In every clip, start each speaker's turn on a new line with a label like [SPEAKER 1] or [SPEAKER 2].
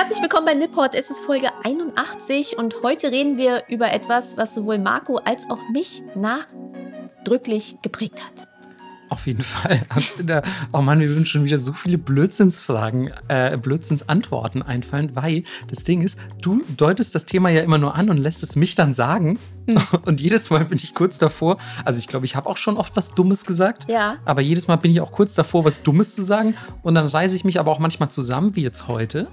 [SPEAKER 1] Herzlich willkommen bei Nipport. Es ist Folge 81 und heute reden wir über etwas, was sowohl Marco als auch mich nachdrücklich geprägt hat.
[SPEAKER 2] Auf jeden Fall. Da, oh Mann, wir würden schon wieder so viele Blödsinnsfragen, äh, Blödsinnsantworten einfallen, weil das Ding ist, du deutest das Thema ja immer nur an und lässt es mich dann sagen. Hm. Und jedes Mal bin ich kurz davor. Also ich glaube, ich habe auch schon oft was Dummes gesagt.
[SPEAKER 1] Ja.
[SPEAKER 2] Aber jedes Mal bin ich auch kurz davor, was Dummes zu sagen. Und dann reiße ich mich aber auch manchmal zusammen, wie jetzt heute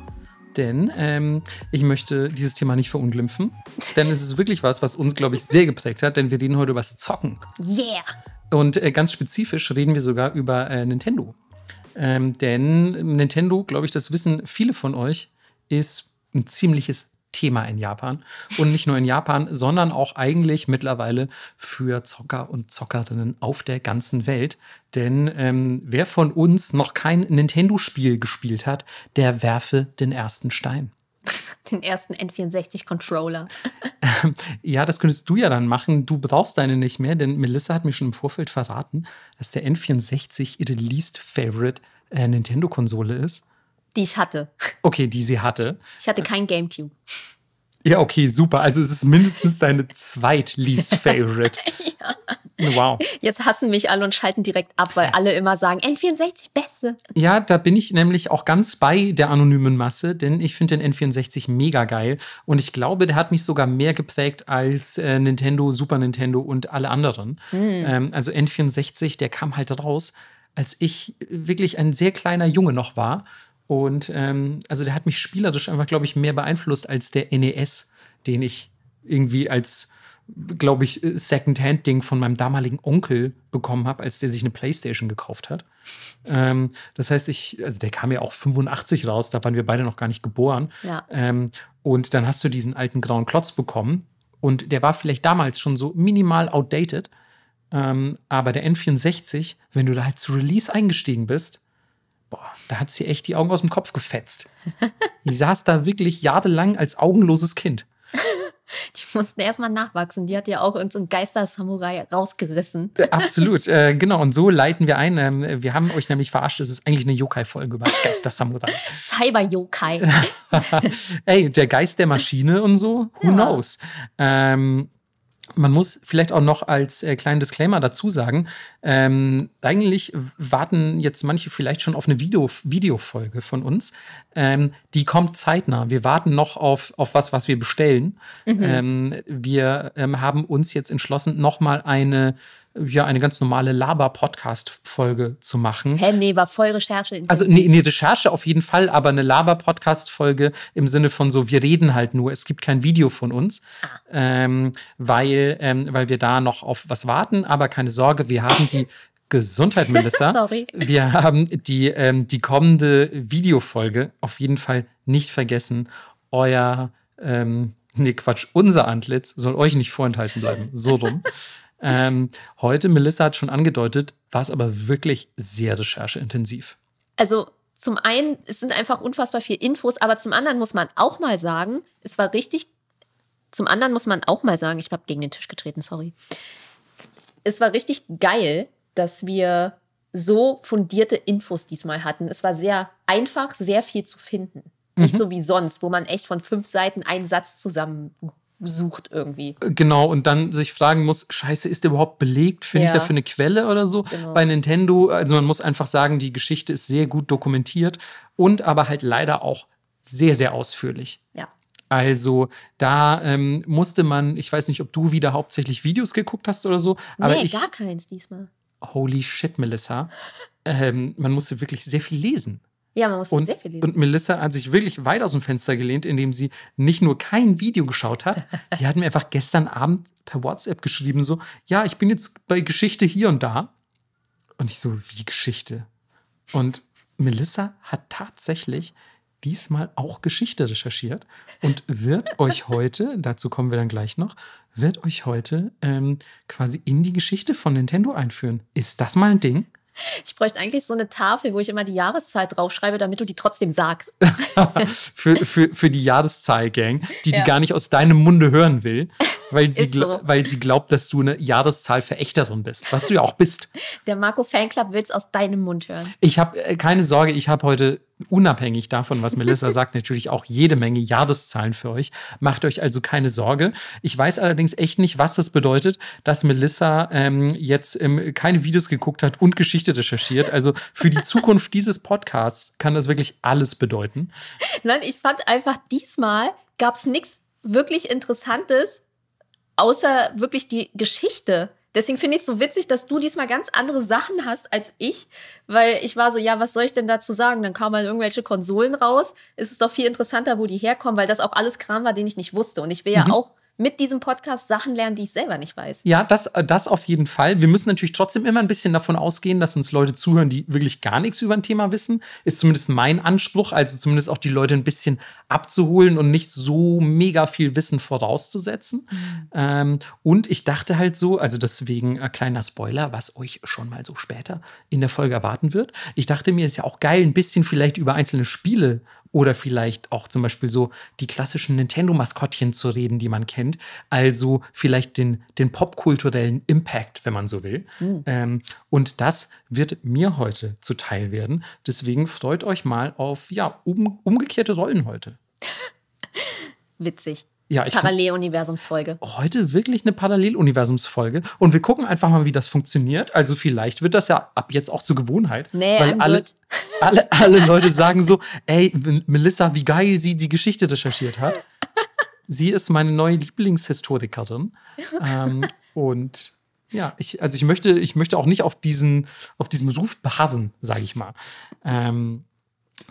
[SPEAKER 2] denn ähm, ich möchte dieses Thema nicht verunglimpfen. denn es ist wirklich was, was uns, glaube ich, sehr geprägt hat, denn wir reden heute über das Zocken.
[SPEAKER 1] Yeah!
[SPEAKER 2] Und äh, ganz spezifisch reden wir sogar über äh, Nintendo. Ähm, denn Nintendo, glaube ich, das wissen viele von euch, ist ein ziemliches Thema in Japan. Und nicht nur in Japan, sondern auch eigentlich mittlerweile für Zocker und Zockerinnen auf der ganzen Welt. Denn ähm, wer von uns noch kein Nintendo-Spiel gespielt hat, der werfe den ersten Stein.
[SPEAKER 1] Den ersten N64-Controller.
[SPEAKER 2] ja, das könntest du ja dann machen. Du brauchst deine nicht mehr, denn Melissa hat mir schon im Vorfeld verraten, dass der N64 ihre least favorite äh, Nintendo-Konsole ist.
[SPEAKER 1] Die ich hatte.
[SPEAKER 2] Okay, die sie hatte.
[SPEAKER 1] Ich hatte kein GameCube.
[SPEAKER 2] Ja, okay, super. Also es ist mindestens deine zweit-least favorite. ja. Wow.
[SPEAKER 1] Jetzt hassen mich alle und schalten direkt ab, weil alle immer sagen, N64 beste.
[SPEAKER 2] Ja, da bin ich nämlich auch ganz bei der anonymen Masse, denn ich finde den N64 mega geil und ich glaube, der hat mich sogar mehr geprägt als äh, Nintendo, Super Nintendo und alle anderen. Mhm. Ähm, also N64, der kam halt raus, als ich wirklich ein sehr kleiner Junge noch war und ähm, also der hat mich spielerisch einfach, glaube ich, mehr beeinflusst als der NES, den ich irgendwie als, glaube ich, Second-Hand-Ding von meinem damaligen Onkel bekommen habe, als der sich eine Playstation gekauft hat. ähm, das heißt, ich, also der kam ja auch 85 raus, da waren wir beide noch gar nicht geboren.
[SPEAKER 1] Ja.
[SPEAKER 2] Ähm, und dann hast du diesen alten grauen Klotz bekommen. Und der war vielleicht damals schon so minimal outdated. Ähm, aber der N64, wenn du da halt zu Release eingestiegen bist, boah, da hat sie echt die Augen aus dem Kopf gefetzt. Die saß da wirklich jahrelang als augenloses Kind.
[SPEAKER 1] Die mussten erstmal nachwachsen. Die hat ja auch irgendein so Geister-Samurai rausgerissen.
[SPEAKER 2] Äh, absolut, äh, genau. Und so leiten wir ein. Ähm, wir haben euch nämlich verarscht. Es ist eigentlich eine Yokai-Folge über Geister-Samurai.
[SPEAKER 1] Cyber-Yokai.
[SPEAKER 2] Ey, der Geist der Maschine und so, who ja. knows? Ähm, man muss vielleicht auch noch als äh, kleinen Disclaimer dazu sagen, ähm, eigentlich warten jetzt manche vielleicht schon auf eine Video, Videofolge von uns. Ähm, die kommt zeitnah. Wir warten noch auf, auf was, was wir bestellen. Mhm. Ähm, wir ähm, haben uns jetzt entschlossen, nochmal eine ja eine ganz normale Laber-Podcast-Folge zu machen.
[SPEAKER 1] Hä, nee, war voll Recherche.
[SPEAKER 2] Also nee, nee, Recherche auf jeden Fall, aber eine Laber-Podcast-Folge im Sinne von so, wir reden halt nur, es gibt kein Video von uns, ah. ähm, weil, ähm, weil wir da noch auf was warten, aber keine Sorge, wir haben die Gesundheit, Melissa.
[SPEAKER 1] Sorry.
[SPEAKER 2] Wir haben die, ähm, die kommende Videofolge auf jeden Fall nicht vergessen. Euer, ähm, nee, Quatsch, unser Antlitz soll euch nicht vorenthalten bleiben. So dumm. Ähm, heute, Melissa hat schon angedeutet, war es aber wirklich sehr rechercheintensiv.
[SPEAKER 1] Also zum einen, es sind einfach unfassbar viele Infos, aber zum anderen muss man auch mal sagen, es war richtig. Zum anderen muss man auch mal sagen, ich habe gegen den Tisch getreten, sorry. Es war richtig geil, dass wir so fundierte Infos diesmal hatten. Es war sehr einfach, sehr viel zu finden. Nicht mhm. so wie sonst, wo man echt von fünf Seiten einen Satz zusammen sucht irgendwie.
[SPEAKER 2] Genau, und dann sich fragen muss, scheiße, ist der überhaupt belegt? Finde ja. ich dafür eine Quelle oder so? Genau. Bei Nintendo, also man muss einfach sagen, die Geschichte ist sehr gut dokumentiert und aber halt leider auch sehr, sehr ausführlich.
[SPEAKER 1] Ja.
[SPEAKER 2] Also da ähm, musste man, ich weiß nicht, ob du wieder hauptsächlich Videos geguckt hast oder so. Aber
[SPEAKER 1] nee,
[SPEAKER 2] ich,
[SPEAKER 1] gar keins diesmal.
[SPEAKER 2] Holy shit, Melissa. Ähm, man musste wirklich sehr viel lesen.
[SPEAKER 1] Ja, man muss
[SPEAKER 2] und,
[SPEAKER 1] sehr viel lesen.
[SPEAKER 2] Und Melissa hat sich wirklich weit aus dem Fenster gelehnt, indem sie nicht nur kein Video geschaut hat, die hat mir einfach gestern Abend per WhatsApp geschrieben, so, ja, ich bin jetzt bei Geschichte hier und da. Und ich so, wie Geschichte? Und Melissa hat tatsächlich diesmal auch Geschichte recherchiert und wird euch heute, dazu kommen wir dann gleich noch, wird euch heute ähm, quasi in die Geschichte von Nintendo einführen. Ist das mal ein Ding?
[SPEAKER 1] Ich bräuchte eigentlich so eine Tafel, wo ich immer die Jahreszahl draufschreibe, damit du die trotzdem sagst.
[SPEAKER 2] für, für, für die Jahreszahl-Gang, die ja. die gar nicht aus deinem Munde hören will, weil sie, so. weil sie glaubt, dass du eine Jahreszahl-Verächterin bist, was du ja auch bist.
[SPEAKER 1] Der Marco Fanclub will es aus deinem Mund hören.
[SPEAKER 2] Ich habe äh, keine Sorge, ich habe heute unabhängig davon, was Melissa sagt, natürlich auch jede Menge Jahreszahlen für euch. Macht euch also keine Sorge. Ich weiß allerdings echt nicht, was das bedeutet, dass Melissa ähm, jetzt ähm, keine Videos geguckt hat und Geschichte recherchiert. Also für die Zukunft dieses Podcasts kann das wirklich alles bedeuten.
[SPEAKER 1] Nein, ich fand einfach diesmal gab es nichts wirklich Interessantes, außer wirklich die Geschichte. Deswegen finde ich es so witzig, dass du diesmal ganz andere Sachen hast als ich, weil ich war so, ja, was soll ich denn dazu sagen? Dann kamen halt irgendwelche Konsolen raus. Es ist doch viel interessanter, wo die herkommen, weil das auch alles Kram war, den ich nicht wusste. Und ich will mhm. ja auch mit diesem Podcast Sachen lernen, die ich selber nicht weiß.
[SPEAKER 2] Ja, das, äh, das auf jeden Fall. Wir müssen natürlich trotzdem immer ein bisschen davon ausgehen, dass uns Leute zuhören, die wirklich gar nichts über ein Thema wissen. Ist zumindest mein Anspruch, also zumindest auch die Leute ein bisschen abzuholen und nicht so mega viel Wissen vorauszusetzen. Mhm. Ähm, und ich dachte halt so, also deswegen ein kleiner Spoiler, was euch schon mal so später in der Folge erwarten wird. Ich dachte mir, ist ja auch geil, ein bisschen vielleicht über einzelne Spiele oder vielleicht auch zum Beispiel so die klassischen Nintendo-Maskottchen zu reden, die man kennt. Also vielleicht den, den popkulturellen Impact, wenn man so will. Mhm. Ähm, und das wird mir heute zuteil werden. Deswegen freut euch mal auf ja, um, umgekehrte Rollen heute.
[SPEAKER 1] Witzig.
[SPEAKER 2] Ja,
[SPEAKER 1] Paralleluniversumsfolge.
[SPEAKER 2] Heute wirklich eine Paralleluniversumsfolge. Und wir gucken einfach mal, wie das funktioniert. Also vielleicht wird das ja ab jetzt auch zur Gewohnheit.
[SPEAKER 1] Nee,
[SPEAKER 2] weil alle, alle, alle Leute sagen so, ey, Melissa, wie geil sie die Geschichte recherchiert hat. sie ist meine neue Lieblingshistorikerin. ähm, und ja, ich, also ich möchte, ich möchte auch nicht auf diesen, auf diesem Ruf beharren, sage ich mal. Ähm,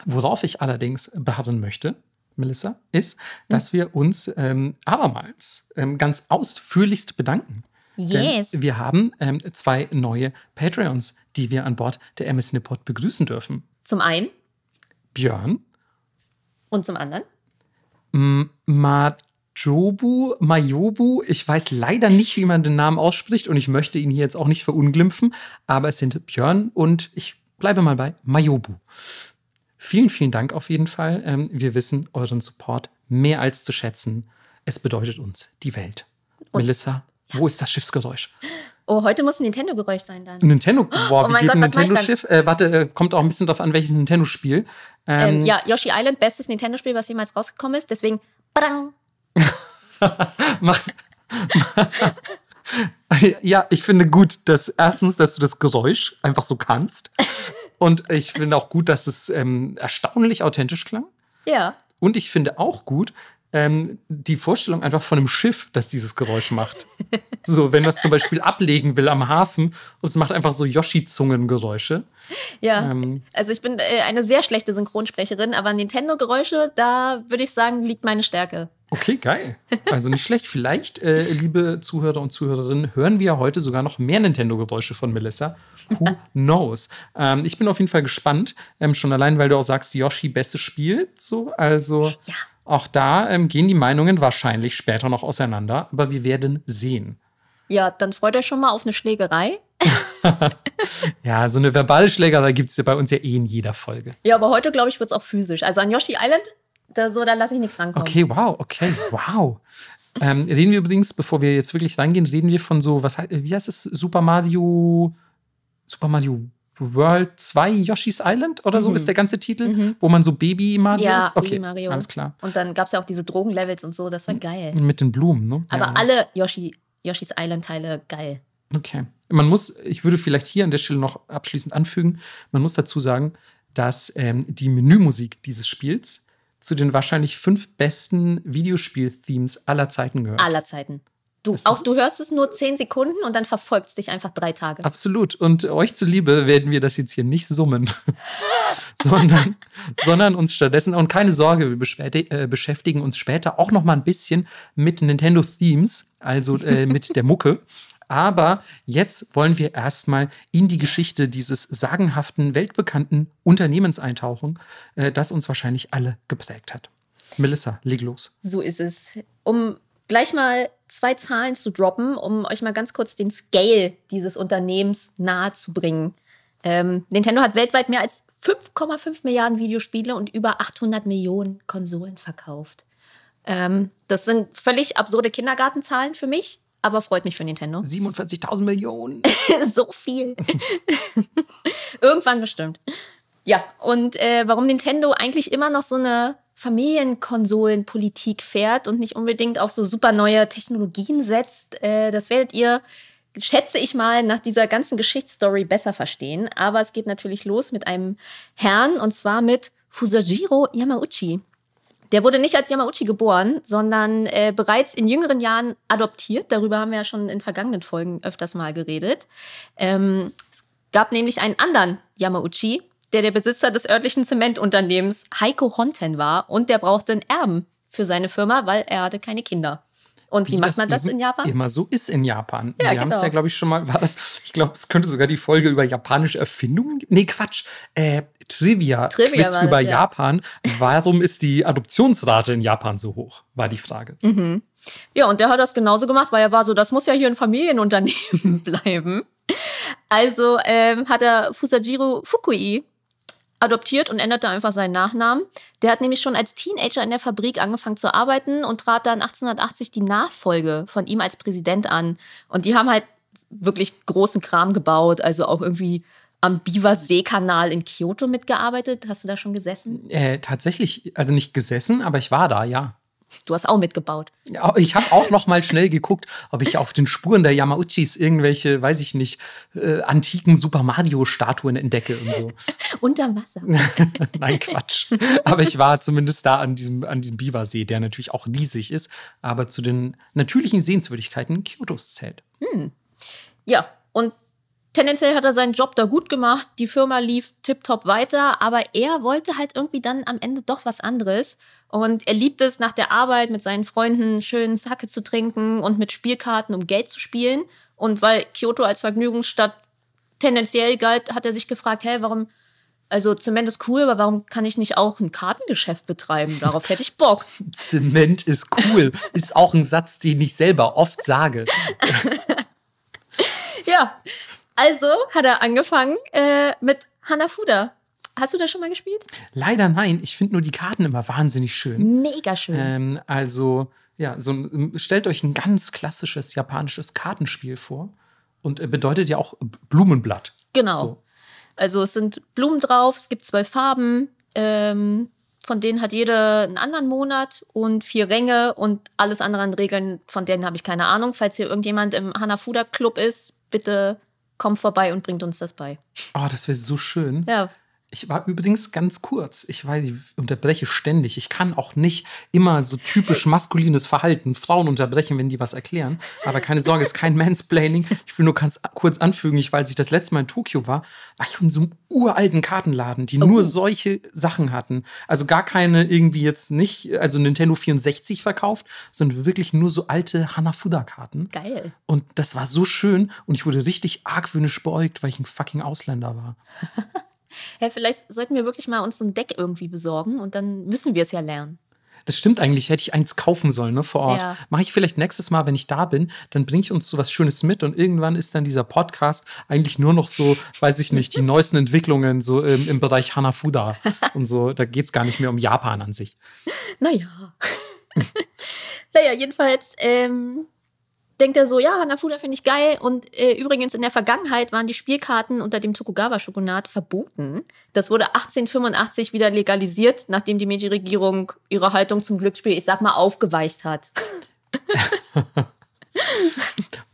[SPEAKER 2] worauf ich allerdings beharren möchte, Melissa, ist, dass wir uns ähm, abermals ähm, ganz ausführlichst bedanken.
[SPEAKER 1] Yes.
[SPEAKER 2] Denn wir haben ähm, zwei neue Patreons, die wir an Bord der MS Nippot begrüßen dürfen.
[SPEAKER 1] Zum einen
[SPEAKER 2] Björn.
[SPEAKER 1] Und zum anderen?
[SPEAKER 2] Majobu, Majobu. Ich weiß leider nicht, wie man den Namen ausspricht und ich möchte ihn hier jetzt auch nicht verunglimpfen, aber es sind Björn und ich bleibe mal bei Majobu. Vielen, vielen Dank auf jeden Fall. Ähm, wir wissen euren Support mehr als zu schätzen. Es bedeutet uns die Welt. Und, Melissa, ja. wo ist das Schiffsgeräusch?
[SPEAKER 1] Oh, heute muss ein Nintendo-Geräusch sein dann.
[SPEAKER 2] Nintendo, boah, oh wie geht ein Nintendo-Schiff? Äh, warte, äh, kommt auch ein bisschen drauf an, welches Nintendo-Spiel.
[SPEAKER 1] Ähm, ähm, ja, Yoshi Island, bestes Nintendo-Spiel, was jemals rausgekommen ist. Deswegen, brang.
[SPEAKER 2] mach, ja, ich finde gut, dass erstens, dass du das Geräusch einfach so kannst. Und ich finde auch gut, dass es ähm, erstaunlich authentisch klang.
[SPEAKER 1] Ja.
[SPEAKER 2] Und ich finde auch gut, ähm, die Vorstellung einfach von einem Schiff, das dieses Geräusch macht. so, wenn das zum Beispiel ablegen will am Hafen und es macht einfach so Yoshi-Zungengeräusche.
[SPEAKER 1] Ja, ähm, also ich bin äh, eine sehr schlechte Synchronsprecherin, aber Nintendo-Geräusche, da würde ich sagen, liegt meine Stärke.
[SPEAKER 2] Okay, geil. Also nicht schlecht. Vielleicht, äh, liebe Zuhörer und Zuhörerinnen, hören wir heute sogar noch mehr Nintendo-Geräusche von Melissa. Who knows? Ähm, ich bin auf jeden Fall gespannt. Ähm, schon allein, weil du auch sagst, Yoshi, bestes Spiel. So, also
[SPEAKER 1] ja.
[SPEAKER 2] auch da ähm, gehen die Meinungen wahrscheinlich später noch auseinander, aber wir werden sehen.
[SPEAKER 1] Ja, dann freut euch schon mal auf eine Schlägerei.
[SPEAKER 2] ja, so eine verbale Schlägerei gibt es ja bei uns ja eh in jeder Folge.
[SPEAKER 1] Ja, aber heute, glaube ich, wird es auch physisch. Also an Yoshi Island da, so, da lasse ich nichts rankommen.
[SPEAKER 2] Okay, wow, okay, wow. ähm, reden wir übrigens, bevor wir jetzt wirklich reingehen, reden wir von so, was wie heißt es? Super Mario, Super Mario World 2 Yoshi's Island oder so mhm. ist der ganze Titel, mhm. wo man so Baby Mario
[SPEAKER 1] ja,
[SPEAKER 2] ist. Okay,
[SPEAKER 1] Baby Mario.
[SPEAKER 2] alles klar.
[SPEAKER 1] Und dann gab es ja auch diese Drogenlevels und so, das war geil.
[SPEAKER 2] Mit den Blumen, ne?
[SPEAKER 1] Aber ja. alle Yoshi, Yoshi's Island Teile geil.
[SPEAKER 2] Okay. Man muss, ich würde vielleicht hier an der Stelle noch abschließend anfügen, man muss dazu sagen, dass ähm, die Menümusik dieses Spiels zu den wahrscheinlich fünf besten Videospiel-Themes aller Zeiten gehört.
[SPEAKER 1] Aller Zeiten. Du, auch du hörst es nur zehn Sekunden und dann verfolgt es dich einfach drei Tage.
[SPEAKER 2] Absolut. Und euch zuliebe werden wir das jetzt hier nicht summen, sondern, sondern uns stattdessen, und keine Sorge, wir äh, beschäftigen uns später auch noch mal ein bisschen mit Nintendo Themes, also äh, mit der Mucke. Aber jetzt wollen wir erstmal in die Geschichte dieses sagenhaften, weltbekannten Unternehmens eintauchen, äh, das uns wahrscheinlich alle geprägt hat. Melissa, leg los.
[SPEAKER 1] So ist es. Um gleich mal zwei Zahlen zu droppen, um euch mal ganz kurz den Scale dieses Unternehmens nahe zu bringen. Ähm, Nintendo hat weltweit mehr als 5,5 Milliarden Videospiele und über 800 Millionen Konsolen verkauft. Ähm, das sind völlig absurde Kindergartenzahlen für mich aber freut mich für Nintendo.
[SPEAKER 2] 47.000 Millionen.
[SPEAKER 1] so viel. Irgendwann bestimmt. Ja, und äh, warum Nintendo eigentlich immer noch so eine Familienkonsolenpolitik fährt und nicht unbedingt auf so super neue Technologien setzt, äh, das werdet ihr, schätze ich mal, nach dieser ganzen Geschichtsstory besser verstehen. Aber es geht natürlich los mit einem Herrn und zwar mit Fusajiro Yamauchi. Der wurde nicht als Yamauchi geboren, sondern äh, bereits in jüngeren Jahren adoptiert. Darüber haben wir ja schon in vergangenen Folgen öfters mal geredet. Ähm, es gab nämlich einen anderen Yamauchi, der der Besitzer des örtlichen Zementunternehmens Heiko Honten war und der brauchte einen Erben für seine Firma, weil er hatte keine Kinder. Und wie, wie macht man das in Japan?
[SPEAKER 2] Immer so ist in Japan.
[SPEAKER 1] Ja,
[SPEAKER 2] Wir
[SPEAKER 1] genau.
[SPEAKER 2] haben es ja, glaube ich, schon mal, war das, ich glaube, es könnte sogar die Folge über japanische Erfindungen geben. Nee, Quatsch. Äh, Trivia,
[SPEAKER 1] Trivia
[SPEAKER 2] Quiz über
[SPEAKER 1] das, ja.
[SPEAKER 2] Japan. Warum ist die Adoptionsrate in Japan so hoch? War die Frage.
[SPEAKER 1] Mhm. Ja, und der hat das genauso gemacht, weil er war so, das muss ja hier ein Familienunternehmen bleiben. Also ähm, hat er Fusajiro Fukui adoptiert und änderte einfach seinen Nachnamen. Der hat nämlich schon als Teenager in der Fabrik angefangen zu arbeiten und trat dann 1880 die Nachfolge von ihm als Präsident an. Und die haben halt wirklich großen Kram gebaut, also auch irgendwie am Biwa-See-Kanal in Kyoto mitgearbeitet. Hast du da schon gesessen?
[SPEAKER 2] Äh, tatsächlich, also nicht gesessen, aber ich war da, ja.
[SPEAKER 1] Du hast auch mitgebaut.
[SPEAKER 2] Ja, ich habe auch noch mal schnell geguckt, ob ich auf den Spuren der Yamauchis irgendwelche, weiß ich nicht, äh, antiken Super Mario-Statuen entdecke und so.
[SPEAKER 1] Unterm Wasser.
[SPEAKER 2] Nein, Quatsch. Aber ich war zumindest da an diesem, an diesem Biwasee, der natürlich auch riesig ist, aber zu den natürlichen Sehenswürdigkeiten Kyotos zählt.
[SPEAKER 1] Ja, und tendenziell hat er seinen Job da gut gemacht. Die Firma lief tipptopp weiter, aber er wollte halt irgendwie dann am Ende doch was anderes. Und er liebt es, nach der Arbeit mit seinen Freunden schön Sake zu trinken und mit Spielkarten um Geld zu spielen. Und weil Kyoto als Vergnügungsstadt tendenziell galt, hat er sich gefragt, hey, warum, also Zement ist cool, aber warum kann ich nicht auch ein Kartengeschäft betreiben? Darauf hätte ich Bock.
[SPEAKER 2] Zement ist cool. ist auch ein Satz, den ich selber oft sage.
[SPEAKER 1] Ja, also hat er angefangen äh, mit Hanafuda. Hast du das schon mal gespielt?
[SPEAKER 2] Leider nein, ich finde nur die Karten immer wahnsinnig schön.
[SPEAKER 1] Mega schön.
[SPEAKER 2] Ähm, also, ja, so ein, stellt euch ein ganz klassisches japanisches Kartenspiel vor. Und äh, bedeutet ja auch Blumenblatt.
[SPEAKER 1] Genau.
[SPEAKER 2] So.
[SPEAKER 1] Also es sind Blumen drauf, es gibt zwölf Farben, ähm, von denen hat jede einen anderen Monat und vier Ränge und alles andere an Regeln, von denen habe ich keine Ahnung. Falls hier irgendjemand im Hanafuda Club ist, bitte kommt vorbei und bringt uns das bei.
[SPEAKER 2] Oh, das wäre so schön.
[SPEAKER 1] Ja,
[SPEAKER 2] Ich war übrigens ganz kurz. Ich weiß, ich unterbreche ständig. Ich kann auch nicht immer so typisch maskulines Verhalten Frauen unterbrechen, wenn die was erklären. Aber keine Sorge, es ist kein Mansplaining. Ich will nur ganz kurz anfügen, ich, weil ich das letzte Mal in Tokio war, war ich in so einem uralten Kartenladen, die nur solche Sachen hatten. Also gar keine irgendwie jetzt nicht, also Nintendo 64 verkauft, sondern wirklich nur so alte Hanafuda-Karten.
[SPEAKER 1] geil.
[SPEAKER 2] Und das war so schön und ich wurde richtig argwöhnisch beäugt, weil ich ein fucking Ausländer war.
[SPEAKER 1] Ja, vielleicht sollten wir wirklich mal uns so ein Deck irgendwie besorgen und dann müssen wir es ja lernen.
[SPEAKER 2] Das stimmt eigentlich, hätte ich eins kaufen sollen, ne, vor Ort.
[SPEAKER 1] Ja.
[SPEAKER 2] Mache ich vielleicht nächstes Mal, wenn ich da bin, dann bringe ich uns so was Schönes mit und irgendwann ist dann dieser Podcast eigentlich nur noch so, weiß ich nicht, die neuesten Entwicklungen so im, im Bereich Hanafuda und so. Da geht es gar nicht mehr um Japan an sich.
[SPEAKER 1] Naja. naja, jedenfalls ähm, denkt er so, ja, Hanafuda finde ich geil. Und äh, übrigens in der Vergangenheit waren die Spielkarten unter dem Tokugawa-Shogunat verboten. Das wurde 1885 wieder legalisiert, nachdem die Meiji-Regierung ihre Haltung zum Glücksspiel, ich sag mal, aufgeweicht hat.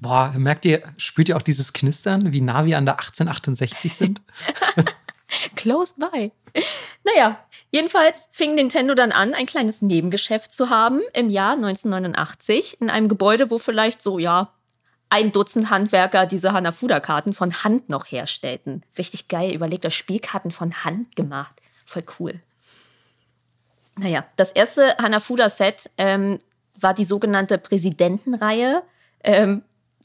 [SPEAKER 2] Boah, merkt ihr, spürt ihr auch dieses Knistern, wie nah wir an der 1868 sind?
[SPEAKER 1] Close by. Naja, jedenfalls fing Nintendo dann an, ein kleines Nebengeschäft zu haben im Jahr 1989 in einem Gebäude, wo vielleicht so, ja, ein Dutzend Handwerker diese Hanafuda-Karten von Hand noch herstellten. Richtig geil, überlegt euch, Spielkarten von Hand gemacht. Voll cool. Naja, das erste Hanafuda-Set ähm, war die sogenannte Präsidentenreihe. Ähm,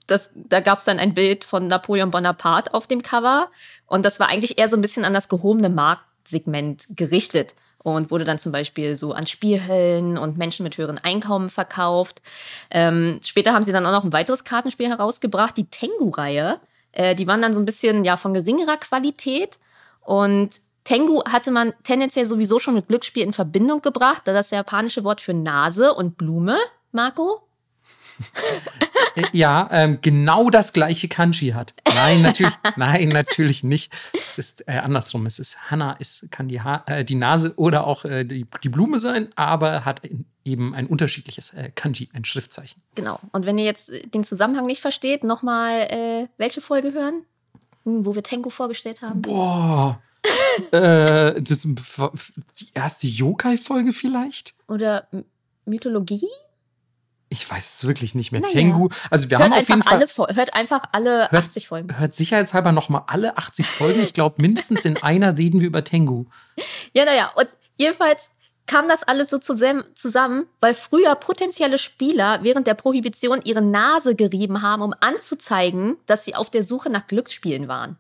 [SPEAKER 1] das, da gab es dann ein Bild von Napoleon Bonaparte auf dem Cover. Und das war eigentlich eher so ein bisschen an das gehobene Marktsegment gerichtet und wurde dann zum Beispiel so an Spielhöllen und Menschen mit höheren Einkommen verkauft. Ähm, später haben sie dann auch noch ein weiteres Kartenspiel herausgebracht, die Tengu-Reihe. Äh, die waren dann so ein bisschen ja von geringerer Qualität und Tengu hatte man tendenziell sowieso schon mit Glücksspiel in Verbindung gebracht, da das japanische Wort für Nase und Blume, Marco,
[SPEAKER 2] ja, ähm, genau das gleiche Kanji hat. Nein, natürlich, nein, natürlich nicht. Es ist äh, andersrum. Es ist Hana, es kann die, ha äh, die Nase oder auch äh, die, die Blume sein, aber hat eben ein unterschiedliches äh, Kanji, ein Schriftzeichen.
[SPEAKER 1] Genau. Und wenn ihr jetzt den Zusammenhang nicht versteht, nochmal äh, welche Folge hören, hm, wo wir Tengu vorgestellt haben.
[SPEAKER 2] Boah. äh, das, die erste Yokai-Folge vielleicht?
[SPEAKER 1] Oder Mythologie?
[SPEAKER 2] Ich weiß es wirklich nicht mehr. Naja. Tengu. Also wir hört haben auf jeden
[SPEAKER 1] Fall. Alle, hört einfach alle hört, 80 Folgen.
[SPEAKER 2] Hört sicherheitshalber nochmal alle 80 Folgen. Ich glaube, mindestens in einer reden wir über Tengu.
[SPEAKER 1] Ja, naja. Und jedenfalls kam das alles so zusammen, weil früher potenzielle Spieler während der Prohibition ihre Nase gerieben haben, um anzuzeigen, dass sie auf der Suche nach Glücksspielen waren.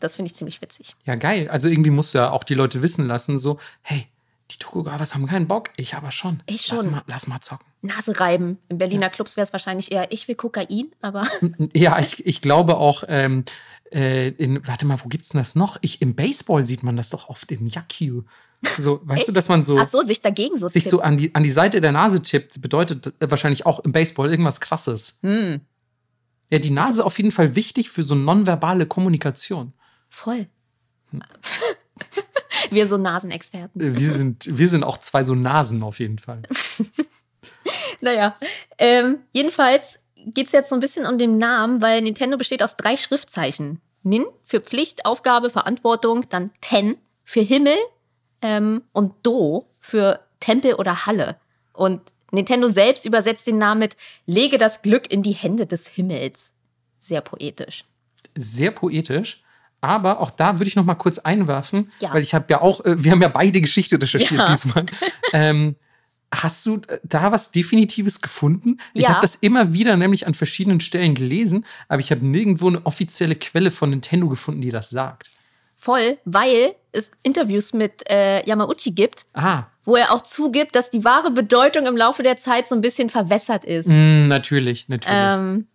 [SPEAKER 1] Das finde ich ziemlich witzig.
[SPEAKER 2] Ja, geil. Also irgendwie musst du ja auch die Leute wissen lassen, so, hey, die Tokugawas haben keinen Bock. Ich aber schon.
[SPEAKER 1] Ich schon.
[SPEAKER 2] Lass mal, lass mal zocken.
[SPEAKER 1] Nase reiben. In Berliner ja. Clubs wäre es wahrscheinlich eher, ich will Kokain, aber.
[SPEAKER 2] Ja, ich, ich glaube auch, ähm, äh, in, warte mal, wo gibt's denn das noch? Ich, Im Baseball sieht man das doch oft im Yakyu. So, weißt Echt? du, dass man so.
[SPEAKER 1] Ach so, sich dagegen so
[SPEAKER 2] Sich tippt. so an die, an die Seite der Nase tippt, bedeutet äh, wahrscheinlich auch im Baseball irgendwas krasses.
[SPEAKER 1] Hm.
[SPEAKER 2] Ja, die Nase ist auf jeden Fall wichtig für so nonverbale Kommunikation.
[SPEAKER 1] Voll. Hm. wir so Nasenexperten.
[SPEAKER 2] Wir sind, wir sind auch zwei so Nasen auf jeden Fall.
[SPEAKER 1] naja, ähm, jedenfalls geht es jetzt so ein bisschen um den Namen, weil Nintendo besteht aus drei Schriftzeichen. Nin für Pflicht, Aufgabe, Verantwortung, dann Ten für Himmel ähm, und Do für Tempel oder Halle. Und Nintendo selbst übersetzt den Namen mit Lege das Glück in die Hände des Himmels. Sehr poetisch.
[SPEAKER 2] Sehr poetisch. Aber auch da würde ich noch mal kurz einwerfen,
[SPEAKER 1] ja.
[SPEAKER 2] weil ich habe ja auch, äh, wir haben ja beide Geschichte recherchiert ja. diesmal. ähm, Hast du äh, da was Definitives gefunden? Ich ja. habe das immer wieder nämlich an verschiedenen Stellen gelesen, aber ich habe nirgendwo eine offizielle Quelle von Nintendo gefunden, die das sagt.
[SPEAKER 1] Voll, weil es Interviews mit äh, Yamauchi gibt,
[SPEAKER 2] ah.
[SPEAKER 1] wo er auch zugibt, dass die wahre Bedeutung im Laufe der Zeit so ein bisschen verwässert ist.
[SPEAKER 2] Mm, natürlich, natürlich.
[SPEAKER 1] Ähm,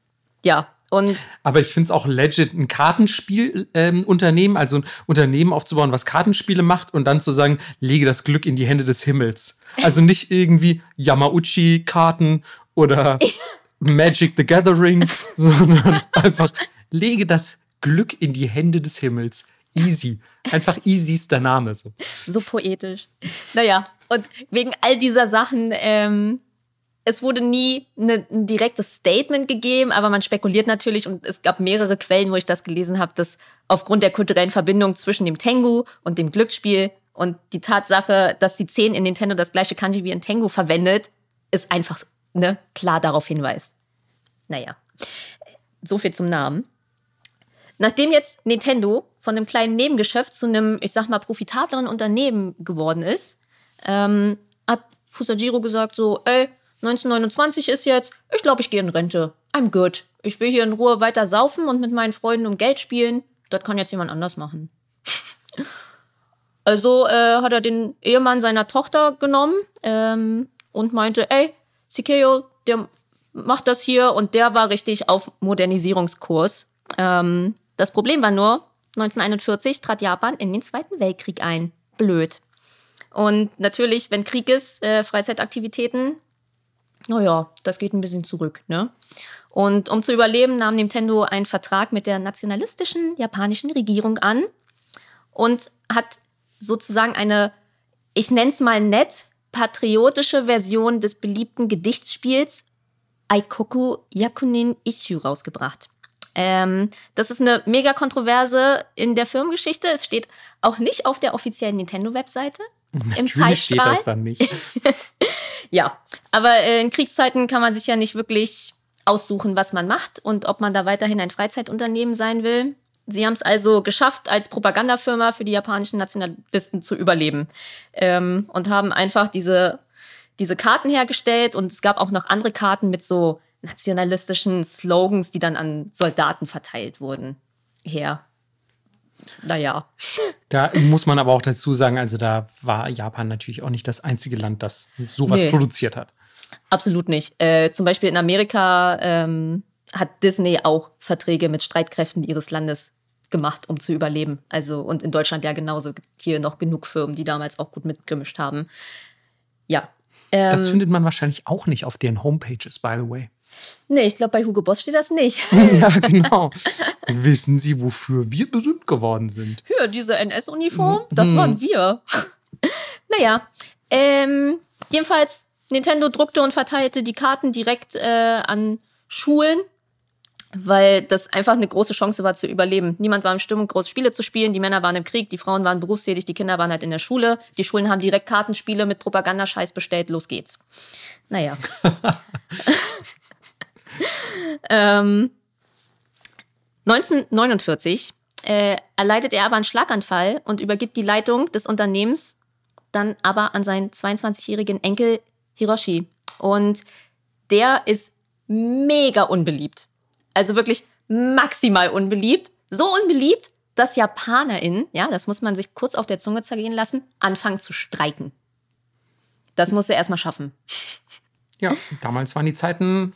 [SPEAKER 1] ja, und
[SPEAKER 2] Aber ich finde es auch legit, ein Kartenspielunternehmen, ähm, also ein Unternehmen aufzubauen, was Kartenspiele macht und dann zu sagen, lege das Glück in die Hände des Himmels. Also nicht irgendwie Yamauchi-Karten oder Magic the Gathering, sondern einfach lege das Glück in die Hände des Himmels. Easy. Einfach easy ist der Name. So,
[SPEAKER 1] so poetisch. Naja, und wegen all dieser Sachen ähm, es wurde nie eine, ein direktes Statement gegeben, aber man spekuliert natürlich und es gab mehrere Quellen, wo ich das gelesen habe, dass aufgrund der kulturellen Verbindung zwischen dem Tengu und dem Glücksspiel und die Tatsache, dass die 10 in Nintendo das gleiche Kanji wie in Tengu verwendet, ist einfach ne, klar darauf hinweist. Naja, so viel zum Namen. Nachdem jetzt Nintendo von einem kleinen Nebengeschäft zu einem, ich sag mal, profitableren Unternehmen geworden ist, ähm, hat Fusajiro gesagt so, ey, 1929 ist jetzt, ich glaube, ich gehe in Rente. I'm good. Ich will hier in Ruhe weiter saufen und mit meinen Freunden um Geld spielen. Das kann jetzt jemand anders machen. also äh, hat er den Ehemann seiner Tochter genommen ähm, und meinte, ey, Sikeo, der macht das hier und der war richtig auf Modernisierungskurs. Ähm, das Problem war nur, 1941 trat Japan in den Zweiten Weltkrieg ein. Blöd. Und natürlich, wenn Krieg ist, äh, Freizeitaktivitäten, naja, das geht ein bisschen zurück. Ne? Und um zu überleben, nahm Nintendo einen Vertrag mit der nationalistischen japanischen Regierung an und hat sozusagen eine, ich nenne es mal nett, patriotische Version des beliebten Gedichtsspiels Aikoku Yakunin Isshu rausgebracht. Ähm, das ist eine mega Kontroverse in der Firmengeschichte. Es steht auch nicht auf der offiziellen Nintendo-Webseite. Im Zeitstrahl. steht das
[SPEAKER 2] dann nicht.
[SPEAKER 1] ja, aber äh, in Kriegszeiten kann man sich ja nicht wirklich aussuchen, was man macht und ob man da weiterhin ein Freizeitunternehmen sein will. Sie haben es also geschafft, als Propagandafirma für die japanischen Nationalisten zu überleben ähm, und haben einfach diese, diese Karten hergestellt und es gab auch noch andere Karten mit so nationalistischen Slogans, die dann an Soldaten verteilt wurden. Her naja.
[SPEAKER 2] Da muss man aber auch dazu sagen, also da war Japan natürlich auch nicht das einzige Land, das sowas nee. produziert hat.
[SPEAKER 1] Absolut nicht. Äh, zum Beispiel in Amerika ähm, hat Disney auch Verträge mit Streitkräften ihres Landes gemacht, um zu überleben. Also, und in Deutschland ja genauso gibt hier noch genug Firmen, die damals auch gut mitgemischt haben. Ja.
[SPEAKER 2] das
[SPEAKER 1] Ähm,
[SPEAKER 2] findet man wahrscheinlich auch nicht auf deren Homepages, by the way.
[SPEAKER 1] Nee, ich glaube, bei Hugo Boss steht das nicht.
[SPEAKER 2] ja, genau. Wissen Sie, wofür wir berühmt geworden sind?
[SPEAKER 1] Hier, diese NS-Uniform, das waren wir. naja, ähm, jedenfalls, Nintendo druckte und verteilte die Karten direkt äh, an Schulen, weil das einfach eine große Chance war zu überleben. Niemand war in Stimmung, große Spiele zu spielen. Die Männer waren im Krieg, die Frauen waren berufstätig, die Kinder waren halt in der Schule. Die Schulen haben direkt Kartenspiele mit Propagandascheiß bestellt. Los geht's. Naja. ähm, 1949 äh, erleidet er aber einen Schlaganfall und übergibt die Leitung des Unternehmens dann aber an seinen 22-jährigen Enkel Hiroshi. Und der ist mega unbeliebt. Also wirklich maximal unbeliebt. So unbeliebt, dass JapanerInnen, ja, das muss man sich kurz auf der Zunge zergehen lassen, anfangen zu streiken. Das muss er erstmal schaffen.
[SPEAKER 2] Ja, damals waren die Zeiten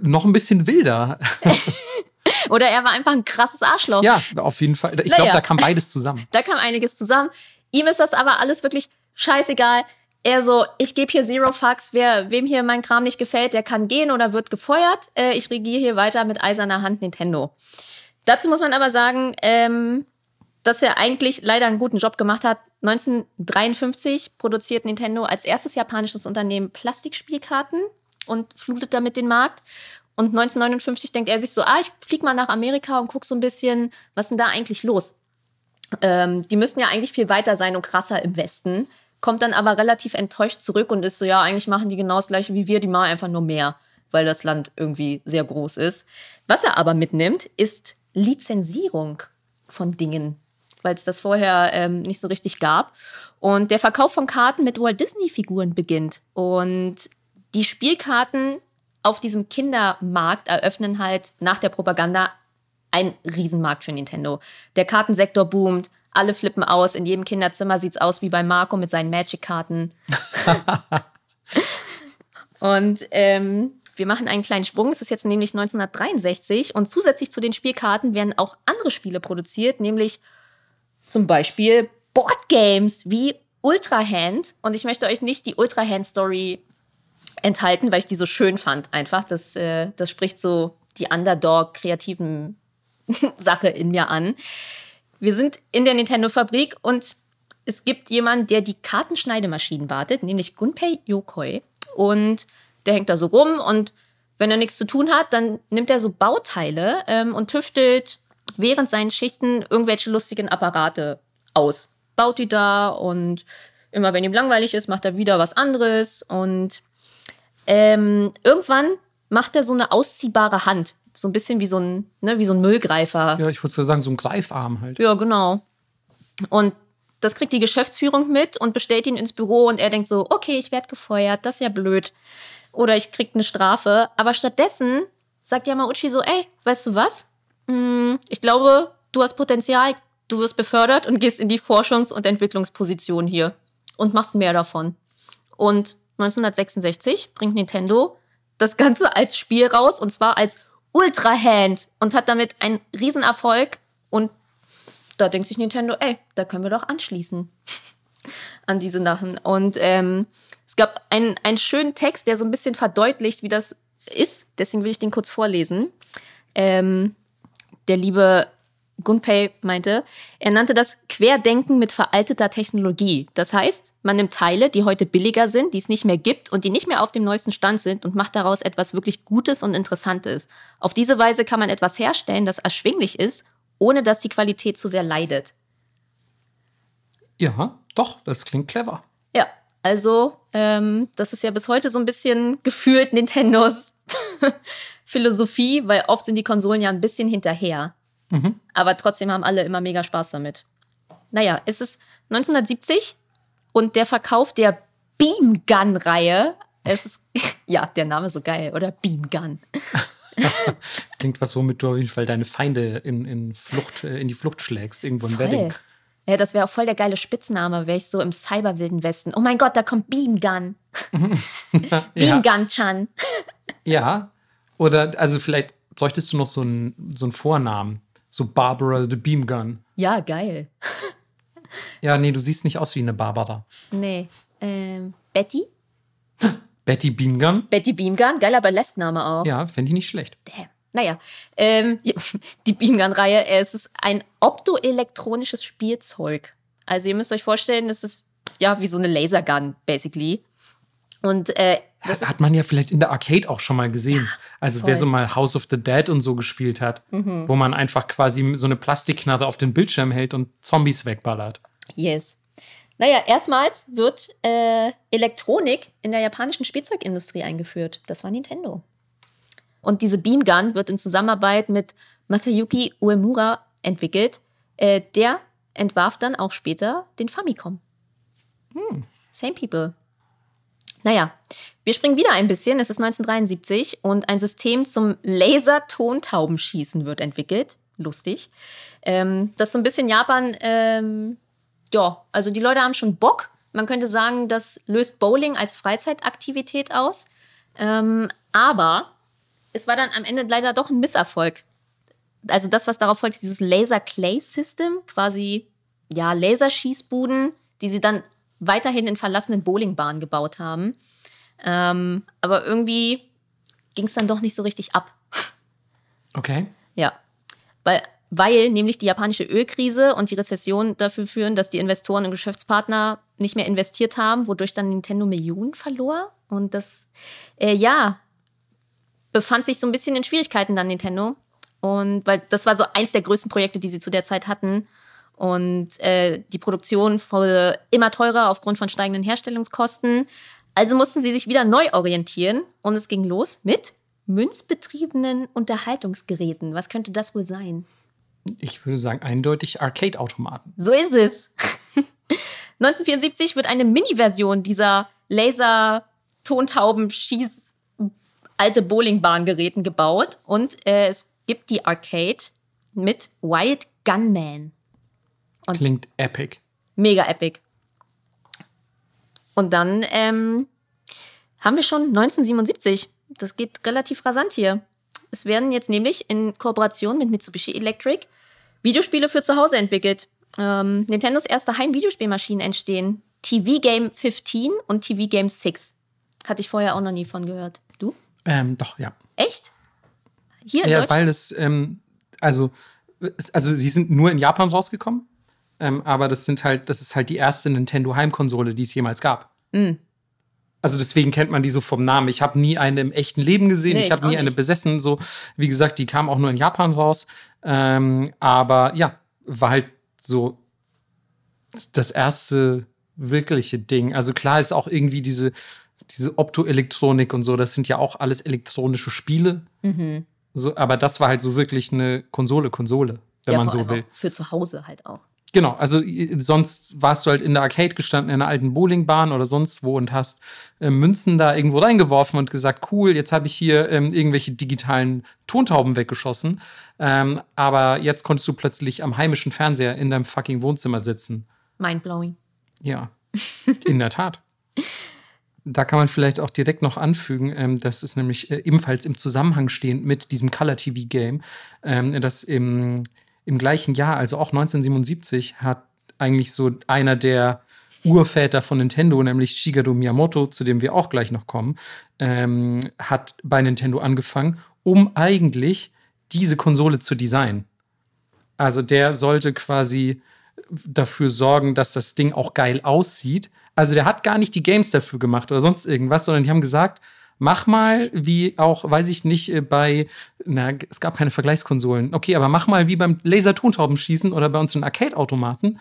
[SPEAKER 2] noch ein bisschen wilder.
[SPEAKER 1] Oder er war einfach ein krasses Arschloch.
[SPEAKER 2] Ja, auf jeden Fall. Ich glaube, da kam beides zusammen.
[SPEAKER 1] Da kam einiges zusammen. Ihm ist das aber alles wirklich scheißegal. Er so, ich gebe hier Zero Fucks. Wer, wem hier mein Kram nicht gefällt, der kann gehen oder wird gefeuert. Äh, ich regiere hier weiter mit eiserner Hand Nintendo. Dazu muss man aber sagen, ähm, dass er eigentlich leider einen guten Job gemacht hat. 1953 produziert Nintendo als erstes japanisches Unternehmen Plastikspielkarten und flutet damit den Markt. Und 1959 denkt er sich so, ah, ich flieg mal nach Amerika und guck so ein bisschen, was ist denn da eigentlich los? ähm, die müssten ja eigentlich viel weiter sein und krasser im Westen. Kommt dann aber relativ enttäuscht zurück und ist so, ja, eigentlich machen die genau das gleiche wie wir, die machen einfach nur mehr, weil das Land irgendwie sehr groß ist. Was er aber mitnimmt, ist Lizenzierung von Dingen, weil es das vorher ähm, nicht so richtig gab. Und der Verkauf von Karten mit Walt Disney-Figuren beginnt. Und die Spielkarten auf diesem Kindermarkt eröffnen halt nach der Propaganda ein Riesenmarkt für Nintendo. Der Kartensektor boomt, alle flippen aus, in jedem Kinderzimmer sieht's aus wie bei Marco mit seinen Magic-Karten. und ähm, wir machen einen kleinen Sprung. Es ist jetzt nämlich 1963 und zusätzlich zu den Spielkarten werden auch andere Spiele produziert, nämlich zum Beispiel Boardgames wie Ultra Hand. Und ich möchte euch nicht die Ultra Hand Story enthalten, weil ich die so schön fand. Einfach, das, äh, das spricht so die Underdog-kreativen Sache in mir an. Wir sind in der Nintendo-Fabrik und es gibt jemanden, der die Kartenschneidemaschinen wartet, nämlich Gunpei Yokoi. Und der hängt da so rum und wenn er nichts zu tun hat, dann nimmt er so Bauteile ähm, und tüftelt während seinen Schichten irgendwelche lustigen Apparate aus. Baut die da und immer wenn ihm langweilig ist, macht er wieder was anderes und ähm, irgendwann macht er so eine ausziehbare Hand. So ein bisschen wie so ein, ne, wie so ein Müllgreifer.
[SPEAKER 2] Ja, ich würde so sagen, so ein Greifarm halt.
[SPEAKER 1] Ja, genau. Und das kriegt die Geschäftsführung mit und bestellt ihn ins Büro und er denkt so, okay, ich werde gefeuert, das ist ja blöd. Oder ich krieg eine Strafe. Aber stattdessen sagt Yamauchi so, ey, weißt du was? Hm, ich glaube, du hast Potenzial, du wirst befördert und gehst in die Forschungs- und Entwicklungsposition hier und machst mehr davon. Und 1966 bringt Nintendo das Ganze als Spiel raus und zwar als Ultra Hand und hat damit einen Riesenerfolg und da denkt sich Nintendo, ey, da können wir doch anschließen an diese Sachen. Und ähm, es gab einen, einen schönen Text, der so ein bisschen verdeutlicht, wie das ist. Deswegen will ich den kurz vorlesen. Ähm, der liebe Gunpei meinte, er nannte das Querdenken mit veralteter Technologie. Das heißt, man nimmt Teile, die heute billiger sind, die es nicht mehr gibt und die nicht mehr auf dem neuesten Stand sind und macht daraus etwas wirklich Gutes und Interessantes. Auf diese Weise kann man etwas herstellen, das erschwinglich ist, ohne dass die Qualität zu sehr leidet.
[SPEAKER 2] Ja, doch, das klingt clever.
[SPEAKER 1] Ja, also ähm, das ist ja bis heute so ein bisschen gefühlt Nintendos Philosophie, weil oft sind die Konsolen ja ein bisschen hinterher. Aber trotzdem haben alle immer mega Spaß damit. Naja, es ist 1970 und der Verkauf der Beam Gun-Reihe, es ist, ja, der Name ist so geil, oder? Beam Gun.
[SPEAKER 2] Klingt was, womit du auf jeden Fall deine Feinde in, in, Flucht, äh, in die Flucht schlägst, irgendwo in Wedding.
[SPEAKER 1] Ja, das wäre auch voll der geile Spitzname, wäre ich so im Cyberwilden Westen. Oh mein Gott, da kommt Beam Gun.
[SPEAKER 2] Ja.
[SPEAKER 1] Beam Gun-chan.
[SPEAKER 2] ja. Oder, also vielleicht bräuchtest du noch so einen, so einen Vornamen. So Barbara the Beam Gun.
[SPEAKER 1] Ja, geil.
[SPEAKER 2] Ja, nee, du siehst nicht aus wie eine Barbara.
[SPEAKER 1] Nee. Ähm, Betty?
[SPEAKER 2] Betty Beamgun.
[SPEAKER 1] Betty Beamgun, geiler Ballettname auch.
[SPEAKER 2] Ja, fände ich nicht schlecht.
[SPEAKER 1] Damn. Naja, ähm, die Beamgun-Reihe, es ist ein optoelektronisches Spielzeug. Also ihr müsst euch vorstellen, das ist ja wie so eine Lasergun, basically. Und äh, das
[SPEAKER 2] hat, man ja vielleicht in der Arcade auch schon mal gesehen. Ja, also voll. wer so mal House of the Dead und so gespielt hat, mhm. wo man einfach quasi so eine Plastikknarre auf den Bildschirm hält und Zombies wegballert.
[SPEAKER 1] Yes. Naja, erstmals wird äh, Elektronik in der japanischen Spielzeugindustrie eingeführt. Das war Nintendo. Und diese Beamgun wird in Zusammenarbeit mit Masayuki Uemura entwickelt. Äh, der entwarf dann auch später den Famicom. Hm. Same people. Naja, wir springen wieder ein bisschen. Es ist 1973 und ein System zum Laser-Tontaubenschießen wird entwickelt. Lustig. Ähm, das so ein bisschen Japan, ähm, ja, also die Leute haben schon Bock. Man könnte sagen, das löst Bowling als Freizeitaktivität aus. Ähm, aber es war dann am Ende leider doch ein Misserfolg. Also das, was darauf folgt, dieses Laser-Clay-System, quasi, ja, Laserschießbuden, die sie dann weiterhin in verlassenen Bowlingbahnen gebaut haben. Ähm, aber irgendwie ging es dann doch nicht so richtig ab.
[SPEAKER 2] Okay.
[SPEAKER 1] Ja. Weil, weil nämlich die japanische Ölkrise und die Rezession dafür führen, dass die Investoren und Geschäftspartner nicht mehr investiert haben, wodurch dann Nintendo Millionen verlor. Und das, äh, ja, befand sich so ein bisschen in Schwierigkeiten dann Nintendo. Und weil das war so eins der größten Projekte, die sie zu der Zeit hatten. Und äh, die Produktion wurde immer teurer aufgrund von steigenden Herstellungskosten. Also mussten sie sich wieder neu orientieren und es ging los mit münzbetriebenen Unterhaltungsgeräten. Was könnte das wohl sein?
[SPEAKER 2] Ich würde sagen, eindeutig Arcade-Automaten.
[SPEAKER 1] So ist es. 1974 wird eine Mini-Version dieser Laser-Tontauben-Schieß- alte Bowlingbahn-Geräten gebaut und äh, es gibt die Arcade mit Wild Gunman.
[SPEAKER 2] Und Klingt epic.
[SPEAKER 1] Mega epic. Und dann ähm, haben wir schon 1977. Das geht relativ rasant hier. Es werden jetzt nämlich in Kooperation mit Mitsubishi Electric Videospiele für zu Hause entwickelt. Ähm, Nintendos erste Heim-Videospielmaschinen entstehen. TV Game 15 und TV Game 6. Hatte ich vorher auch noch nie von gehört. Du?
[SPEAKER 2] Ähm, doch, ja.
[SPEAKER 1] Echt?
[SPEAKER 2] Hier in ja, weil es, ähm, also, also die sind nur in Japan rausgekommen. Ähm, aber das sind halt, das ist halt die erste Nintendo Heimkonsole, die es jemals gab. Mhm. Also deswegen kennt man die so vom Namen. Ich habe nie eine im echten Leben gesehen. Nee, ich habe nie nicht. eine besessen. So, wie gesagt, die kam auch nur in Japan raus. Ähm, aber ja, war halt so das erste wirkliche Ding. Also klar ist auch irgendwie diese, diese Optoelektronik und so, das sind ja auch alles elektronische Spiele. Mhm. So, aber das war halt so wirklich eine Konsole, Konsole, wenn ja, man so will.
[SPEAKER 1] Für zu Hause halt auch.
[SPEAKER 2] Genau, also sonst warst du halt in der Arcade gestanden, in einer alten Bowlingbahn oder sonst wo und hast äh, Münzen da irgendwo reingeworfen und gesagt, cool, jetzt habe ich hier ähm, irgendwelche digitalen Tontauben weggeschossen. Ähm, aber jetzt konntest du plötzlich am heimischen Fernseher in deinem fucking Wohnzimmer sitzen.
[SPEAKER 1] Mindblowing.
[SPEAKER 2] Ja, in der Tat. Da kann man vielleicht auch direkt noch anfügen, ähm, das ist nämlich äh, ebenfalls im Zusammenhang stehend mit diesem Color TV Game, ähm, das im im gleichen Jahr, also auch 1977, hat eigentlich so einer der Urväter von Nintendo, nämlich Shigeru Miyamoto, zu dem wir auch gleich noch kommen, ähm, hat bei Nintendo angefangen, um eigentlich diese Konsole zu designen. Also der sollte quasi dafür sorgen, dass das Ding auch geil aussieht. Also der hat gar nicht die Games dafür gemacht oder sonst irgendwas, sondern die haben gesagt, Mach mal wie auch, weiß ich nicht, äh, bei, na, es gab keine Vergleichskonsolen. Okay, aber mach mal wie beim Laser-Tontaubenschießen oder bei unseren Arcade-Automaten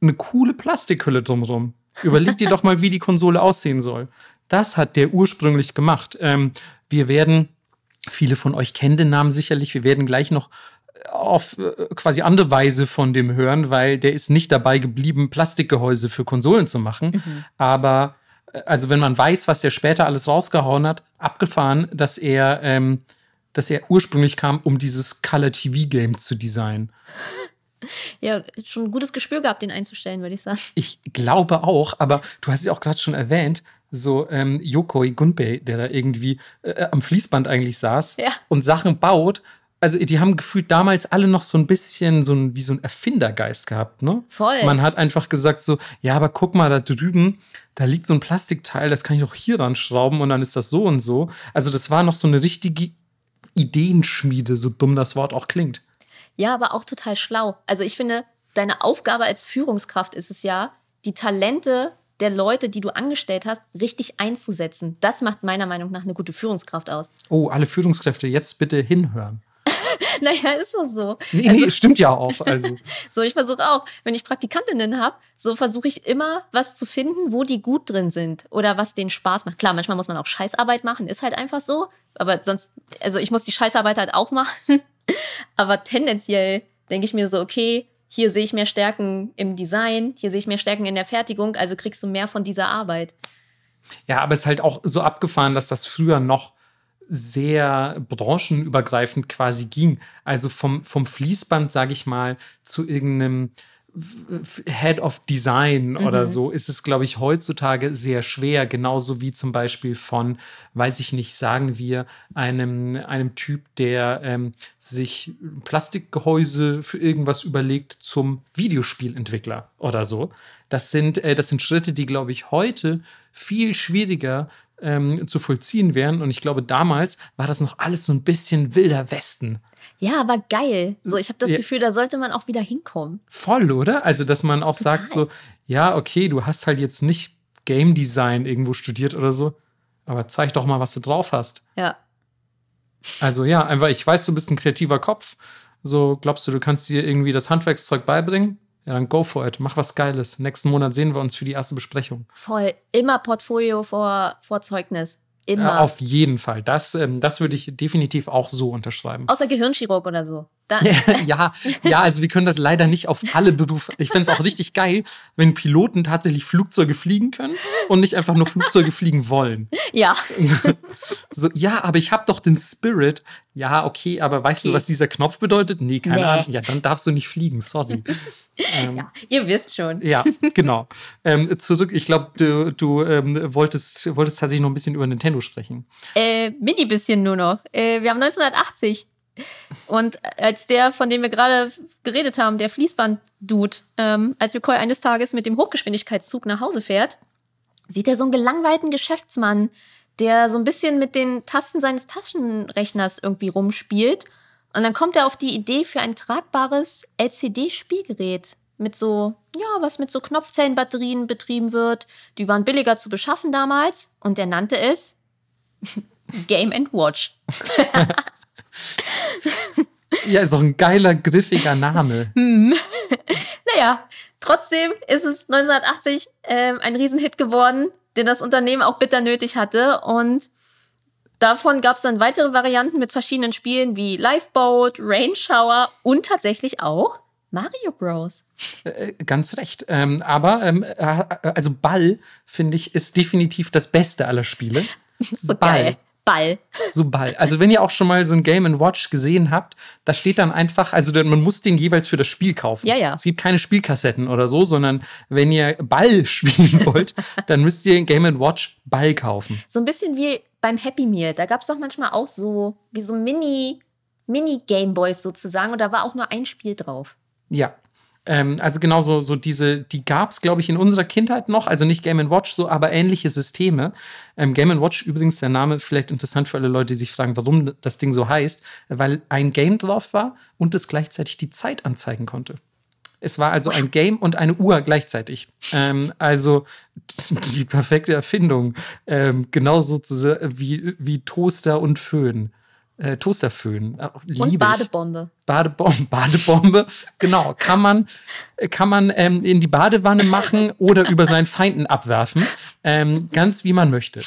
[SPEAKER 2] eine coole Plastikhülle drumherum. Überleg dir doch mal, wie die Konsole aussehen soll. Das hat der ursprünglich gemacht. Ähm, wir werden, viele von euch kennen den Namen sicherlich, wir werden gleich noch auf äh, quasi andere Weise von dem hören, weil der ist nicht dabei geblieben, Plastikgehäuse für Konsolen zu machen. Mhm. Aber also wenn man weiß, was der später alles rausgehauen hat, abgefahren, dass er, ähm, dass er ursprünglich kam, um dieses Color TV Game zu designen.
[SPEAKER 1] Ja, schon ein gutes Gespür gehabt, den einzustellen, würde ich sagen.
[SPEAKER 2] Ich glaube auch, aber du hast es ja auch gerade schon erwähnt, so ähm, Yokoi Gunpei, der da irgendwie äh, am Fließband eigentlich saß
[SPEAKER 1] ja.
[SPEAKER 2] und Sachen baut also die haben gefühlt damals alle noch so ein bisschen so ein, wie so ein Erfindergeist gehabt, ne?
[SPEAKER 1] Voll.
[SPEAKER 2] Man hat einfach gesagt so, ja, aber guck mal da drüben, da liegt so ein Plastikteil, das kann ich auch hier dran schrauben und dann ist das so und so. Also das war noch so eine richtige Ideenschmiede, so dumm das Wort auch klingt.
[SPEAKER 1] Ja, aber auch total schlau. Also ich finde, deine Aufgabe als Führungskraft ist es ja, die Talente der Leute, die du angestellt hast, richtig einzusetzen. Das macht meiner Meinung nach eine gute Führungskraft aus.
[SPEAKER 2] Oh, alle Führungskräfte, jetzt bitte hinhören.
[SPEAKER 1] naja, ist doch so.
[SPEAKER 2] Nee, also, nee, stimmt ja auch. Also.
[SPEAKER 1] so, ich versuche auch, wenn ich Praktikantinnen habe, so versuche ich immer was zu finden, wo die gut drin sind oder was denen Spaß macht. Klar, manchmal muss man auch Scheißarbeit machen, ist halt einfach so. Aber sonst, also ich muss die Scheißarbeit halt auch machen. aber tendenziell denke ich mir so, okay, hier sehe ich mehr Stärken im Design, hier sehe ich mehr Stärken in der Fertigung, also kriegst du mehr von dieser Arbeit.
[SPEAKER 2] Ja, aber es ist halt auch so abgefahren, dass das früher noch sehr branchenübergreifend quasi ging. Also vom, vom Fließband, sage ich mal, zu irgendeinem Head of Design mhm. oder so ist es, glaube ich, heutzutage sehr schwer. Genauso wie zum Beispiel von, weiß ich nicht, sagen wir, einem, einem Typ, der ähm, sich Plastikgehäuse für irgendwas überlegt zum Videospielentwickler oder so. Das sind, äh, das sind Schritte, die, glaube ich, heute viel schwieriger ähm, zu vollziehen wären. Und ich glaube, damals war das noch alles so ein bisschen wilder Westen.
[SPEAKER 1] Ja, aber geil. So, ich habe das ja. Gefühl, da sollte man auch wieder hinkommen.
[SPEAKER 2] Voll, oder? Also, dass man auch Total. sagt so, ja, okay, du hast halt jetzt nicht Game Design irgendwo studiert oder so, aber zeig doch mal, was du drauf hast.
[SPEAKER 1] Ja.
[SPEAKER 2] Also ja, einfach, ich weiß, du bist ein kreativer Kopf. So, glaubst du, du kannst dir irgendwie das Handwerkszeug beibringen? Ja, dann go for it. Mach was Geiles. Nächsten Monat sehen wir uns für die erste Besprechung.
[SPEAKER 1] Voll. Immer Portfolio vor, vor Zeugnis. Immer. Ja,
[SPEAKER 2] auf jeden Fall. Das, ähm, das würde ich definitiv auch so unterschreiben.
[SPEAKER 1] Außer Gehirnchirurg oder so.
[SPEAKER 2] Ja, ja, also wir können das leider nicht auf alle Berufe. Ich fände es auch richtig geil, wenn Piloten tatsächlich Flugzeuge fliegen können und nicht einfach nur Flugzeuge fliegen wollen.
[SPEAKER 1] Ja.
[SPEAKER 2] so, ja, aber ich habe doch den Spirit. Ja, okay, aber weißt okay. du, was dieser Knopf bedeutet? Nee, keine nee. Ahnung. Ja, dann darfst du nicht fliegen, sorry.
[SPEAKER 1] Ähm, ja, ihr wisst schon.
[SPEAKER 2] Ja, genau. ähm, zurück, ich glaube, du, du ähm, wolltest, wolltest tatsächlich noch ein bisschen über Nintendo sprechen.
[SPEAKER 1] Äh, mini bisschen nur noch. Äh, wir haben 1980. Und als der, von dem wir gerade geredet haben, der Fließband-Dude, ähm, als Nicole eines Tages mit dem Hochgeschwindigkeitszug nach Hause fährt, sieht er so einen gelangweilten Geschäftsmann, der so ein bisschen mit den Tasten seines Taschenrechners irgendwie rumspielt und dann kommt er auf die Idee für ein tragbares LCD-Spielgerät mit so, ja, was mit so Knopfzellenbatterien betrieben wird. Die waren billiger zu beschaffen damals und er nannte es Game and Watch.
[SPEAKER 2] ja, ist doch ein geiler, griffiger Name.
[SPEAKER 1] Hm. naja, trotzdem ist es 1980 äh, ein Riesenhit geworden, den das Unternehmen auch bitter nötig hatte und Davon gab es dann weitere Varianten mit verschiedenen Spielen wie Lifeboat, Rain Shower und tatsächlich auch Mario Bros.
[SPEAKER 2] Äh, ganz recht. Ähm, aber ähm, äh, also Ball, finde ich, ist definitiv das Beste aller Spiele.
[SPEAKER 1] so Ball. geil. Ball.
[SPEAKER 2] So Ball. Also wenn ihr auch schon mal so ein Game Watch gesehen habt, da steht dann einfach, also man muss den jeweils für das Spiel kaufen.
[SPEAKER 1] Ja, ja.
[SPEAKER 2] Es gibt keine Spielkassetten oder so, sondern wenn ihr Ball spielen wollt, dann müsst ihr den Game Watch Ball kaufen.
[SPEAKER 1] So ein bisschen wie beim Happy Meal. Da gab es doch manchmal auch so, wie so Mini, Mini Gameboys sozusagen und da war auch nur ein Spiel drauf.
[SPEAKER 2] Ja, ähm, also genauso so diese, die gab es, glaube ich, in unserer Kindheit noch, also nicht Game Watch, so, aber ähnliche Systeme. Ähm, Game Watch, übrigens der Name vielleicht interessant für alle Leute, die sich fragen, warum das Ding so heißt, weil ein Game drauf war und es gleichzeitig die Zeit anzeigen konnte. Es war also ein Game und eine Uhr gleichzeitig. Ähm, also die perfekte Erfindung. Ähm, genauso wie, wie Toaster und Föhn äh, Toasterföhn.
[SPEAKER 1] Äh, und Badebombe.
[SPEAKER 2] Badebombe, Badebombe, genau. Kann man, kann man ähm, in die Badewanne machen oder über seinen Feinden abwerfen. Ähm, ganz wie man möchte.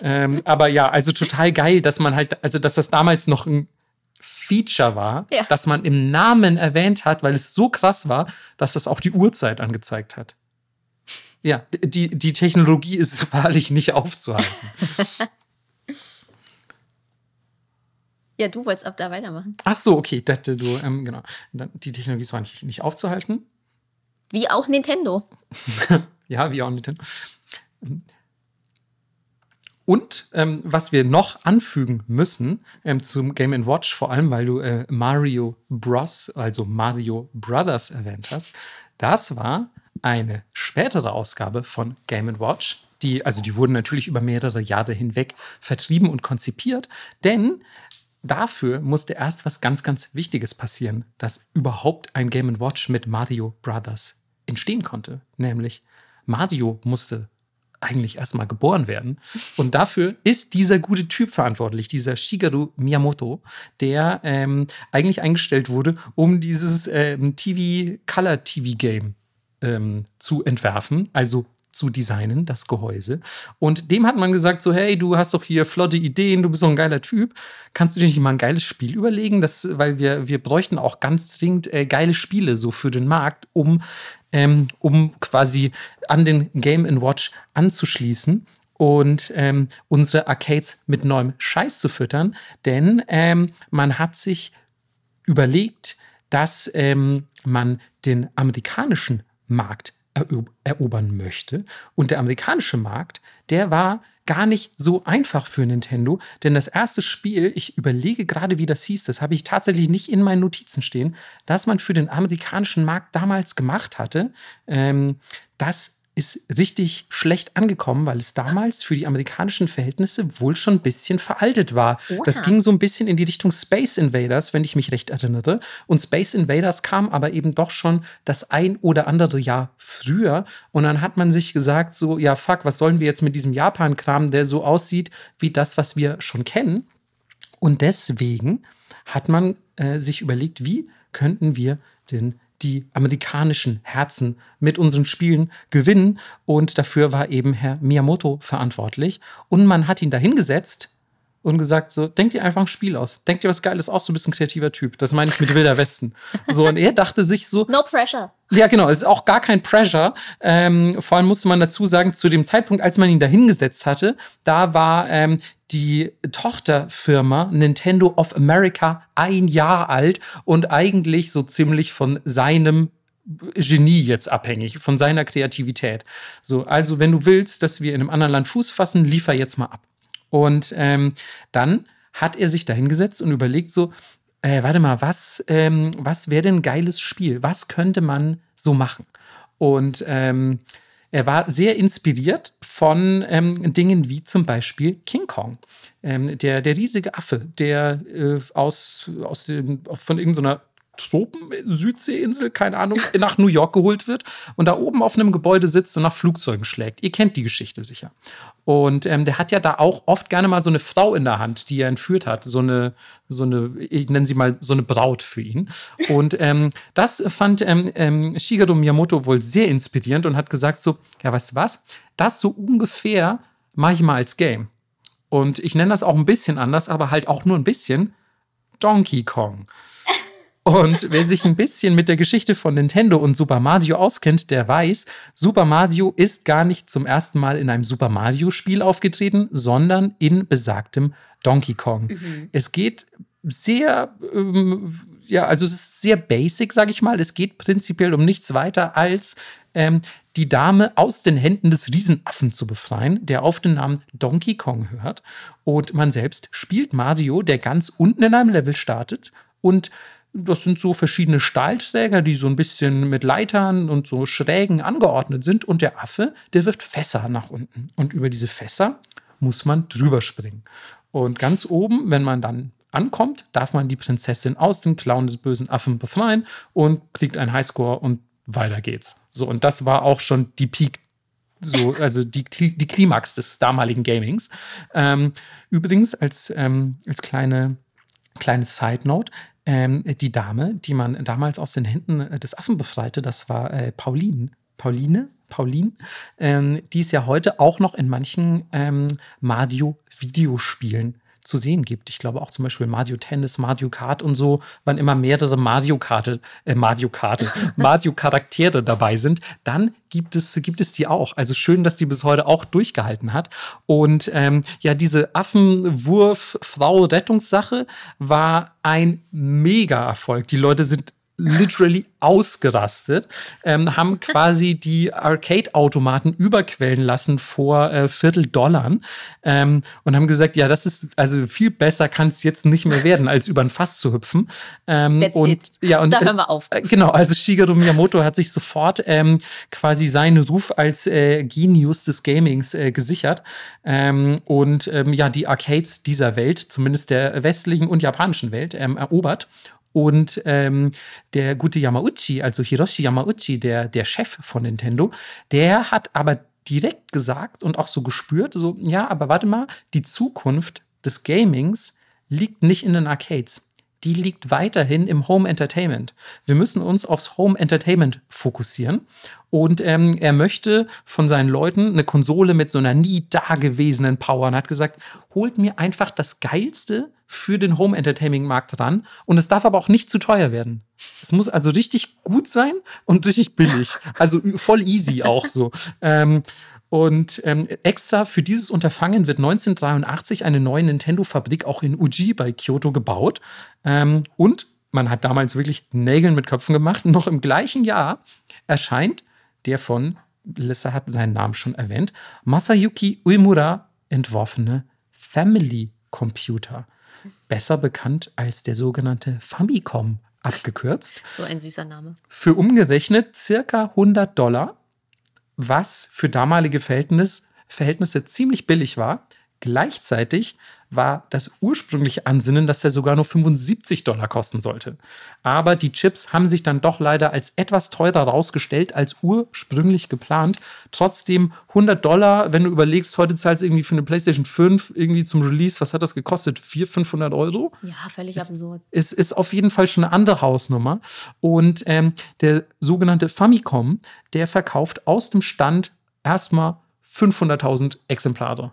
[SPEAKER 2] Ähm, aber ja, also total geil, dass man halt, also dass das damals noch ein Feature war, ja. dass man im Namen erwähnt hat, weil es so krass war, dass das auch die Uhrzeit angezeigt hat. Ja, die, die Technologie ist wahrlich nicht aufzuhalten.
[SPEAKER 1] Ja, du wolltest ab da weitermachen.
[SPEAKER 2] Ach so, okay. Ich dachte, du, ähm, genau. Die Technologie ist nicht, nicht aufzuhalten.
[SPEAKER 1] Wie auch Nintendo.
[SPEAKER 2] ja, wie auch Nintendo. und ähm, was wir noch anfügen müssen ähm, zum Game Watch, vor allem weil du äh, Mario Bros, also Mario Brothers erwähnt hast, das war eine spätere Ausgabe von Game Watch. Die, also die wurden natürlich über mehrere Jahre hinweg vertrieben und konzipiert, denn dafür musste erst was ganz, ganz Wichtiges passieren, dass überhaupt ein Game Watch mit Mario Brothers entstehen konnte. Nämlich Mario musste eigentlich erstmal geboren werden. Und dafür ist dieser gute Typ verantwortlich, dieser Shigeru Miyamoto, der ähm, eigentlich eingestellt wurde, um dieses ähm, TV Color TV Game ähm, zu entwerfen, also zu designen, das Gehäuse. Und dem hat man gesagt, so, hey, du hast doch hier flotte Ideen, du bist so ein geiler Typ. Kannst du dir nicht mal ein geiles Spiel überlegen? Das, weil wir, wir bräuchten auch ganz dringend äh, geile Spiele so für den Markt, um ähm, um quasi an den Game Watch anzuschließen und ähm, unsere Arcades mit neuem Scheiß zu füttern. Denn ähm, man hat sich überlegt, dass ähm, man den amerikanischen Markt erobern möchte. Und der amerikanische Markt, der war gar nicht so einfach für Nintendo, denn das erste Spiel, ich überlege gerade, wie das hieß, das habe ich tatsächlich nicht in meinen Notizen stehen, das man für den amerikanischen Markt damals gemacht hatte, ähm, das ist richtig schlecht angekommen, weil es damals für die amerikanischen Verhältnisse wohl schon ein bisschen veraltet war. Oha. Das ging so ein bisschen in die Richtung Space Invaders, wenn ich mich recht erinnere. Und Space Invaders kam aber eben doch schon das ein oder andere Jahr früher. Und dann hat man sich gesagt, so, ja, fuck, was sollen wir jetzt mit diesem Japan-Kram, der so aussieht wie das, was wir schon kennen? Und deswegen hat man äh, sich überlegt, wie könnten wir den die amerikanischen Herzen mit unseren Spielen gewinnen. Und dafür war eben Herr Miyamoto verantwortlich. Und man hat ihn dahingesetzt und gesagt, so, denk dir einfach ein Spiel aus. Denk dir was Geiles aus, du bist ein kreativer Typ. Das meine ich mit Wilder Westen. So, und er dachte sich so.
[SPEAKER 1] No pressure.
[SPEAKER 2] Ja, genau, es ist auch gar kein Pressure. Ähm, vor allem musste man dazu sagen, zu dem Zeitpunkt, als man ihn dahingesetzt hatte, da war ähm, die Tochterfirma Nintendo of America ein Jahr alt und eigentlich so ziemlich von seinem Genie jetzt abhängig, von seiner Kreativität. So, also wenn du willst, dass wir in einem anderen Land Fuß fassen, liefer jetzt mal ab. Und ähm, dann hat er sich dahingesetzt und überlegt so, äh, warte mal, was, ähm, was wäre denn ein geiles Spiel? Was könnte man so machen? Und ähm, er war sehr inspiriert von ähm, Dingen wie zum Beispiel King Kong. Ähm, der, der riesige Affe, der äh, aus, aus dem, von irgendeiner Tropen-Südseeinsel, keine Ahnung, nach New York geholt wird und da oben auf einem Gebäude sitzt und nach Flugzeugen schlägt. Ihr kennt die Geschichte sicher. Und ähm, der hat ja da auch oft gerne mal so eine Frau in der Hand, die er entführt hat. So eine, so eine, ich nenne sie mal so eine Braut für ihn. Und ähm, das fand ähm, ähm, Shigeru Miyamoto wohl sehr inspirierend und hat gesagt so, ja, weißt du was? Das so ungefähr mache ich mal als Game. Und ich nenne das auch ein bisschen anders, aber halt auch nur ein bisschen Donkey Kong. Und wer sich ein bisschen mit der Geschichte von Nintendo und Super Mario auskennt, der weiß, Super Mario ist gar nicht zum ersten Mal in einem Super Mario-Spiel aufgetreten, sondern in besagtem Donkey Kong. Mhm. Es geht sehr, ähm, ja, also es ist sehr basic, sag ich mal. Es geht prinzipiell um nichts weiter als ähm, die Dame aus den Händen des Riesenaffen zu befreien, der auf den Namen Donkey Kong hört. Und man selbst spielt Mario, der ganz unten in einem Level startet und das sind so verschiedene Stahlträger, die so ein bisschen mit Leitern und so Schrägen angeordnet sind. Und der Affe, der wirft Fässer nach unten. Und über diese Fässer muss man drüber springen. Und ganz oben, wenn man dann ankommt, darf man die Prinzessin aus den Klauen des bösen Affen befreien und kriegt einen Highscore und weiter geht's. So, und das war auch schon die Peak so, also die, die Klimax des damaligen Gamings. Ähm, übrigens, als, ähm, als kleine, kleine Side Note, ähm, die Dame, die man damals aus den Händen äh, des Affen befreite, das war äh, Pauline. Pauline? Pauline, ähm, die ist ja heute auch noch in manchen ähm, Mario-Videospielen zu sehen gibt. Ich glaube auch zum Beispiel Mario Tennis, Mario Kart und so, wann immer mehrere Mario Karte, äh, Mario Karte, Mario Charaktere dabei sind, dann gibt es, gibt es die auch. Also schön, dass die bis heute auch durchgehalten hat. Und ähm, ja, diese Affenwurf-Frau-Rettungssache war ein Mega-Erfolg. Die Leute sind literally ausgerastet, ähm, haben quasi die Arcade-Automaten überquellen lassen vor äh, Viertel-Dollar ähm, und haben gesagt, ja, das ist, also viel besser kann es jetzt nicht mehr werden, als über ein Fass zu hüpfen. Ähm,
[SPEAKER 1] That's
[SPEAKER 2] und,
[SPEAKER 1] it.
[SPEAKER 2] Ja, und,
[SPEAKER 1] Da hören wir auf.
[SPEAKER 2] Äh, genau, also Shigeru Miyamoto hat sich sofort ähm, quasi seinen Ruf als äh, Genius des Gamings äh, gesichert ähm, und ähm, ja, die Arcades dieser Welt, zumindest der westlichen und japanischen Welt, ähm, erobert. Und ähm, der gute Yamauchi, also Hiroshi Yamauchi, der, der Chef von Nintendo, der hat aber direkt gesagt und auch so gespürt, so, ja, aber warte mal, die Zukunft des Gamings liegt nicht in den Arcades. Die liegt weiterhin im Home Entertainment. Wir müssen uns aufs Home Entertainment fokussieren. Und ähm, er möchte von seinen Leuten eine Konsole mit so einer nie dagewesenen Power und hat gesagt, holt mir einfach das Geilste für den Home Entertainment Markt ran. Und es darf aber auch nicht zu teuer werden. Es muss also richtig gut sein und richtig billig. Also voll easy auch so. Ähm, und ähm, extra für dieses Unterfangen wird 1983 eine neue Nintendo-Fabrik auch in Uji bei Kyoto gebaut. Ähm, und man hat damals wirklich Nägeln mit Köpfen gemacht. Noch im gleichen Jahr erscheint der von, Lissa hat seinen Namen schon erwähnt, Masayuki Uemura entworfene Family Computer. Besser bekannt als der sogenannte Famicom abgekürzt.
[SPEAKER 1] So ein süßer Name.
[SPEAKER 2] Für umgerechnet circa 100 Dollar, was für damalige Verhältnis, Verhältnisse ziemlich billig war. Gleichzeitig war das ursprüngliche Ansinnen, dass er sogar nur 75 Dollar kosten sollte. Aber die Chips haben sich dann doch leider als etwas teurer rausgestellt als ursprünglich geplant. Trotzdem 100 Dollar, wenn du überlegst, heute zahlst du irgendwie für eine PlayStation 5 irgendwie zum Release, was hat das gekostet? 400, 500 Euro?
[SPEAKER 1] Ja, völlig absurd.
[SPEAKER 2] Es ist auf jeden Fall schon eine andere Hausnummer. Und ähm, der sogenannte Famicom, der verkauft aus dem Stand erstmal 500.000 Exemplare.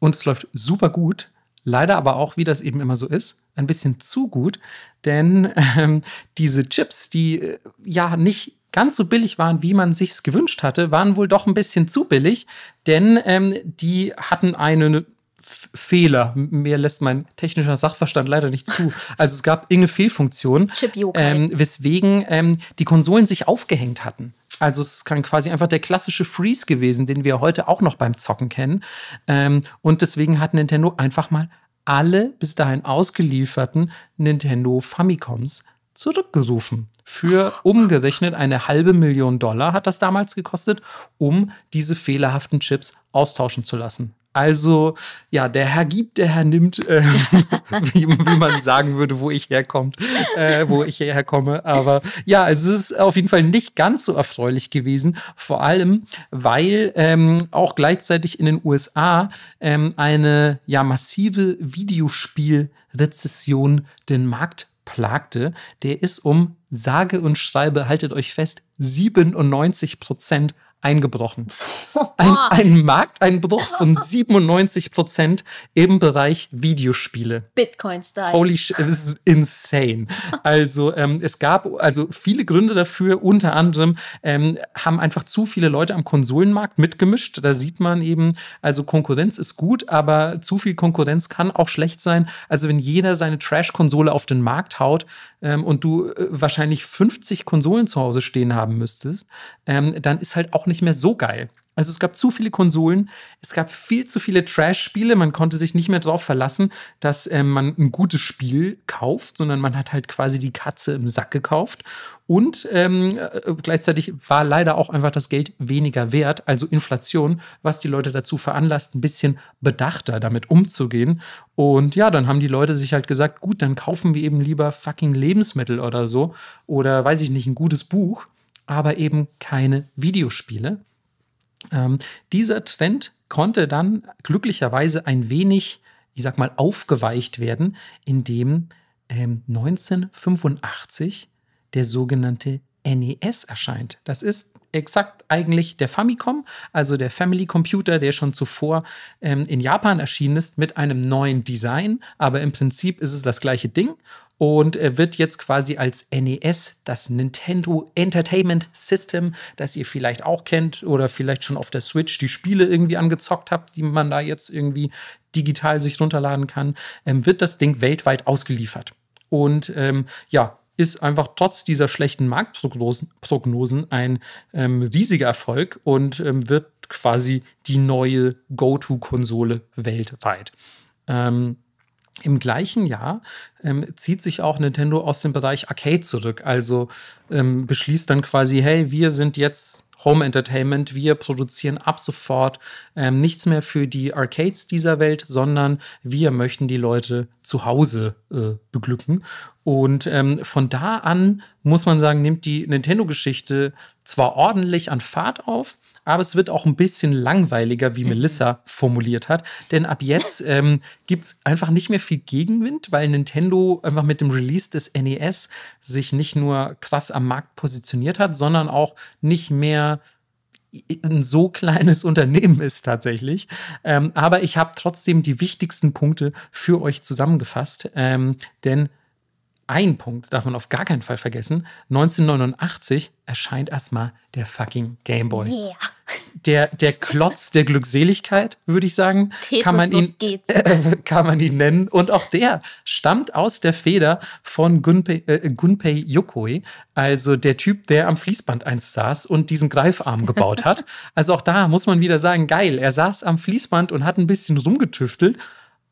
[SPEAKER 2] Und es läuft super gut. Leider aber auch, wie das eben immer so ist, ein bisschen zu gut. Denn ähm, diese Chips, die äh, ja nicht ganz so billig waren, wie man sich's gewünscht hatte, waren wohl doch ein bisschen zu billig. Denn ähm, die hatten einen F- Fehler. Mehr lässt mein technischer Sachverstand leider nicht zu. Also es gab irgendeine Fehlfunktion, ähm, weswegen ähm, die Konsolen sich aufgehängt hatten. Also es kann quasi einfach der klassische Freeze gewesen, den wir heute auch noch beim Zocken kennen. Ähm, und deswegen hat Nintendo einfach mal alle bis dahin ausgelieferten Nintendo Famicoms zurückgerufen. Für umgerechnet eine halbe Million Dollar hat das damals gekostet, um diese fehlerhaften Chips austauschen zu lassen. Also, ja, der Herr gibt, der Herr nimmt, äh, wie, wie man sagen würde, wo ich herkommt, äh, wo ich herkomme. Aber ja, also es ist auf jeden Fall nicht ganz so erfreulich gewesen. Vor allem, weil ähm, auch gleichzeitig in den USA ähm, eine ja massive Videospielrezession den Markt plagte. Der ist um sage und schreibe, haltet euch fest, 97 Prozent eingebrochen. Ein, ein Markteinbruch von 97 Prozent im Bereich Videospiele.
[SPEAKER 1] Bitcoin-Style.
[SPEAKER 2] Holy shit, das ist insane. Also ähm, es gab also viele Gründe dafür. Unter anderem ähm, haben einfach zu viele Leute am Konsolenmarkt mitgemischt. Da sieht man eben, also Konkurrenz ist gut, aber zu viel Konkurrenz kann auch schlecht sein. Also wenn jeder seine Trash-Konsole auf den Markt haut ähm, und du äh, wahrscheinlich 50 Konsolen zu Hause stehen haben müsstest, ähm, dann ist halt auch nicht mehr so geil. Also es gab zu viele Konsolen, es gab viel zu viele Trash-Spiele, man konnte sich nicht mehr darauf verlassen, dass ähm, man ein gutes Spiel kauft, sondern man hat halt quasi die Katze im Sack gekauft. Und ähm, äh, gleichzeitig war leider auch einfach das Geld weniger wert, also Inflation, was die Leute dazu veranlasst, ein bisschen bedachter damit umzugehen. Und ja, dann haben die Leute sich halt gesagt, gut, dann kaufen wir eben lieber fucking Lebensmittel oder so oder weiß ich nicht, ein gutes Buch, aber eben keine Videospiele. Ähm, dieser Trend konnte dann glücklicherweise ein wenig, ich sag mal, aufgeweicht werden, indem ähm, 1985 der sogenannte NES erscheint. Das ist exakt eigentlich der Famicom, also der Family Computer, der schon zuvor ähm, in Japan erschienen ist mit einem neuen Design, aber im Prinzip ist es das gleiche Ding und er wird jetzt quasi als NES, das Nintendo Entertainment System, das ihr vielleicht auch kennt oder vielleicht schon auf der Switch die Spiele irgendwie angezockt habt, die man da jetzt irgendwie digital sich runterladen kann, ähm, wird das Ding weltweit ausgeliefert. Und ähm, ja, ist einfach trotz dieser schlechten Marktprognosen Prognosen ein ähm, riesiger Erfolg und ähm, wird quasi die neue Go-To-Konsole weltweit. Ähm, im gleichen Jahr ähm, zieht sich auch Nintendo aus dem Bereich Arcade zurück. Also ähm, beschließt dann quasi, hey, wir sind jetzt Home Entertainment. Wir produzieren ab sofort ähm, nichts mehr für die Arcades dieser Welt, sondern wir möchten die Leute zu Hause äh, beglücken. Und ähm, von da an muss man sagen, nimmt die Nintendo-Geschichte zwar ordentlich an Fahrt auf, aber es wird auch ein bisschen langweiliger, wie mhm. Melissa formuliert hat. Denn ab jetzt ähm, gibt es einfach nicht mehr viel Gegenwind, weil Nintendo einfach mit dem Release des NES sich nicht nur krass am Markt positioniert hat, sondern auch nicht mehr ein so kleines Unternehmen ist tatsächlich. Ähm, aber ich habe trotzdem die wichtigsten Punkte für euch zusammengefasst. Ähm, denn ein Punkt darf man auf gar keinen Fall vergessen. 1989 erscheint erstmal der fucking Gameboy. Yeah. Der, der Klotz der Glückseligkeit, würde ich sagen, kann man, ihn, äh, kann man ihn nennen. Und auch der stammt aus der Feder von Gunpei, äh, Gunpei Yokoi, also der Typ, der am Fließband einst saß und diesen Greifarm gebaut hat. Also auch da muss man wieder sagen, geil, er saß am Fließband und hat ein bisschen rumgetüftelt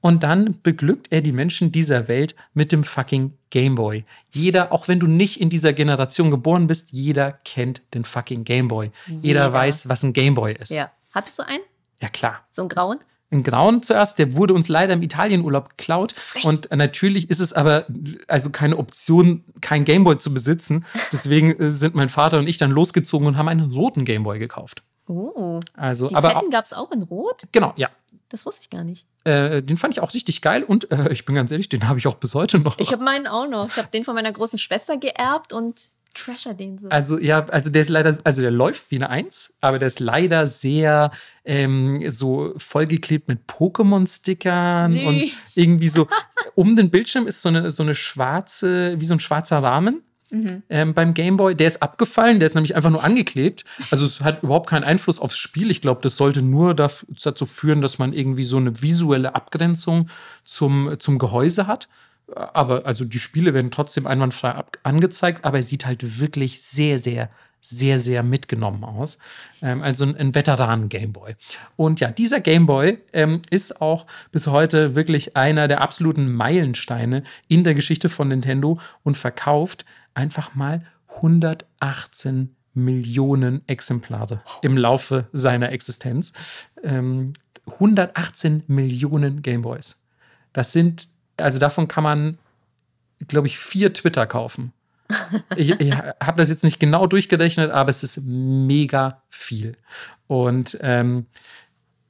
[SPEAKER 2] und dann beglückt er die Menschen dieser Welt mit dem fucking Gameboy. Jeder, auch wenn du nicht in dieser Generation geboren bist, jeder kennt den fucking Gameboy. Jeder, jeder weiß, was ein Gameboy ist.
[SPEAKER 1] Ja. Hattest du einen?
[SPEAKER 2] Ja, klar.
[SPEAKER 1] So ein grauen?
[SPEAKER 2] Ein grauen zuerst, der wurde uns leider im Italienurlaub geklaut. Frech. Und natürlich ist es aber also keine Option, kein Gameboy zu besitzen. Deswegen äh, sind mein Vater und ich dann losgezogen und haben einen roten Gameboy gekauft.
[SPEAKER 1] Oh.
[SPEAKER 2] Also,
[SPEAKER 1] die
[SPEAKER 2] aber
[SPEAKER 1] Fetten gab es auch in Rot?
[SPEAKER 2] Genau, ja.
[SPEAKER 1] Das wusste ich gar nicht.
[SPEAKER 2] Äh, den fand ich auch richtig geil und äh, ich bin ganz ehrlich, den habe ich auch bis heute noch.
[SPEAKER 1] Ich habe meinen auch noch. Ich habe den von meiner großen Schwester geerbt und trasher den so.
[SPEAKER 2] Also ja, also der ist leider, also der läuft wie eine Eins, aber der ist leider sehr ähm, so vollgeklebt mit Pokémon-Stickern und irgendwie so um den Bildschirm ist so eine, so eine schwarze, wie so ein schwarzer Rahmen Mhm. Ähm, beim Gameboy. Der ist abgefallen, der ist nämlich einfach nur angeklebt. Also es hat überhaupt keinen Einfluss aufs Spiel. Ich glaube, das sollte nur dazu führen, dass man irgendwie so eine visuelle Abgrenzung zum, zum Gehäuse hat. Aber also die Spiele werden trotzdem einwandfrei angezeigt, aber er sieht halt wirklich sehr, sehr, sehr, sehr mitgenommen aus. Ähm, also ein, ein Veteranen-Gameboy. Und ja, dieser Gameboy ähm, ist auch bis heute wirklich einer der absoluten Meilensteine in der Geschichte von Nintendo und verkauft einfach mal 118 Millionen Exemplare im Laufe seiner Existenz. Ähm, 118 Millionen Gameboys. Das sind, also davon kann man, glaube ich, vier Twitter kaufen. Ich, ich habe das jetzt nicht genau durchgerechnet, aber es ist mega viel. Und ähm,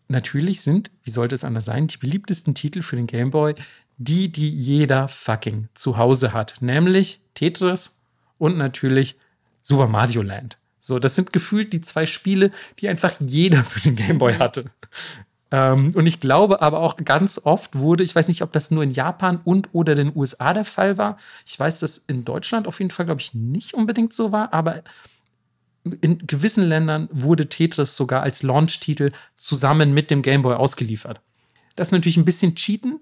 [SPEAKER 2] natürlich sind, wie sollte es anders sein, die beliebtesten Titel für den Gameboy die, die jeder fucking zu Hause hat. Nämlich Tetris, und natürlich Super Mario Land. So, das sind gefühlt die zwei Spiele, die einfach jeder für den Game Boy hatte. Ähm, und ich glaube aber auch ganz oft wurde, ich weiß nicht, ob das nur in Japan und oder den USA der Fall war. Ich weiß, dass in Deutschland auf jeden Fall, glaube ich, nicht unbedingt so war, aber in gewissen Ländern wurde Tetris sogar als Launch-Titel zusammen mit dem Game Boy ausgeliefert. Das ist natürlich ein bisschen Cheaten,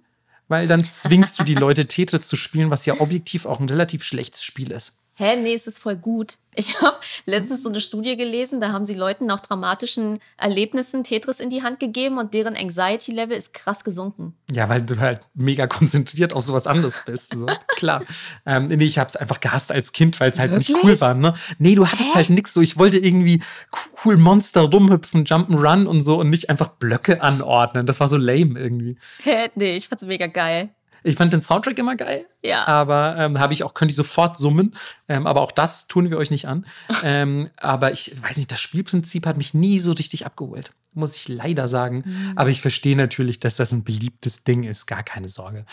[SPEAKER 2] weil dann zwingst du die Leute Tetris zu spielen, was ja objektiv auch ein relativ schlechtes Spiel ist.
[SPEAKER 1] Hä, nee, es ist voll gut. Ich habe letztens so eine Studie gelesen, da haben sie Leuten nach dramatischen Erlebnissen Tetris in die Hand gegeben und deren Anxiety-Level ist krass gesunken.
[SPEAKER 2] Ja, weil du halt mega konzentriert auf sowas anderes bist. So. Klar. Ähm, nee, ich habe es einfach gehasst als Kind, weil es halt Wirklich? nicht cool war. Ne? Nee, du hattest Hä? halt nix so. Ich wollte irgendwie cool Monster rumhüpfen, Jump'n'Run und so und nicht einfach Blöcke anordnen. Das war so lame irgendwie.
[SPEAKER 1] Hä, nee, ich fand's mega geil.
[SPEAKER 2] Ich fand den Soundtrack immer geil.
[SPEAKER 1] Ja.
[SPEAKER 2] Aber ähm, habe ich auch, könnte ich sofort summen. Ähm, aber auch das tun wir euch nicht an. ähm, aber ich weiß nicht, das Spielprinzip hat mich nie so richtig abgeholt muss ich leider sagen. Mhm. Aber ich verstehe natürlich, dass das ein beliebtes Ding ist, gar keine Sorge.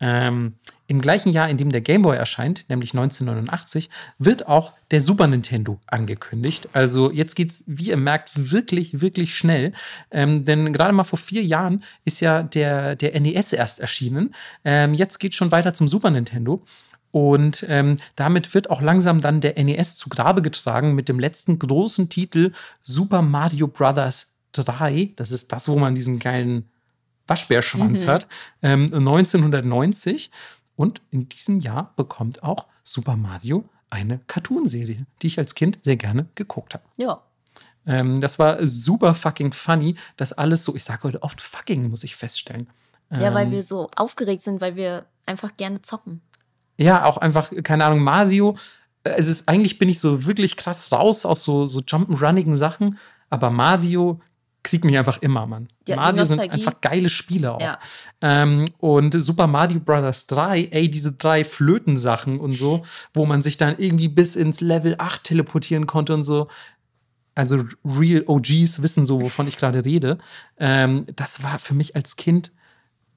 [SPEAKER 2] Ähm, Im gleichen Jahr, in dem der Game Boy erscheint, nämlich 1989, wird auch der Super Nintendo angekündigt. Also jetzt geht es, wie ihr merkt, wirklich, wirklich schnell. Ähm, denn gerade mal vor vier Jahren ist ja der, der NES erst erschienen. Ähm, jetzt geht schon weiter zum Super Nintendo. Und ähm, damit wird auch langsam dann der NES zu Grabe getragen mit dem letzten großen Titel Super Mario Bros. 3, das ist das, wo man diesen geilen Waschbärschwanz mhm. hat, ähm, 1990. Und in diesem Jahr bekommt auch Super Mario eine Cartoonserie, die ich als Kind sehr gerne geguckt habe.
[SPEAKER 1] Ja.
[SPEAKER 2] Ähm, das war super fucking funny, dass alles so, ich sage heute oft fucking, muss ich feststellen.
[SPEAKER 1] Ja, weil
[SPEAKER 2] Ähm,
[SPEAKER 1] wir so aufgeregt sind, weil wir einfach gerne zocken.
[SPEAKER 2] Ja, auch einfach, keine Ahnung, Mario. äh, Es ist, eigentlich bin ich so wirklich krass raus aus so, so jump'n'runnigen Sachen, aber Mario kriegt mich einfach immer, Mann.
[SPEAKER 1] Ja, die
[SPEAKER 2] Mario sind einfach geile Spiele auch.
[SPEAKER 1] Ja.
[SPEAKER 2] Ähm, und Super Mario Bros. 3, ey, diese drei Flötensachen und so, wo man sich dann irgendwie bis ins Level 8 teleportieren konnte und so. Also Real OGs wissen so, wovon ich gerade rede. Ähm, das war für mich als Kind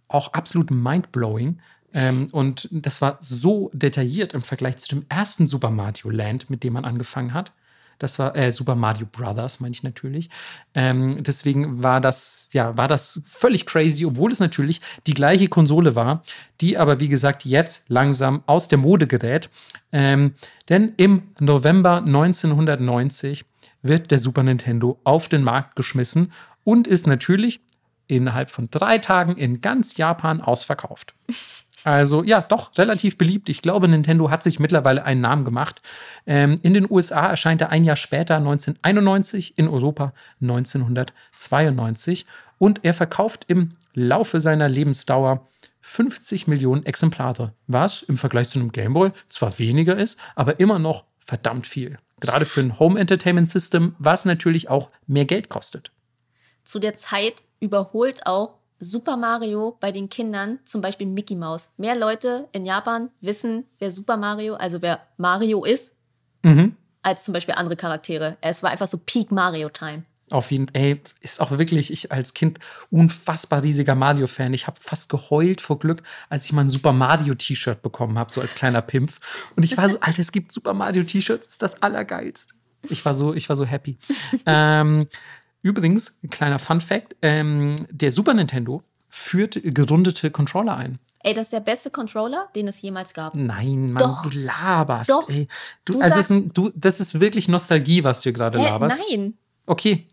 [SPEAKER 2] auch absolut mindblowing. Ähm, und das war so detailliert im Vergleich zu dem ersten Super Mario Land, mit dem man angefangen hat. Das war äh, Super Mario Brothers, meine ich natürlich. Ähm, deswegen war das, ja, war das völlig crazy, obwohl es natürlich die gleiche Konsole war, die aber, wie gesagt, jetzt langsam aus der Mode gerät. Ähm, denn im November 1990 wird der Super Nintendo auf den Markt geschmissen und ist natürlich innerhalb von drei Tagen in ganz Japan ausverkauft. Also ja, doch relativ beliebt. Ich glaube, Nintendo hat sich mittlerweile einen Namen gemacht. Ähm, in den USA erscheint er ein Jahr später, 1991, in Europa 1992. Und er verkauft im Laufe seiner Lebensdauer 50 Millionen Exemplare, was im Vergleich zu einem Gameboy zwar weniger ist, aber immer noch verdammt viel. Gerade für ein Home Entertainment System, was natürlich auch mehr Geld kostet.
[SPEAKER 1] Zu der Zeit überholt auch Super Mario bei den Kindern zum Beispiel Mickey Mouse. Mehr Leute in Japan wissen, wer Super Mario, also wer Mario ist,
[SPEAKER 2] Mhm.
[SPEAKER 1] als zum Beispiel andere Charaktere. Es war einfach so Peak Mario Time.
[SPEAKER 2] Auf jeden ey, ist auch wirklich, ich als Kind unfassbar riesiger Mario-Fan. Ich habe fast geheult vor Glück, als ich mal ein Super Mario-T-Shirt bekommen habe, so als kleiner Pimpf. Und ich war so, Alter, es gibt Super Mario-T-Shirts, ist das Allergeilste. Ich war so, ich war so happy. ähm, übrigens, ein kleiner Fun-Fact: ähm, Der Super Nintendo führt gerundete Controller ein.
[SPEAKER 1] Ey, das ist der beste Controller, den es jemals gab.
[SPEAKER 2] Nein, Mann,
[SPEAKER 1] Doch.
[SPEAKER 2] du laberst,
[SPEAKER 1] Doch.
[SPEAKER 2] ey. Du,
[SPEAKER 1] Du
[SPEAKER 2] also
[SPEAKER 1] sagst-
[SPEAKER 2] ist ein, du, das ist wirklich Nostalgie, was du gerade laberst.
[SPEAKER 1] Nein.
[SPEAKER 2] Okay,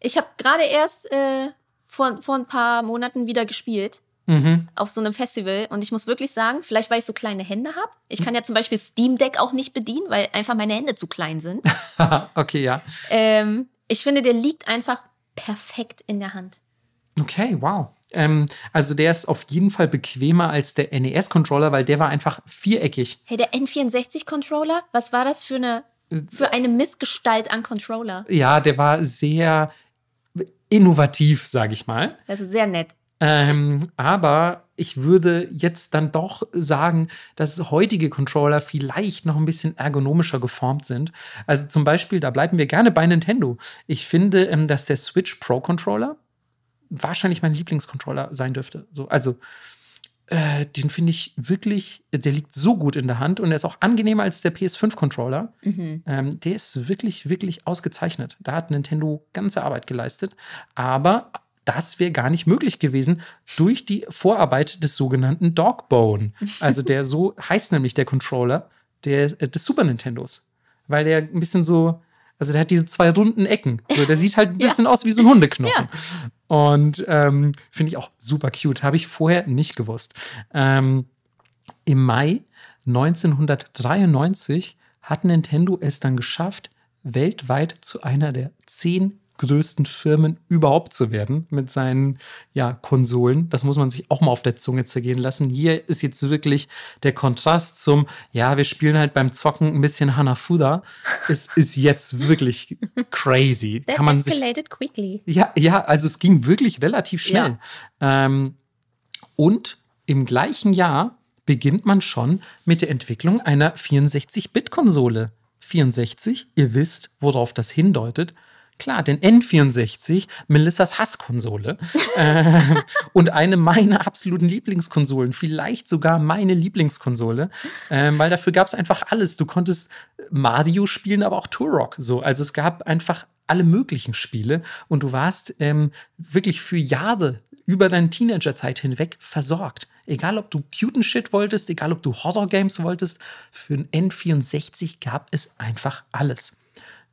[SPEAKER 1] Ich habe gerade erst äh, vor, vor ein paar Monaten wieder gespielt.
[SPEAKER 2] Mhm.
[SPEAKER 1] Auf so einem Festival. Und ich muss wirklich sagen, vielleicht weil ich so kleine Hände habe. Ich kann ja zum Beispiel Steam Deck auch nicht bedienen, weil einfach meine Hände zu klein sind.
[SPEAKER 2] okay, ja.
[SPEAKER 1] ähm, ich finde, der liegt einfach perfekt in der Hand.
[SPEAKER 2] Okay, wow. Ähm, also der ist auf jeden Fall bequemer als der NES-Controller, weil der war einfach viereckig.
[SPEAKER 1] Hey, der N64-Controller, was war das für eine, für eine Missgestalt an Controller?
[SPEAKER 2] Ja, der war sehr innovativ, sage ich mal.
[SPEAKER 1] Das ist sehr nett.
[SPEAKER 2] Ähm, aber ich würde jetzt dann doch sagen, dass heutige Controller vielleicht noch ein bisschen ergonomischer geformt sind. Also zum Beispiel, da bleiben wir gerne bei Nintendo. Ich finde, ähm, dass der Switch Pro Controller wahrscheinlich mein Lieblingscontroller sein dürfte. So, also äh, den finde ich wirklich, der liegt so gut in der Hand und er ist auch angenehmer als der PS5-Controller. Ähm, der ist wirklich, wirklich ausgezeichnet. Da hat Nintendo ganze Arbeit geleistet. Aber das wäre gar nicht möglich gewesen durch die Vorarbeit des sogenannten Dogbone. Also der so heißt nämlich der Controller der, äh, des Super Nintendos. Weil der ein bisschen so, also der hat diese zwei runden Ecken. So, der sieht halt ein
[SPEAKER 1] Ja.
[SPEAKER 2] bisschen aus wie so ein Hundeknochen.
[SPEAKER 1] Ja.
[SPEAKER 2] Und ähm, finde ich auch super cute. Habe ich vorher nicht gewusst. Ähm, Im Mai 1993 hat Nintendo es dann geschafft, weltweit zu einer der zehn größten Firmen überhaupt zu werden mit seinen ja, Konsolen. Das muss man sich auch mal auf der Zunge zergehen lassen. Hier ist jetzt wirklich der Kontrast zum, ja, wir spielen halt beim Zocken ein bisschen Hanafuda. Es ist jetzt wirklich crazy.
[SPEAKER 1] That
[SPEAKER 2] Kann man sich
[SPEAKER 1] escalated quickly.
[SPEAKER 2] ja, ja, also es ging wirklich relativ schnell. Ähm, und im gleichen Jahr beginnt man schon mit der Entwicklung einer 64-Bit-Konsole. 64, ihr wisst, worauf das hindeutet. Klar, den N64, Melissas Hasskonsole. ähm, und eine meiner absoluten Lieblingskonsolen, vielleicht sogar meine Lieblingskonsole, ähm, weil dafür gab es einfach alles. Du konntest Mario spielen, aber auch Turok. So, also es gab einfach alle möglichen Spiele und du warst ähm, wirklich für Jahre über deine Teenagerzeit hinweg versorgt. Egal, ob du cuten Shit wolltest, egal, ob du Horror-Games wolltest, für ein N64 gab es einfach alles.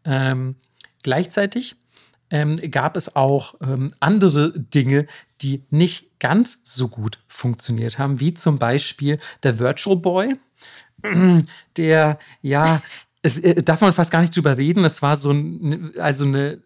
[SPEAKER 2] Ähm, gleichzeitig ähm, gab es auch ähm, andere Dinge, die nicht ganz so gut funktioniert haben, wie zum Beispiel der Virtual Boy, der ja äh, darf man fast gar nicht drüber reden. Es war so ein, also eine,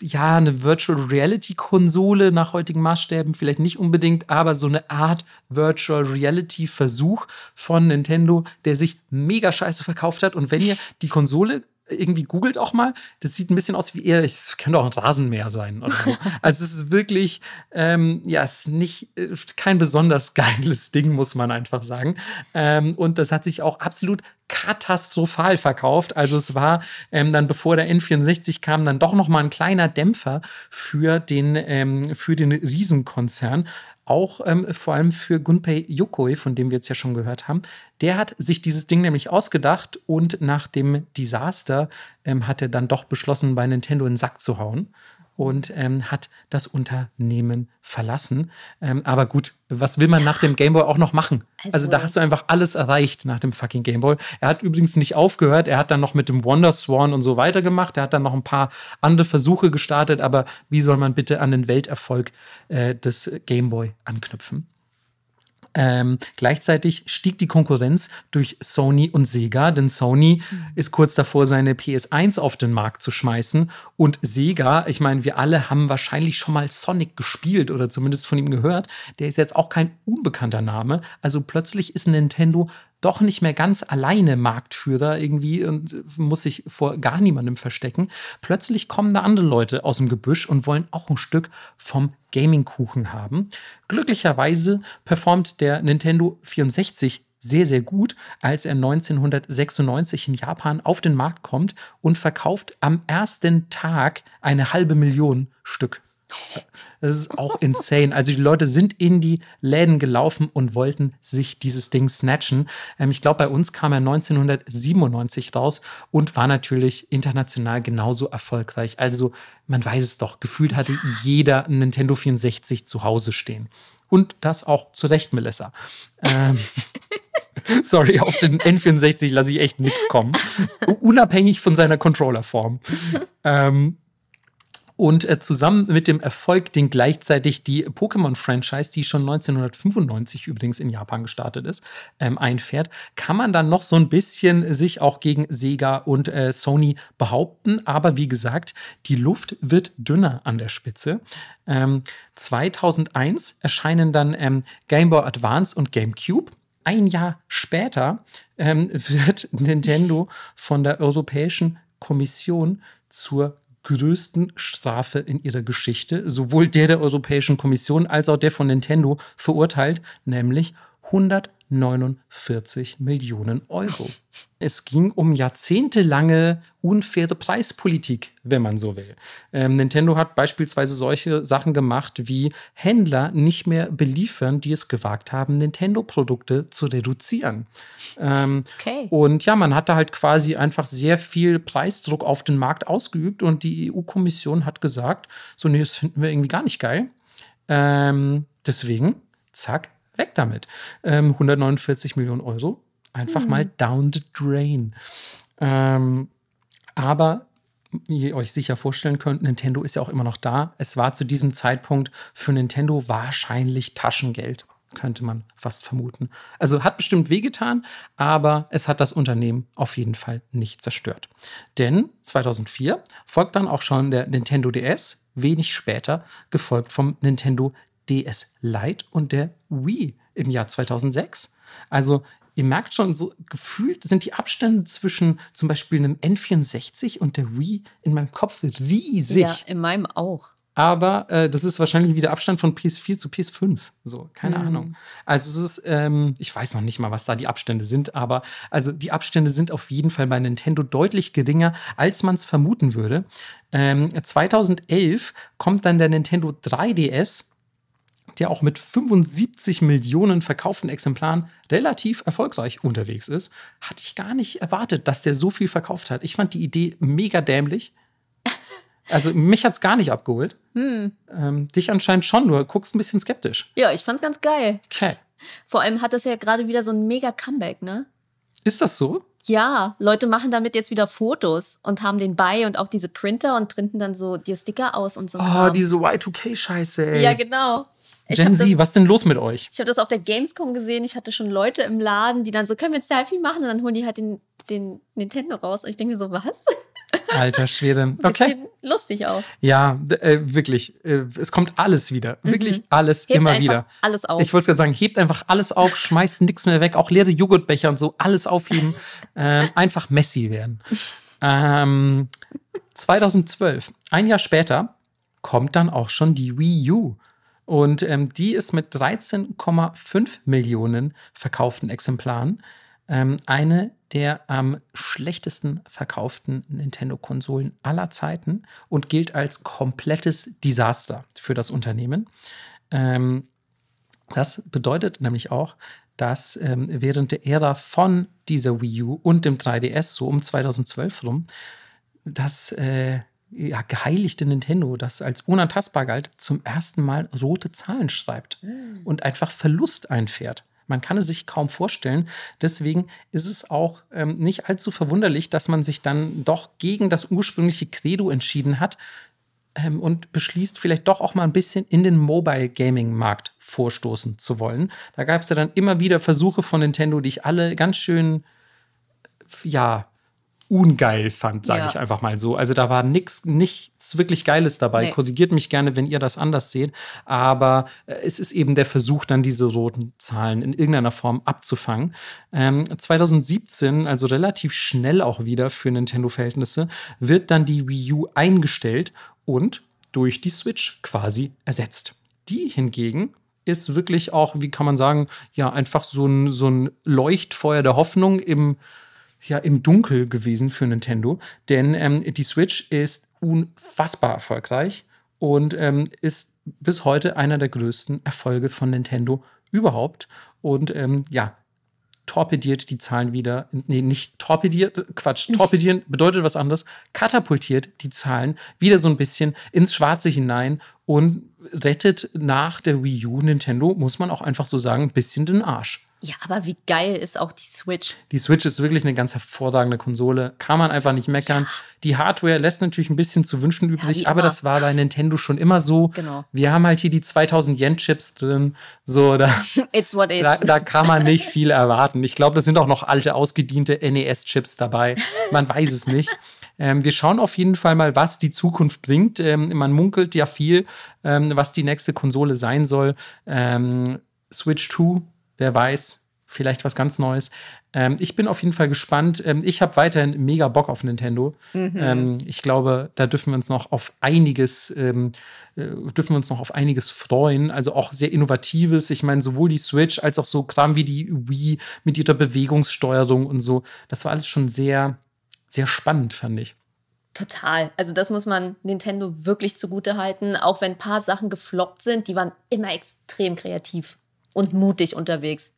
[SPEAKER 2] ja, eine Virtual Reality Konsole nach heutigen Maßstäben, vielleicht nicht unbedingt, aber so eine Art Virtual Reality Versuch von Nintendo, der sich mega scheiße verkauft hat. Und wenn ihr die Konsole irgendwie googelt auch mal. Das sieht ein bisschen aus wie eher, es könnte auch ein Rasenmäher sein oder so. also es ist wirklich, ähm, ja, es ist nicht äh, kein besonders geiles Ding, muss man einfach sagen. Ähm, und das hat sich auch absolut katastrophal verkauft. Also es war ähm, dann, bevor der N64 kam, dann doch noch mal ein kleiner Dämpfer für den, ähm, für den Riesenkonzern auch ähm, vor allem für Gunpei Yokoi, von dem wir jetzt ja schon gehört haben. Der hat sich dieses Ding nämlich ausgedacht und nach dem Desaster ähm, hat er dann doch beschlossen, bei Nintendo in den Sack zu hauen und ähm, hat das Unternehmen verlassen. Ähm, aber gut, was will man ja. nach dem Gameboy auch noch machen? Also, also, da hast du einfach alles erreicht nach dem fucking Gameboy. Er hat übrigens nicht aufgehört, er hat dann noch mit dem Wonder Swan und so weiter gemacht. Er hat dann noch ein paar andere Versuche gestartet, aber wie soll man bitte an den Welterfolg äh, des Gameboy anknüpfen? Ähm, gleichzeitig stieg die Konkurrenz durch Sony und Sega, denn Sony mhm. ist kurz davor, seine PS1 auf den Markt zu schmeißen. Und Sega, ich meine, wir alle haben wahrscheinlich schon mal Sonic gespielt oder zumindest von ihm gehört. Der ist jetzt auch kein unbekannter Name. Also plötzlich ist Nintendo doch nicht mehr ganz alleine Marktführer irgendwie und muss sich vor gar niemandem verstecken. Plötzlich kommen da andere Leute aus dem Gebüsch und wollen auch ein Stück vom Gaming-Kuchen haben. Glücklicherweise performt der Nintendo 64 sehr, sehr gut, als er 1996 in Japan auf den Markt kommt und verkauft am ersten Tag eine halbe Million Stück. Das ist auch insane. Also die Leute sind in die Läden gelaufen und wollten sich dieses Ding snatchen. Ähm, ich glaube, bei uns kam er 1997 raus und war natürlich international genauso erfolgreich. Also man weiß es doch, gefühlt hatte jeder ein Nintendo 64 zu Hause stehen. Und das auch zu Recht, Melissa. Ähm, sorry, auf den N64 lasse ich echt nichts kommen. Unabhängig von seiner Controllerform. ähm, und äh, zusammen mit dem Erfolg, den gleichzeitig die Pokémon-Franchise, die schon 1995 übrigens in Japan gestartet ist, ähm, einfährt, kann man dann noch so ein bisschen sich auch gegen Sega und äh, Sony behaupten. Aber wie gesagt, die Luft wird dünner an der Spitze. Ähm, 2001 erscheinen dann ähm, Game Boy Advance und GameCube. Ein Jahr später ähm, wird Nintendo von der Europäischen Kommission zur größten Strafe in ihrer Geschichte, sowohl der der Europäischen Kommission als auch der von Nintendo verurteilt, nämlich 149 Millionen Euro. Es ging um jahrzehntelange unfaire Preispolitik, wenn man so will. Ähm, Nintendo hat beispielsweise solche Sachen gemacht, wie Händler nicht mehr beliefern, die es gewagt haben, Nintendo-Produkte zu reduzieren. Ähm, okay. Und ja, man hatte halt quasi einfach sehr viel Preisdruck auf den Markt ausgeübt und die EU-Kommission hat gesagt, so, nee, das finden wir irgendwie gar nicht geil. Ähm, deswegen, zack, weg damit. Ähm, 149 Millionen Euro, einfach mhm. mal down the drain. Ähm, aber wie ihr euch sicher vorstellen könnt, Nintendo ist ja auch immer noch da. Es war zu diesem Zeitpunkt für Nintendo wahrscheinlich Taschengeld, könnte man fast vermuten. Also hat bestimmt wehgetan, aber es hat das Unternehmen auf jeden Fall nicht zerstört. Denn 2004 folgt dann auch schon der Nintendo DS, wenig später gefolgt vom Nintendo DS Lite und der Wii im Jahr 2006. Also ihr merkt schon, so gefühlt sind die Abstände zwischen zum Beispiel einem N64 und der Wii in meinem Kopf riesig. Ja,
[SPEAKER 1] in meinem auch.
[SPEAKER 2] Aber äh, das ist wahrscheinlich wieder Abstand von PS4 zu PS5. So, keine mhm. Ahnung. Also es ist, ähm, ich weiß noch nicht mal, was da die Abstände sind, aber also die Abstände sind auf jeden Fall bei Nintendo deutlich geringer, als man es vermuten würde. Ähm, 2011 kommt dann der Nintendo 3DS der auch mit 75 Millionen verkauften Exemplaren relativ erfolgreich unterwegs ist, hatte ich gar nicht erwartet, dass der so viel verkauft hat. Ich fand die Idee mega dämlich. Also mich hat es gar nicht abgeholt. Hm. Ähm, dich anscheinend schon, du guckst ein bisschen skeptisch.
[SPEAKER 1] Ja, ich fand's ganz geil. Okay. Vor allem hat das ja gerade wieder so ein mega Comeback, ne?
[SPEAKER 2] Ist das so?
[SPEAKER 1] Ja, Leute machen damit jetzt wieder Fotos und haben den bei und auch diese Printer und printen dann so die Sticker aus und so.
[SPEAKER 2] Oh,
[SPEAKER 1] Kram.
[SPEAKER 2] diese Y2K-Scheiße, ey.
[SPEAKER 1] Ja, genau.
[SPEAKER 2] Gen Z,
[SPEAKER 1] das-
[SPEAKER 2] was denn los mit euch?
[SPEAKER 1] Ich habe das auf der Gamescom gesehen. Ich hatte schon Leute im Laden, die dann so, können wir ein Selfie machen? Und dann holen die halt den, den Nintendo raus. Und ich denke mir so, was?
[SPEAKER 2] Alter Schwede. Okay.
[SPEAKER 1] Lustig auch.
[SPEAKER 2] Ja, äh, wirklich. Äh, es kommt alles wieder. Wirklich alles
[SPEAKER 1] Mhm. Hebt
[SPEAKER 2] immer wieder.
[SPEAKER 1] alles auf.
[SPEAKER 2] Ich wollte gerade sagen, hebt einfach alles auf, schmeißt nichts mehr weg, auch leere Joghurtbecher und so, alles aufheben. ähm, einfach Messi werden. Ähm, 2012, ein Jahr später, kommt dann auch schon die Wii U. Und ähm, die ist mit 13,5 Millionen verkauften Exemplaren ähm, eine der am schlechtesten verkauften Nintendo-Konsolen aller Zeiten und gilt als komplettes Desaster für das Unternehmen. Ähm, das bedeutet nämlich auch, dass ähm, während der Ära von dieser Wii U und dem 3DS, so um 2012 rum, das äh, ja, geheiligte Nintendo, das als unantastbar galt, zum ersten Mal rote Zahlen schreibt und einfach Verlust einfährt. Man kann es sich kaum vorstellen. Deswegen ist es auch ähm, nicht allzu verwunderlich, dass man sich dann doch gegen das ursprüngliche Credo entschieden hat, ähm, und beschließt, vielleicht doch auch mal ein bisschen in den Mobile Gaming Markt vorstoßen zu wollen. Da gab es ja dann immer wieder Versuche von Nintendo, die ich alle ganz schön, ja, ungeil fand, sage
[SPEAKER 1] Ja.
[SPEAKER 2] ich einfach mal so. Also da war nix, nichts wirklich Geiles dabei.
[SPEAKER 1] Nee.
[SPEAKER 2] Korrigiert mich gerne, wenn ihr das anders seht. Aber äh, es ist eben der Versuch, dann diese roten Zahlen in irgendeiner Form abzufangen. Ähm, 2017, also relativ schnell auch wieder für Nintendo-Verhältnisse, wird dann die Wii U eingestellt und durch die Switch quasi ersetzt. Die hingegen ist wirklich auch, wie kann man sagen, ja, einfach so ein, so ein Leuchtfeuer der Hoffnung im, ja, im Dunkel gewesen für Nintendo. Denn ähm, die Switch ist unfassbar erfolgreich und ähm, ist bis heute einer der größten Erfolge von Nintendo überhaupt. Und ähm, ja, torpediert die Zahlen wieder, nee, nicht torpediert, Quatsch, torpedieren bedeutet was anderes, katapultiert die Zahlen wieder so ein bisschen ins Schwarze hinein und rettet nach der Wii U Nintendo, muss man auch einfach so sagen, ein bisschen den Arsch.
[SPEAKER 1] Ja, aber wie geil ist auch die Switch?
[SPEAKER 2] Die Switch ist wirklich eine ganz hervorragende Konsole. Kann man einfach nicht meckern. Die Hardware lässt natürlich ein bisschen zu wünschen übrig,
[SPEAKER 1] wie
[SPEAKER 2] aber das war bei Nintendo schon immer so.
[SPEAKER 1] Genau.
[SPEAKER 2] Wir haben halt hier die 2000 Yen Chips drin. So, da,
[SPEAKER 1] It's what
[SPEAKER 2] da,
[SPEAKER 1] it's.
[SPEAKER 2] da kann man nicht viel erwarten. Ich glaube, da sind auch noch alte, ausgediente NES-Chips dabei. Man weiß es nicht. Ähm, wir schauen auf jeden Fall mal, was die Zukunft bringt. Ähm, man munkelt ja viel, ähm, was die nächste Konsole sein soll. Ähm, Switch 2, wer weiß, vielleicht was ganz Neues. Ähm, ich bin auf jeden Fall gespannt. Ähm, ich habe weiterhin mega Bock auf Nintendo. Ähm, ich glaube, da dürfen wir uns noch auf einiges, ähm, äh, dürfen wir uns noch auf einiges freuen. Also auch sehr innovatives. Ich meine, sowohl die Switch als auch so Kram wie die Wii mit ihrer Bewegungssteuerung und so. Das war alles schon sehr, sehr spannend, fand ich.
[SPEAKER 1] Total. Also das muss man Nintendo wirklich zugute halten. Auch wenn ein paar Sachen gefloppt sind, die waren immer extrem kreativ und mutig unterwegs.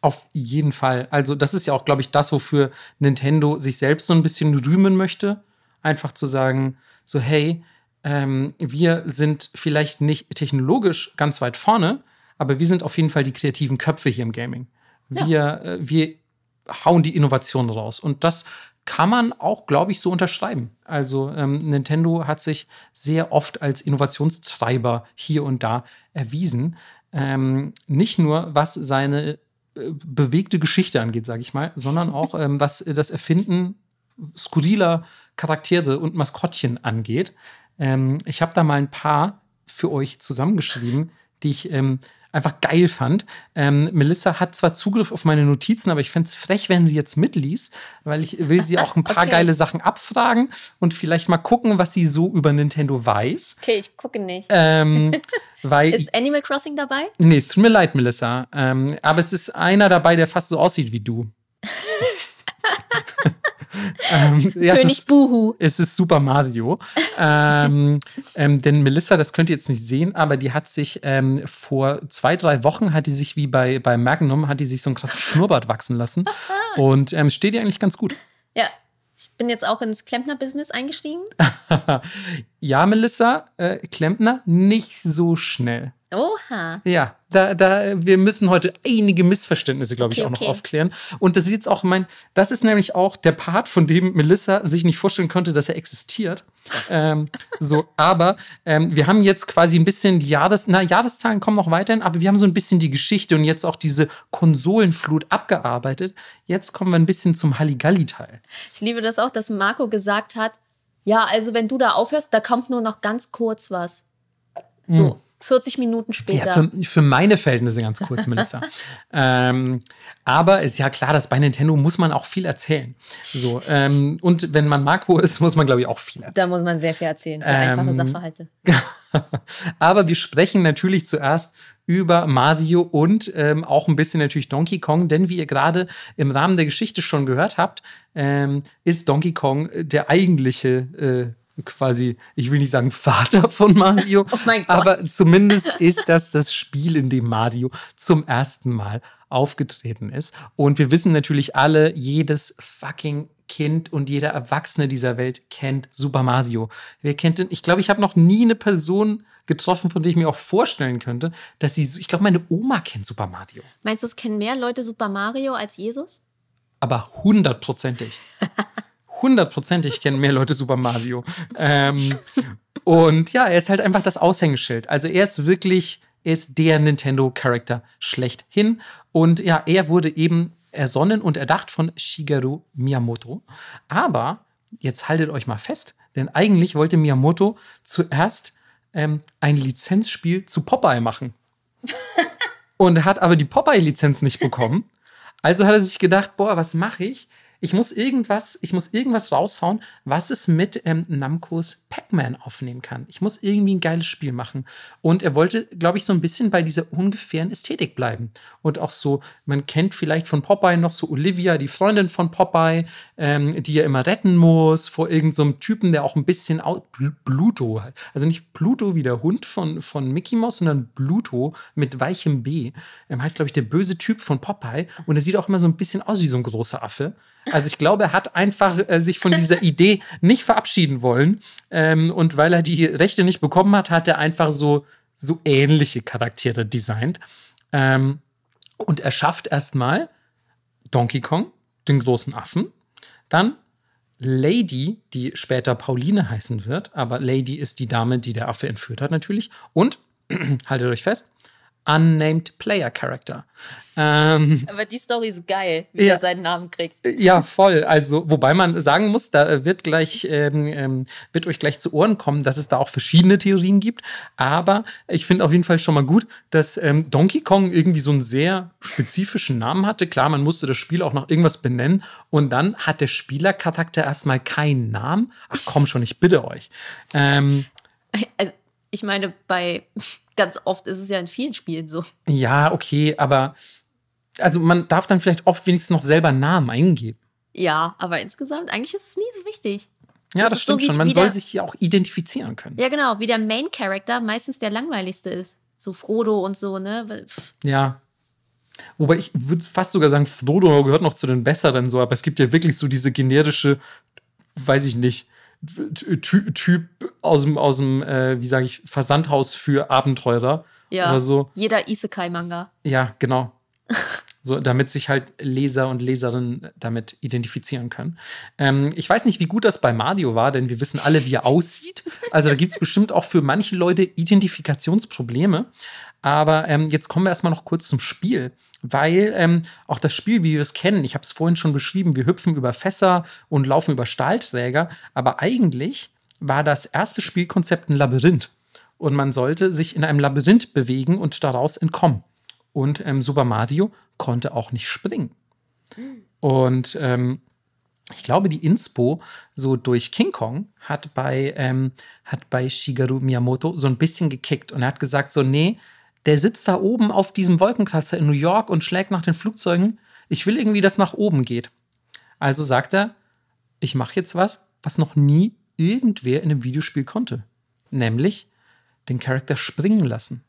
[SPEAKER 2] Auf jeden Fall. Also, das ist ja auch, glaube ich, das, wofür Nintendo sich selbst so ein bisschen rühmen möchte. Einfach zu sagen, so, hey, ähm, wir sind vielleicht nicht technologisch ganz weit vorne, aber wir sind auf jeden Fall die kreativen Köpfe hier im Gaming. Wir, äh, wir hauen die Innovation raus. Und das kann man auch, glaube ich, so unterschreiben. Also ähm, Nintendo hat sich sehr oft als Innovationstreiber hier und da erwiesen. Ähm, nicht nur was seine äh, bewegte Geschichte angeht, sage ich mal, sondern auch ähm, was das Erfinden skurriler Charaktere und Maskottchen angeht. Ähm, ich habe da mal ein paar für euch zusammengeschrieben, die ich ähm, einfach geil fand. Ähm, Melissa hat zwar Zugriff auf meine Notizen, aber ich fände es frech, wenn sie jetzt mitliest, weil ich will sie auch ein paar
[SPEAKER 1] Okay.
[SPEAKER 2] geile Sachen abfragen und vielleicht mal gucken, was sie so über Nintendo weiß.
[SPEAKER 1] Okay, ich gucke nicht.
[SPEAKER 2] Ähm, weil
[SPEAKER 1] Ist Animal Crossing dabei?
[SPEAKER 2] Nee, es tut mir leid, Melissa. Ähm, aber es ist einer dabei, der fast so aussieht wie du. ähm, ja, es
[SPEAKER 1] König
[SPEAKER 2] ist,
[SPEAKER 1] Buhu.
[SPEAKER 2] es ist Super Mario. ähm, ähm, denn Melissa, das könnt ihr jetzt nicht sehen, aber die hat sich ähm, vor zwei, drei Wochen, hat die sich wie bei, bei Magnum, hat die sich so ein krasses Schnurrbart wachsen lassen. Und ähm, steht ihr eigentlich ganz gut.
[SPEAKER 1] Ja, bin jetzt auch ins Klempner-Business eingestiegen.
[SPEAKER 2] Ja, Melissa, äh, Klempner, nicht so schnell.
[SPEAKER 1] Oha.
[SPEAKER 2] Ja, da, da, wir müssen heute einige Missverständnisse, glaube ich,
[SPEAKER 1] Okay,
[SPEAKER 2] auch noch
[SPEAKER 1] okay.
[SPEAKER 2] aufklären. Und das ist jetzt auch mein, das ist nämlich auch der Part, von dem Melissa sich nicht vorstellen konnte, dass er existiert. ähm, so, aber ähm, wir haben jetzt quasi ein bisschen die Jahres, na, Jahreszahlen kommen noch weiterhin, aber wir haben so ein bisschen die Geschichte und jetzt auch diese Konsolenflut abgearbeitet. Jetzt kommen wir ein bisschen zum Halligalli-Teil.
[SPEAKER 1] Ich liebe das auch, dass Marco gesagt hat, ja, also wenn du da aufhörst, da kommt nur noch ganz kurz was. So, 40 Minuten später.
[SPEAKER 2] Ja, für, für meine Verhältnisse ganz kurz, Melissa. ähm, aber ist ja klar, dass bei Nintendo muss man auch viel erzählen. So, ähm, und wenn man Marco ist, muss man, glaube ich, auch viel erzählen.
[SPEAKER 1] da muss man sehr viel erzählen für
[SPEAKER 2] Ähm,
[SPEAKER 1] einfache Sachverhalte.
[SPEAKER 2] Aber wir sprechen natürlich zuerst über Mario und ähm, auch ein bisschen natürlich Donkey Kong, denn wie ihr gerade im Rahmen der Geschichte schon gehört habt, ähm, ist Donkey Kong der eigentliche äh, quasi, ich will nicht sagen Vater von Mario,
[SPEAKER 1] Oh
[SPEAKER 2] aber zumindest ist das das Spiel, in dem Mario zum ersten Mal aufgetreten ist. Und wir wissen natürlich alle, jedes fucking Kind und jeder Erwachsene dieser Welt kennt Super Mario. Wer kennt denn? Ich glaube, ich habe noch nie eine Person getroffen, von der ich mir auch vorstellen könnte, dass sie, ich glaube, meine Oma kennt Super Mario.
[SPEAKER 1] Meinst du, es kennen mehr Leute Super Mario als Jesus?
[SPEAKER 2] Aber hundertprozentig. Hundertprozentig kennen mehr Leute Super Mario. Ähm, und ja, er ist halt einfach das Aushängeschild. Also er ist wirklich, er ist der Nintendo-Charakter schlechthin. Und ja, er wurde eben ersonnen und erdacht von Shigeru Miyamoto. Aber jetzt haltet euch mal fest, denn eigentlich wollte Miyamoto zuerst ähm, ein Lizenzspiel zu Popeye machen. und hat aber die Popeye-Lizenz nicht bekommen. Also hat er sich gedacht, boah, was mache ich? Ich muss irgendwas, ich muss irgendwas raushauen, was es mit ähm, Namcos Pac-Man aufnehmen kann. Ich muss irgendwie ein geiles Spiel machen. Und er wollte, glaube ich, so ein bisschen bei dieser ungefähren Ästhetik bleiben. Und auch so, man kennt vielleicht von Popeye noch so Olivia, die Freundin von Popeye, ähm, die er immer retten muss vor irgendeinem so Typen, der auch ein bisschen Pluto, also nicht Pluto wie der Hund von, von Mickey Mouse, sondern Pluto mit weichem B. Ähm, heißt, glaube ich, der böse Typ von Popeye. Und er sieht auch immer so ein bisschen aus wie so ein großer Affe. Also ich glaube, er hat einfach äh, sich von dieser Idee nicht verabschieden wollen. Ähm, und weil er die Rechte nicht bekommen hat, hat er einfach so, so ähnliche Charaktere designt. Ähm, und er schafft erstmal Donkey Kong, den großen Affen. Dann Lady, die später Pauline heißen wird, aber Lady ist die Dame, die der Affe entführt hat, natürlich. Und, haltet euch fest, Unnamed Player Character. Ähm,
[SPEAKER 1] Aber die Story ist geil, wie
[SPEAKER 2] Ja.
[SPEAKER 1] er seinen Namen kriegt.
[SPEAKER 2] ja, voll. Also, wobei man sagen muss, da wird gleich, ähm, ähm, wird euch gleich zu Ohren kommen, dass es da auch verschiedene Theorien gibt. Aber ich finde auf jeden Fall schon mal gut, dass ähm, Donkey Kong irgendwie so einen sehr spezifischen Namen hatte. Klar, man musste das Spiel auch nach irgendwas benennen. Und dann hat der Spielercharakter erstmal keinen Namen. Ach komm schon, ich bitte euch. Ähm,
[SPEAKER 1] Also, ich meine, bei ganz oft ist es ja in vielen Spielen so.
[SPEAKER 2] ja, okay, aber also man darf dann vielleicht oft wenigstens noch selber Namen eingeben.
[SPEAKER 1] Ja, aber insgesamt, eigentlich ist es nie so wichtig.
[SPEAKER 2] Ja,
[SPEAKER 1] Das
[SPEAKER 2] das,
[SPEAKER 1] so
[SPEAKER 2] stimmt
[SPEAKER 1] wie-
[SPEAKER 2] schon. Man
[SPEAKER 1] wie
[SPEAKER 2] soll
[SPEAKER 1] der-
[SPEAKER 2] sich ja auch identifizieren können.
[SPEAKER 1] Ja, genau, wie der Main Character meistens der langweiligste ist. So Frodo und so, ne? Pff,
[SPEAKER 2] Ja. Wobei ich würde fast sogar sagen, Frodo gehört noch zu den besseren so, aber es gibt ja wirklich so diese generische, weiß ich nicht, Ty Typ aus dem, aus dem äh, wie sage ich, Versandhaus für Abenteurer.
[SPEAKER 1] Ja,
[SPEAKER 2] Oder so.
[SPEAKER 1] jeder Isekai-Manga.
[SPEAKER 2] Ja, genau. So, damit sich halt Leser und Leserinnen damit identifizieren können. Ähm, ich weiß nicht, wie gut das bei Mario war, denn wir wissen alle, wie er aussieht. Also da gibt es bestimmt auch für manche Leute Identifikationsprobleme. Aber ähm, jetzt kommen wir erstmal noch kurz zum Spiel, weil ähm, auch das Spiel, wie wir es kennen, ich habe es vorhin schon beschrieben, wir hüpfen über Fässer und laufen über Stahlträger, aber eigentlich war das erste Spielkonzept ein Labyrinth und man sollte sich in einem Labyrinth bewegen und daraus entkommen. Und ähm, Super Mario konnte auch nicht springen. Und ähm, ich glaube, die Inspo so durch King Kong hat bei, ähm, hat bei Shigeru Miyamoto so ein bisschen gekickt und er hat gesagt: So, nee, der sitzt da oben auf diesem Wolkenkratzer in New York und schlägt nach den Flugzeugen. Ich will irgendwie, dass nach oben geht. Also sagt er: Ich mache jetzt was, was noch nie irgendwer in einem Videospiel konnte. Nämlich den Charakter springen lassen.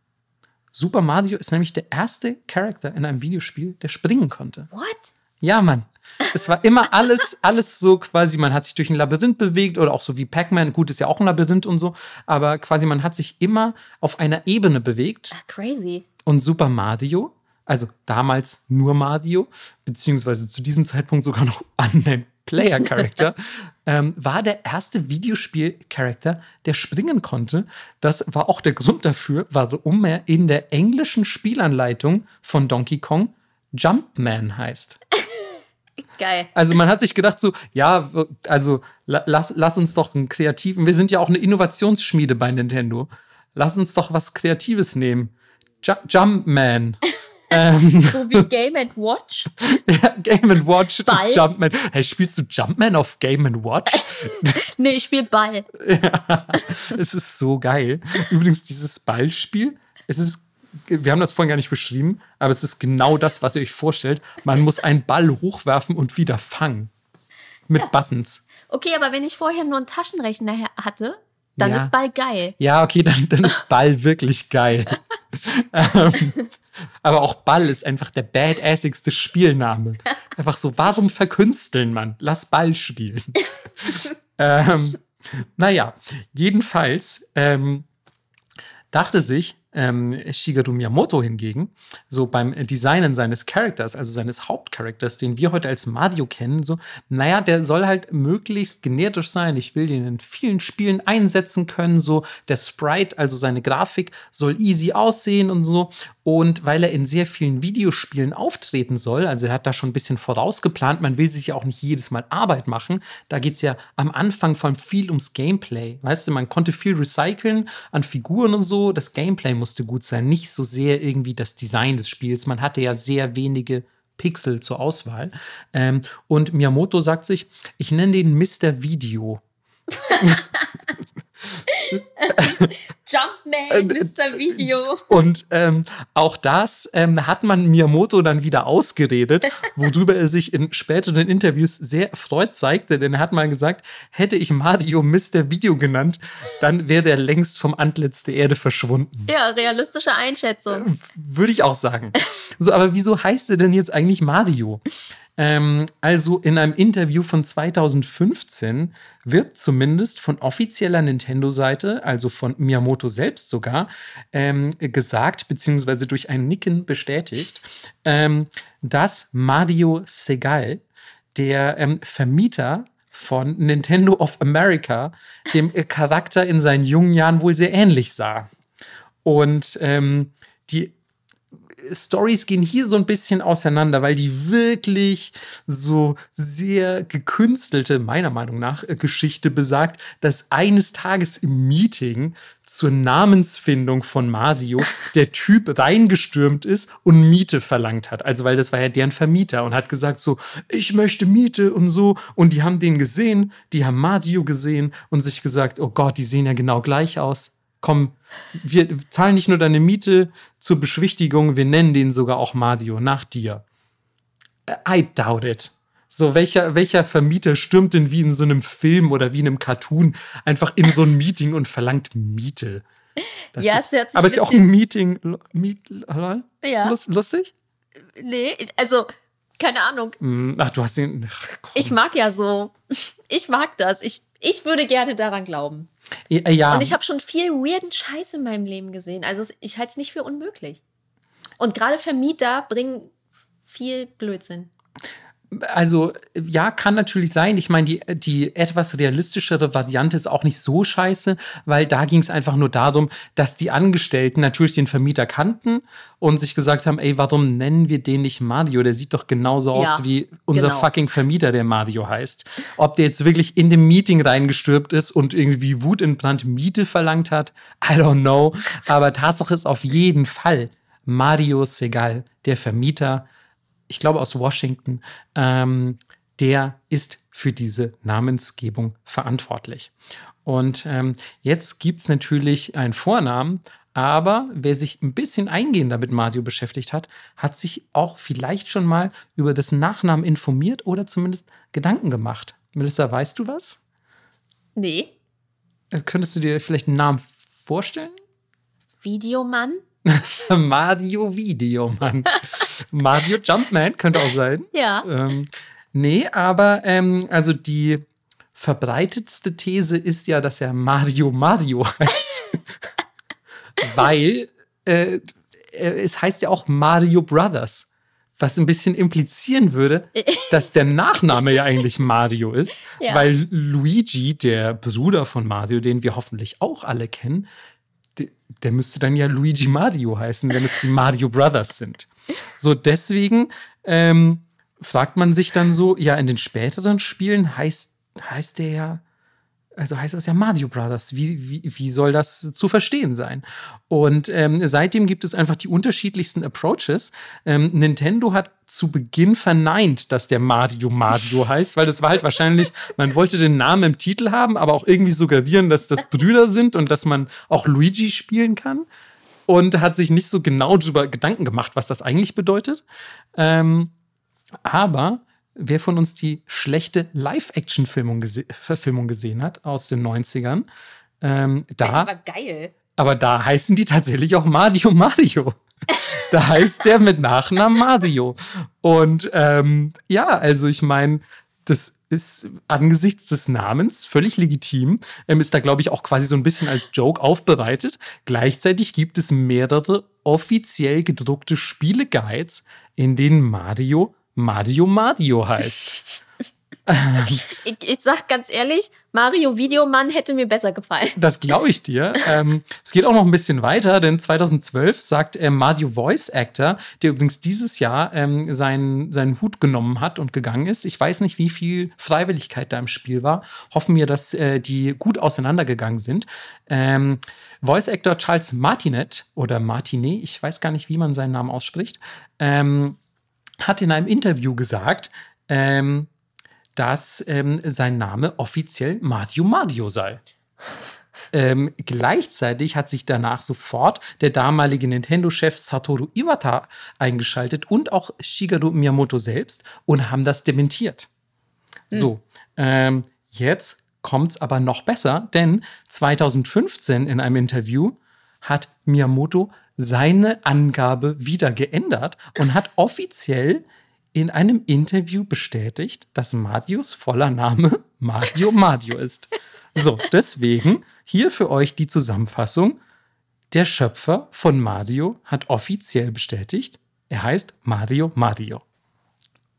[SPEAKER 2] Super Mario ist nämlich der erste Charakter in einem Videospiel, der springen konnte.
[SPEAKER 1] What?
[SPEAKER 2] Ja, Mann. Es war immer alles, alles so quasi, man hat sich durch ein Labyrinth bewegt oder auch so wie Pac-Man. Gut, ist ja auch ein Labyrinth und so, aber quasi man hat sich immer auf einer Ebene bewegt.
[SPEAKER 1] Ah, crazy.
[SPEAKER 2] Und Super Mario, also damals nur Mario, beziehungsweise zu diesem Zeitpunkt sogar noch Unnamed Player Character, ähm, war der erste Videospiel-Charakter, der springen konnte. Das war auch der Grund dafür, warum er in der englischen Spielanleitung von Donkey Kong Jumpman heißt.
[SPEAKER 1] Geil.
[SPEAKER 2] Also man hat sich gedacht so, ja, also lass, lass uns doch einen kreativen, wir sind ja auch eine Innovationsschmiede bei Nintendo. Lass uns doch was Kreatives nehmen. Ju Jumpman.
[SPEAKER 1] ähm, so wie Game Watch?
[SPEAKER 2] ja, Game Watch, Ball? Jumpman. Hey, spielst du Jumpman auf Game Watch?
[SPEAKER 1] nee, ich spiele Ball.
[SPEAKER 2] ja, es ist so geil. Übrigens, dieses Ballspiel, es ist wir haben das vorhin gar nicht beschrieben, aber es ist genau das, was ihr euch vorstellt. Man muss einen Ball hochwerfen und wieder fangen. Mit ja. Buttons.
[SPEAKER 1] Okay, aber wenn ich vorher nur einen Taschenrechner hatte, dann ja. ist Ball geil.
[SPEAKER 2] Ja, okay, dann, dann ist Ball wirklich geil. ähm, aber auch Ball ist einfach der badassigste Spielname. Einfach so, warum verkünsteln man? Lass Ball spielen. ähm, naja, jedenfalls ähm, dachte sich ähm, Shigeru Miyamoto hingegen, so beim Designen seines Charakters, also seines Hauptcharakters, den wir heute als Mario kennen, so, naja, der soll halt möglichst genetisch sein. Ich will den in vielen Spielen einsetzen können, so der Sprite, also seine Grafik, soll easy aussehen und so. Und weil er in sehr vielen Videospielen auftreten soll, also er hat da schon ein bisschen vorausgeplant, man will sich ja auch nicht jedes Mal Arbeit machen. Da geht es ja am Anfang vor allem viel ums Gameplay. Weißt du, man konnte viel recyceln an Figuren und so. Das Gameplay musste gut sein, nicht so sehr irgendwie das Design des Spiels. Man hatte ja sehr wenige Pixel zur Auswahl. Ähm, und Miyamoto sagt sich, ich nenne den Mr. Video.
[SPEAKER 1] Jumpman, Mr. Video.
[SPEAKER 2] Und ähm, auch das ähm, hat man Miyamoto dann wieder ausgeredet, worüber er sich in späteren Interviews sehr erfreut zeigte, denn er hat mal gesagt, hätte ich Mario Mr. Video genannt, dann wäre er längst vom Antlitz der Erde verschwunden.
[SPEAKER 1] Ja, realistische Einschätzung.
[SPEAKER 2] Würde ich auch sagen. So, aber wieso heißt er denn jetzt eigentlich Mario? Ähm, also in einem Interview von 2015 wird zumindest von offizieller Nintendo-Seite, also von Miyamoto selbst sogar, ähm, gesagt, beziehungsweise durch ein Nicken bestätigt, ähm, dass Mario Segal, der ähm, Vermieter von Nintendo of America, dem Charakter in seinen jungen Jahren wohl sehr ähnlich sah. Und ähm, die Stories gehen hier so ein bisschen auseinander, weil die wirklich so sehr gekünstelte, meiner Meinung nach, äh, Geschichte besagt, dass eines Tages im Meeting zur Namensfindung von Mario der Typ reingestürmt ist und Miete verlangt hat. Also, weil das war ja deren Vermieter und hat gesagt so, ich möchte Miete und so. Und die haben den gesehen, die haben Mario gesehen und sich gesagt, oh Gott, die sehen ja genau gleich aus komm, wir zahlen nicht nur deine Miete zur Beschwichtigung, wir nennen den sogar auch Mario nach dir. I doubt it. So, welcher, welcher Vermieter stürmt denn wie in so einem Film oder wie in einem Cartoon einfach in so ein Meeting und verlangt Miete?
[SPEAKER 1] Das ja, ist,
[SPEAKER 2] es aber ist ja auch ein Meeting. Meet,
[SPEAKER 1] ja.
[SPEAKER 2] lustig?
[SPEAKER 1] Nee, also, keine Ahnung.
[SPEAKER 2] Hm, ach, du hast den. Ach,
[SPEAKER 1] ich mag ja so. Ich mag das. Ich, ich würde gerne daran glauben.
[SPEAKER 2] Ja.
[SPEAKER 1] Und ich habe schon viel weirden Scheiß in meinem Leben gesehen. Also ich halte es nicht für unmöglich. Und gerade Vermieter bringen viel Blödsinn.
[SPEAKER 2] Also, ja, kann natürlich sein. Ich meine, die, die etwas realistischere Variante ist auch nicht so scheiße, weil da ging es einfach nur darum, dass die Angestellten natürlich den Vermieter kannten und sich gesagt haben, ey, warum nennen wir den nicht Mario? Der sieht doch genauso aus ja, wie unser genau. fucking Vermieter, der Mario heißt. Ob der jetzt wirklich in dem Meeting reingestürbt ist und irgendwie Wut in Brand Miete verlangt hat, I don't know. Aber Tatsache ist auf jeden Fall, Mario Segal, der Vermieter, ich glaube aus Washington, ähm, der ist für diese Namensgebung verantwortlich. Und ähm, jetzt gibt es natürlich einen Vornamen, aber wer sich ein bisschen eingehender mit Mario beschäftigt hat, hat sich auch vielleicht schon mal über das Nachnamen informiert oder zumindest Gedanken gemacht. Melissa, weißt du was?
[SPEAKER 1] Nee.
[SPEAKER 2] Äh, könntest du dir vielleicht einen Namen vorstellen?
[SPEAKER 1] Videomann?
[SPEAKER 2] Mario Videomann. Mario Jumpman könnte auch sein.
[SPEAKER 1] Ja.
[SPEAKER 2] Ähm, Nee, aber ähm, also die verbreitetste These ist ja, dass er Mario Mario heißt. Weil äh, es heißt ja auch Mario Brothers. Was ein bisschen implizieren würde, dass der Nachname ja eigentlich Mario ist,
[SPEAKER 1] Ja.
[SPEAKER 2] weil Luigi, der Bruder von Mario, den wir hoffentlich auch alle kennen, der, müsste dann ja Luigi Mario heißen, wenn es die Mario Brothers sind. So, deswegen ähm, fragt man sich dann so, ja, in den späteren Spielen heißt, heißt der ja, also heißt das ja Mario Brothers. Wie, wie, wie soll das zu verstehen sein? Und ähm, seitdem gibt es einfach die unterschiedlichsten Approaches. Ähm, Nintendo hat zu Beginn verneint, dass der Mario Mario heißt, weil das war halt wahrscheinlich, man wollte den Namen im Titel haben, aber auch irgendwie suggerieren, dass das Brüder sind und dass man auch Luigi spielen kann. Und hat sich nicht so genau darüber Gedanken gemacht, was das eigentlich bedeutet. Ähm, aber wer von uns die schlechte Live-Action-Verfilmung gese gesehen hat aus den 90ern, ähm, da,
[SPEAKER 1] geil.
[SPEAKER 2] aber da heißen die tatsächlich auch Mario Mario. da heißt der mit Nachnamen Mario. Und ähm, ja, also ich meine, das ist angesichts des Namens völlig legitim. Ähm, ist da, glaube ich, auch quasi so ein bisschen als Joke aufbereitet. Gleichzeitig gibt es mehrere offiziell gedruckte Spieleguides, in denen Mario Mario Mario heißt.
[SPEAKER 1] Ich, ich sag ganz ehrlich, Mario Videomann hätte mir besser gefallen.
[SPEAKER 2] Das glaube ich dir. ähm, es geht auch noch ein bisschen weiter, denn 2012 sagt ähm, Mario Voice Actor, der übrigens dieses Jahr ähm, seinen, seinen Hut genommen hat und gegangen ist. Ich weiß nicht, wie viel Freiwilligkeit da im Spiel war. Hoffen wir, dass äh, die gut auseinandergegangen sind. Ähm, Voice Actor Charles Martinet oder Martinet, ich weiß gar nicht, wie man seinen Namen ausspricht, ähm, hat in einem Interview gesagt, ähm, dass ähm, sein Name offiziell Mario Mario sei. Ähm, gleichzeitig hat sich danach sofort der damalige Nintendo-Chef Satoru Iwata eingeschaltet und auch Shigeru Miyamoto selbst und haben das dementiert. So, ähm, jetzt kommt's aber noch besser, denn 2015 in einem Interview hat Miyamoto seine Angabe wieder geändert und hat offiziell in einem Interview bestätigt, dass Marios voller Name Mario Mario ist. So, deswegen hier für euch die Zusammenfassung. Der Schöpfer von Mario hat offiziell bestätigt, er heißt Mario Mario.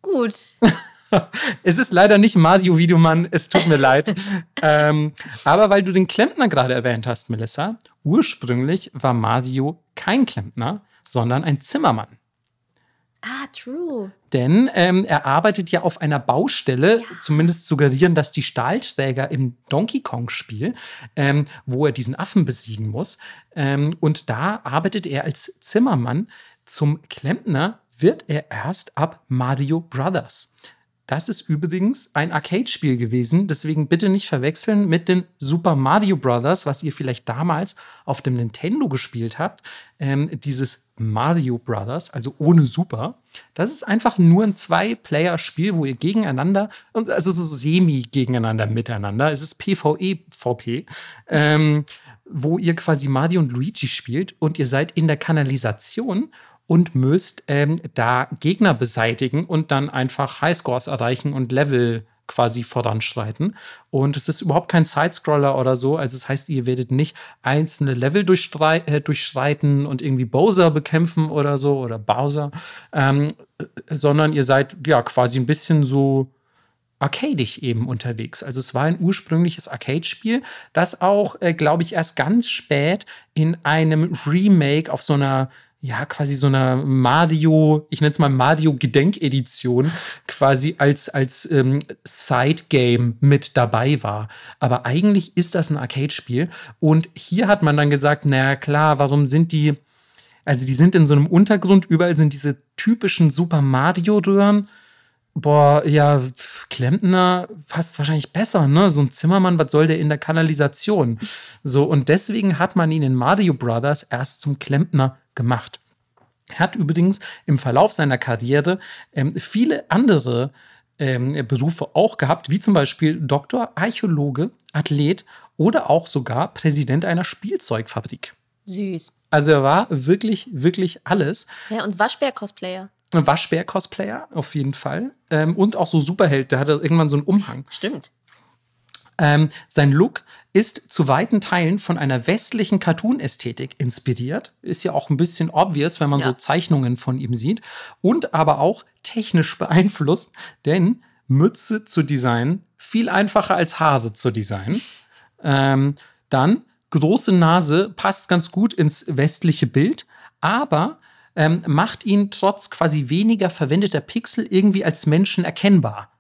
[SPEAKER 1] Gut.
[SPEAKER 2] Es ist leider nicht Mario Videomann, es tut mir leid. ähm, aber weil du den Klempner gerade erwähnt hast, Melissa, ursprünglich war Mario kein Klempner, sondern ein Zimmermann.
[SPEAKER 1] Ah, true.
[SPEAKER 2] Denn ähm, er arbeitet ja auf einer Baustelle, zumindest suggerieren das die Stahlträger im Donkey Kong-Spiel, ähm, wo er diesen Affen besiegen muss. Ähm, und da arbeitet er als Zimmermann. Zum Klempner wird er erst ab Mario Brothers. Das ist übrigens ein Arcade-Spiel gewesen, deswegen bitte nicht verwechseln mit den Super Mario Brothers, was ihr vielleicht damals auf dem Nintendo gespielt habt. Ähm, dieses Mario Brothers, also ohne Super. Das ist einfach nur ein Zwei-Player-Spiel, wo ihr gegeneinander, also so semi-gegeneinander miteinander, es ist PvE-VP, ähm, wo ihr quasi Mario und Luigi spielt und ihr seid in der Kanalisation und müsst ähm, da Gegner beseitigen und dann einfach Highscores erreichen und Level quasi voranschreiten. Und es ist überhaupt kein Sidescroller oder so. Also das heißt, ihr werdet nicht einzelne Level äh, durchschreiten und irgendwie Bowser bekämpfen oder so oder Bowser, ähm, äh, sondern ihr seid ja quasi ein bisschen so arcadisch eben unterwegs. Also es war ein ursprüngliches Arcade-Spiel, das auch, äh, glaube ich, erst ganz spät in einem Remake auf so einer ja, quasi so einer Mario, ich nenne es mal Mario-Gedenkedition, quasi als, als ähm, Side-Game mit dabei war. Aber eigentlich ist das ein Arcade-Spiel. Und hier hat man dann gesagt, na klar, warum sind die, also die sind in so einem Untergrund, überall sind diese typischen Super Mario-Röhren. Boah, ja, Klempner passt wahrscheinlich besser, ne? So ein Zimmermann, was soll der in der Kanalisation? So, und deswegen hat man ihn in Mario Brothers erst zum Klempner gemacht. Er hat übrigens im Verlauf seiner Karriere ähm, viele andere ähm, Berufe auch gehabt, wie zum Beispiel Doktor, Archäologe, Athlet oder auch sogar Präsident einer Spielzeugfabrik.
[SPEAKER 1] Süß.
[SPEAKER 2] Also er war wirklich, wirklich alles.
[SPEAKER 1] Ja, und Waschbär-Cosplayer.
[SPEAKER 2] Waschbär-Cosplayer, auf jeden Fall. Ähm, und auch so Superheld, der hatte irgendwann so einen Umhang.
[SPEAKER 1] Stimmt.
[SPEAKER 2] Ähm, sein Look ist zu weiten Teilen von einer westlichen Cartoon-Ästhetik inspiriert. Ist ja auch ein bisschen obvious, wenn man
[SPEAKER 1] Ja.
[SPEAKER 2] so Zeichnungen von ihm sieht. Und aber auch technisch beeinflusst, denn Mütze zu designen, viel einfacher als Haare zu designen. Ähm, dann große Nase passt ganz gut ins westliche Bild, aber ähm, macht ihn trotz quasi weniger verwendeter Pixel irgendwie als Menschen erkennbar.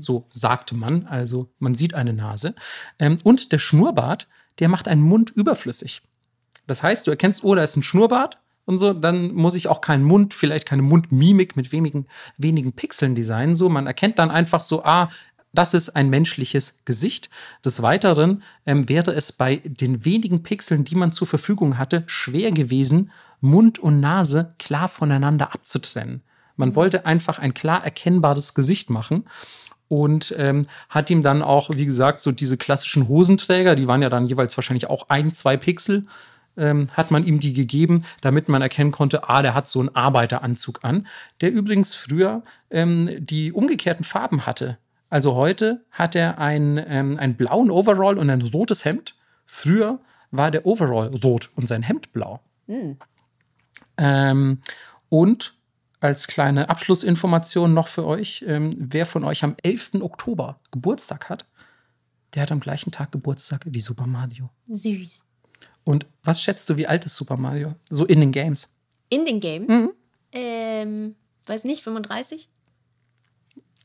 [SPEAKER 2] So sagte man. Also man sieht eine Nase. Ähm, und der Schnurrbart, der macht einen Mund überflüssig. Das heißt, du erkennst, oh, da ist ein Schnurrbart und so, dann muss ich auch keinen Mund, vielleicht keine Mundmimik mit wenigen, wenigen Pixeln designen. So, man erkennt dann einfach so, ah, das ist ein menschliches Gesicht. Des Weiteren ähm, wäre es bei den wenigen Pixeln, die man zur Verfügung hatte, schwer gewesen, Mund und Nase klar voneinander abzutrennen. Man wollte einfach ein klar erkennbares Gesicht machen und ähm, hat ihm dann auch, wie gesagt, so diese klassischen Hosenträger, die waren ja dann jeweils wahrscheinlich auch ein, zwei Pixel, ähm, hat man ihm die gegeben, damit man erkennen konnte, ah, der hat so einen Arbeiteranzug an, der übrigens früher ähm, die umgekehrten Farben hatte. Also heute hat er einen, ähm, einen blauen Overall und ein rotes Hemd. Früher war der Overall rot und sein Hemd blau. Ähm, und als kleine Abschlussinformation noch für euch, ähm, wer von euch am 11. Oktober Geburtstag hat, der hat am gleichen Tag Geburtstag wie Super Mario.
[SPEAKER 1] Süß.
[SPEAKER 2] Und was schätzt du, wie alt ist Super Mario? So in den Games.
[SPEAKER 1] In den Games?
[SPEAKER 2] Mhm.
[SPEAKER 1] Ähm, weiß nicht, 35?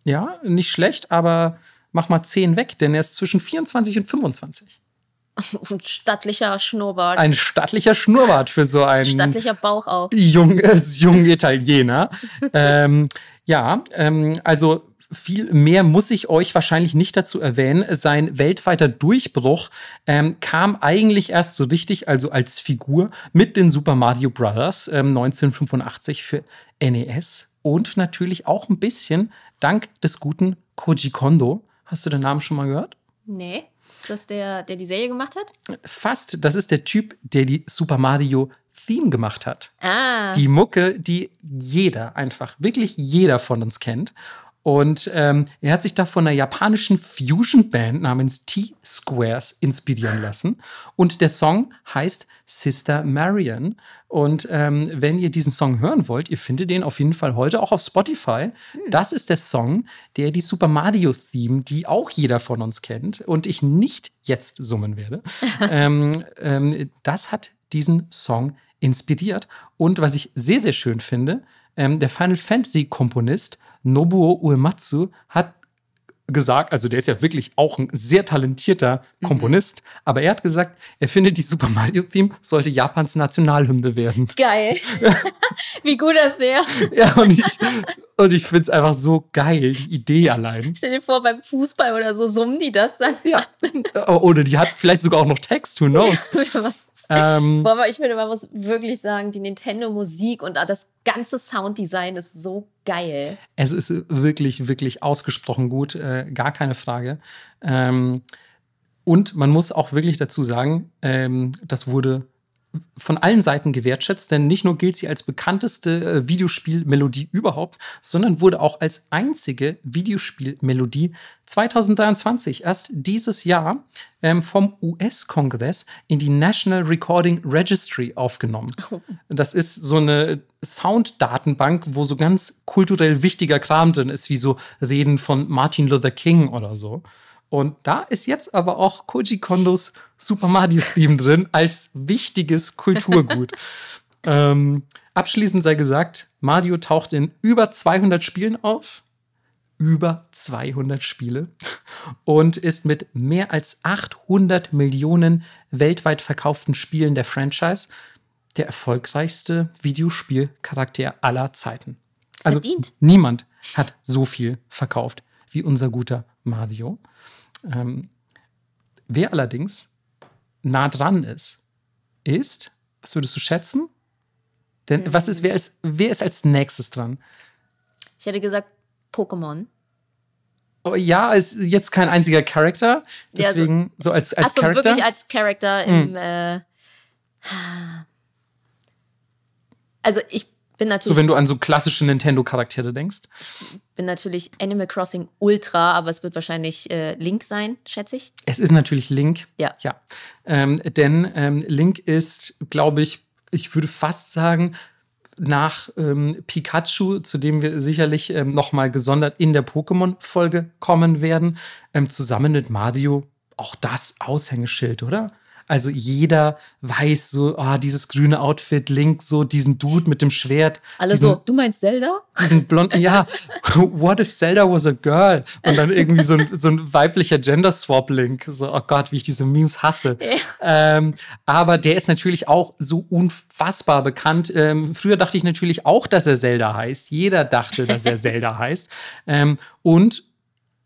[SPEAKER 2] Ja, nicht schlecht, aber mach mal 10 weg, denn er ist zwischen 24 und 25.
[SPEAKER 1] Und stattlicher Schnurrbart.
[SPEAKER 2] Ein stattlicher Schnurrbart für so einen
[SPEAKER 1] stattlicher Bauch auch.
[SPEAKER 2] jungen, äh, jungen Italiener. ähm, ja, ähm, also viel mehr muss ich euch wahrscheinlich nicht dazu erwähnen. Sein weltweiter Durchbruch ähm, kam eigentlich erst so richtig, also als Figur mit den Super Mario Brothers ähm, 1985 für NES und natürlich auch ein bisschen dank des guten Koji Kondo. Hast du den Namen schon mal gehört?
[SPEAKER 1] Nee. Ist das der, der die Serie gemacht hat?
[SPEAKER 2] Fast, das ist der Typ, der die Super Mario Theme gemacht hat.
[SPEAKER 1] Ah.
[SPEAKER 2] die Mucke, die jeder einfach, wirklich jeder von uns kennt. Und ähm, er hat sich da von einer japanischen Fusion-Band namens T-Squares inspirieren lassen. Und der Song heißt Sister Marian. Und ähm, wenn ihr diesen Song hören wollt, ihr findet den auf jeden Fall heute auch auf Spotify. Das ist der Song, der die Super Mario-Theme, die auch jeder von uns kennt und ich nicht jetzt summen werde, ähm, ähm, das hat diesen Song inspiriert. Und was ich sehr, sehr schön finde, ähm, der Final Fantasy-Komponist Nobuo Uematsu hat gesagt, also der ist ja wirklich auch ein sehr talentierter Komponist, aber er hat gesagt, er findet, die Super Mario-Theme sollte Japans Nationalhymne werden.
[SPEAKER 1] Geil. Wie gut das wäre.
[SPEAKER 2] Ja, und ich, und ich finde es einfach so geil, die Idee allein.
[SPEAKER 1] Stell dir vor, beim Fußball oder so summen die das dann.
[SPEAKER 2] Ja. Oder die hat vielleicht sogar auch noch Text, who knows. Ähm,
[SPEAKER 1] Boah, aber ich finde, man muss wirklich sagen, die Nintendo-Musik und das ganze Sounddesign ist so geil.
[SPEAKER 2] Es ist wirklich, wirklich ausgesprochen gut, äh, gar keine Frage. Ähm, und man muss auch wirklich dazu sagen, ähm, das wurde von allen Seiten gewertschätzt, denn nicht nur gilt sie als bekannteste äh, Videospielmelodie überhaupt, sondern wurde auch als einzige Videospielmelodie 2023, erst dieses Jahr, ähm, vom US-Kongress in die National Recording Registry aufgenommen. Das ist so eine Sounddatenbank, wo so ganz kulturell wichtiger Kram drin ist, wie so Reden von Martin Luther King oder so. Und da ist jetzt aber auch Koji Kondos Super Mario Theme drin als wichtiges Kulturgut. ähm, abschließend sei gesagt, Mario taucht in über 200 Spielen auf. Über 200 Spiele. Und ist mit mehr als 800 Millionen weltweit verkauften Spielen der Franchise der erfolgreichste Videospielcharakter aller Zeiten. Also
[SPEAKER 1] Verdient.
[SPEAKER 2] niemand hat so viel verkauft wie unser guter Mario. Ähm, wer allerdings nah dran ist, ist, was würdest du schätzen? Denn was ist, wer, als, wer ist als nächstes dran?
[SPEAKER 1] Ich hätte gesagt Pokémon.
[SPEAKER 2] Oh, ja, ist jetzt kein einziger Charakter,
[SPEAKER 1] Ja, so-
[SPEAKER 2] deswegen so, als, als
[SPEAKER 1] Achso,
[SPEAKER 2] Charakter.
[SPEAKER 1] wirklich als Charakter im. Äh, also ich bin natürlich,
[SPEAKER 2] So, wenn du an so klassische Nintendo-Charaktere denkst.
[SPEAKER 1] bin natürlich Animal Crossing Ultra, aber es wird wahrscheinlich äh, Link sein, schätze ich.
[SPEAKER 2] Es ist natürlich Link.
[SPEAKER 1] Ja.
[SPEAKER 2] Ja. Ähm, denn ähm, Link ist, glaube ich, ich würde fast sagen, nach ähm, Pikachu, zu dem wir sicherlich ähm, nochmal gesondert in der Pokémon-Folge kommen werden, ähm, zusammen mit Mario auch das Aushängeschild, oder? Also jeder weiß so, ah, dieses grüne Outfit, Link, so diesen Dude mit dem Schwert.
[SPEAKER 1] Alle
[SPEAKER 2] diesen,
[SPEAKER 1] so, du meinst Zelda?
[SPEAKER 2] diesen blonden, ja, what if Zelda was a girl? Und dann irgendwie so ein, so ein weiblicher Gender-Swap-Link. So, oh Gott, wie ich diese Memes hasse. Ähm, aber der ist natürlich auch so unfassbar bekannt. Ähm, früher dachte ich natürlich auch, dass er Zelda heißt. Jeder dachte, dass er Zelda heißt. Ähm, und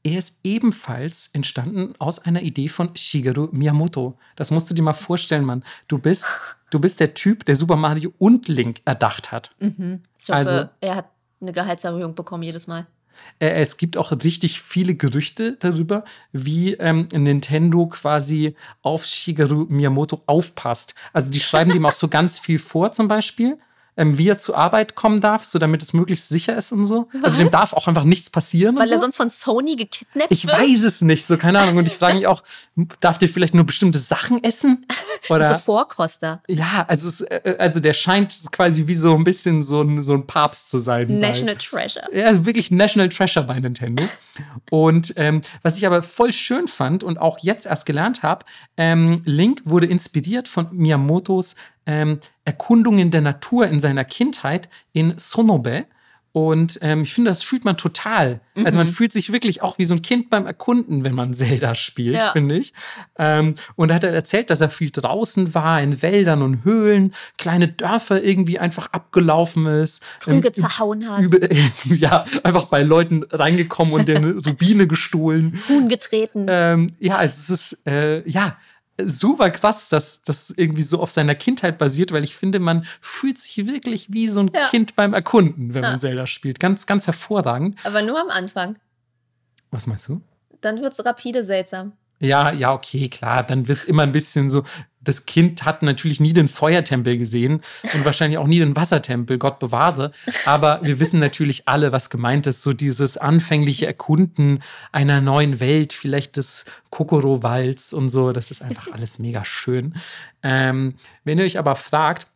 [SPEAKER 2] er ist ebenfalls entstanden aus einer Idee von Shigeru Miyamoto. Das musst du dir mal vorstellen, Mann. Du bist, du bist der Typ, der Super Mario und Link erdacht hat.
[SPEAKER 1] Ich hoffe,
[SPEAKER 2] Also-
[SPEAKER 1] er hat eine Gehaltserhöhung bekommen jedes Mal.
[SPEAKER 2] Äh, Es gibt auch richtig viele Gerüchte darüber, wie ähm, Nintendo quasi auf Shigeru Miyamoto aufpasst. Also die schreiben ihm auch so ganz viel vor, zum Beispiel, ähm, wie er zur Arbeit kommen darf, so damit es möglichst sicher ist und so. Also dem
[SPEAKER 1] Was?
[SPEAKER 2] darf auch einfach nichts passieren.
[SPEAKER 1] Weil
[SPEAKER 2] so.
[SPEAKER 1] er sonst von Sony gekidnappt
[SPEAKER 2] ich
[SPEAKER 1] wird?
[SPEAKER 2] weiß es nicht, so keine Ahnung. Und ich frage mich auch, darf der vielleicht nur bestimmte Sachen essen? Oder
[SPEAKER 1] So Vorkoster.
[SPEAKER 2] ja, also, es, äh, also der scheint quasi wie so ein bisschen so ein, so ein Papst zu sein. bei-
[SPEAKER 1] National Treasure.
[SPEAKER 2] ja, wirklich National Treasure bei Nintendo. Und ähm, was ich aber voll schön fand und auch jetzt erst gelernt habe, ähm, Link wurde inspiriert von Miyamotos ähm, Erkundungen der Natur in seiner Kindheit in Sonobe. Und ähm, ich finde, das fühlt man total. Also man fühlt sich wirklich auch wie so ein Kind beim Erkunden, wenn man Zelda spielt,
[SPEAKER 1] Ja.
[SPEAKER 2] finde ich. Ähm, und da hat er erzählt, dass er viel draußen war, in Wäldern und Höhlen, kleine Dörfer irgendwie einfach abgelaufen ist.
[SPEAKER 1] Krüge
[SPEAKER 2] Ähm,
[SPEAKER 1] zerhauen hat,
[SPEAKER 2] über, ja, einfach bei Leuten reingekommen und denen Rubine gestohlen.
[SPEAKER 1] Huhn getreten.
[SPEAKER 2] Ähm, ja, also es ist, äh, ja, super krass, dass das irgendwie so auf seiner Kindheit basiert, weil ich finde, man fühlt sich wirklich wie so ein
[SPEAKER 1] Ja.
[SPEAKER 2] Kind beim Erkunden, wenn
[SPEAKER 1] Ja.
[SPEAKER 2] man Zelda spielt. Ganz, ganz hervorragend.
[SPEAKER 1] Aber nur am Anfang.
[SPEAKER 2] Was meinst du?
[SPEAKER 1] Dann wird es rapide seltsam.
[SPEAKER 2] Ja, ja, okay, klar. Dann wird's immer ein bisschen so. Das Kind hat natürlich nie den Feuertempel gesehen und wahrscheinlich auch nie den Wassertempel, Gott bewahre. Aber wir wissen natürlich alle, was gemeint ist. So dieses anfängliche Erkunden einer neuen Welt, vielleicht des Kokoro-Walds und so. Das ist einfach alles mega schön. Ähm, wenn ihr euch aber fragt,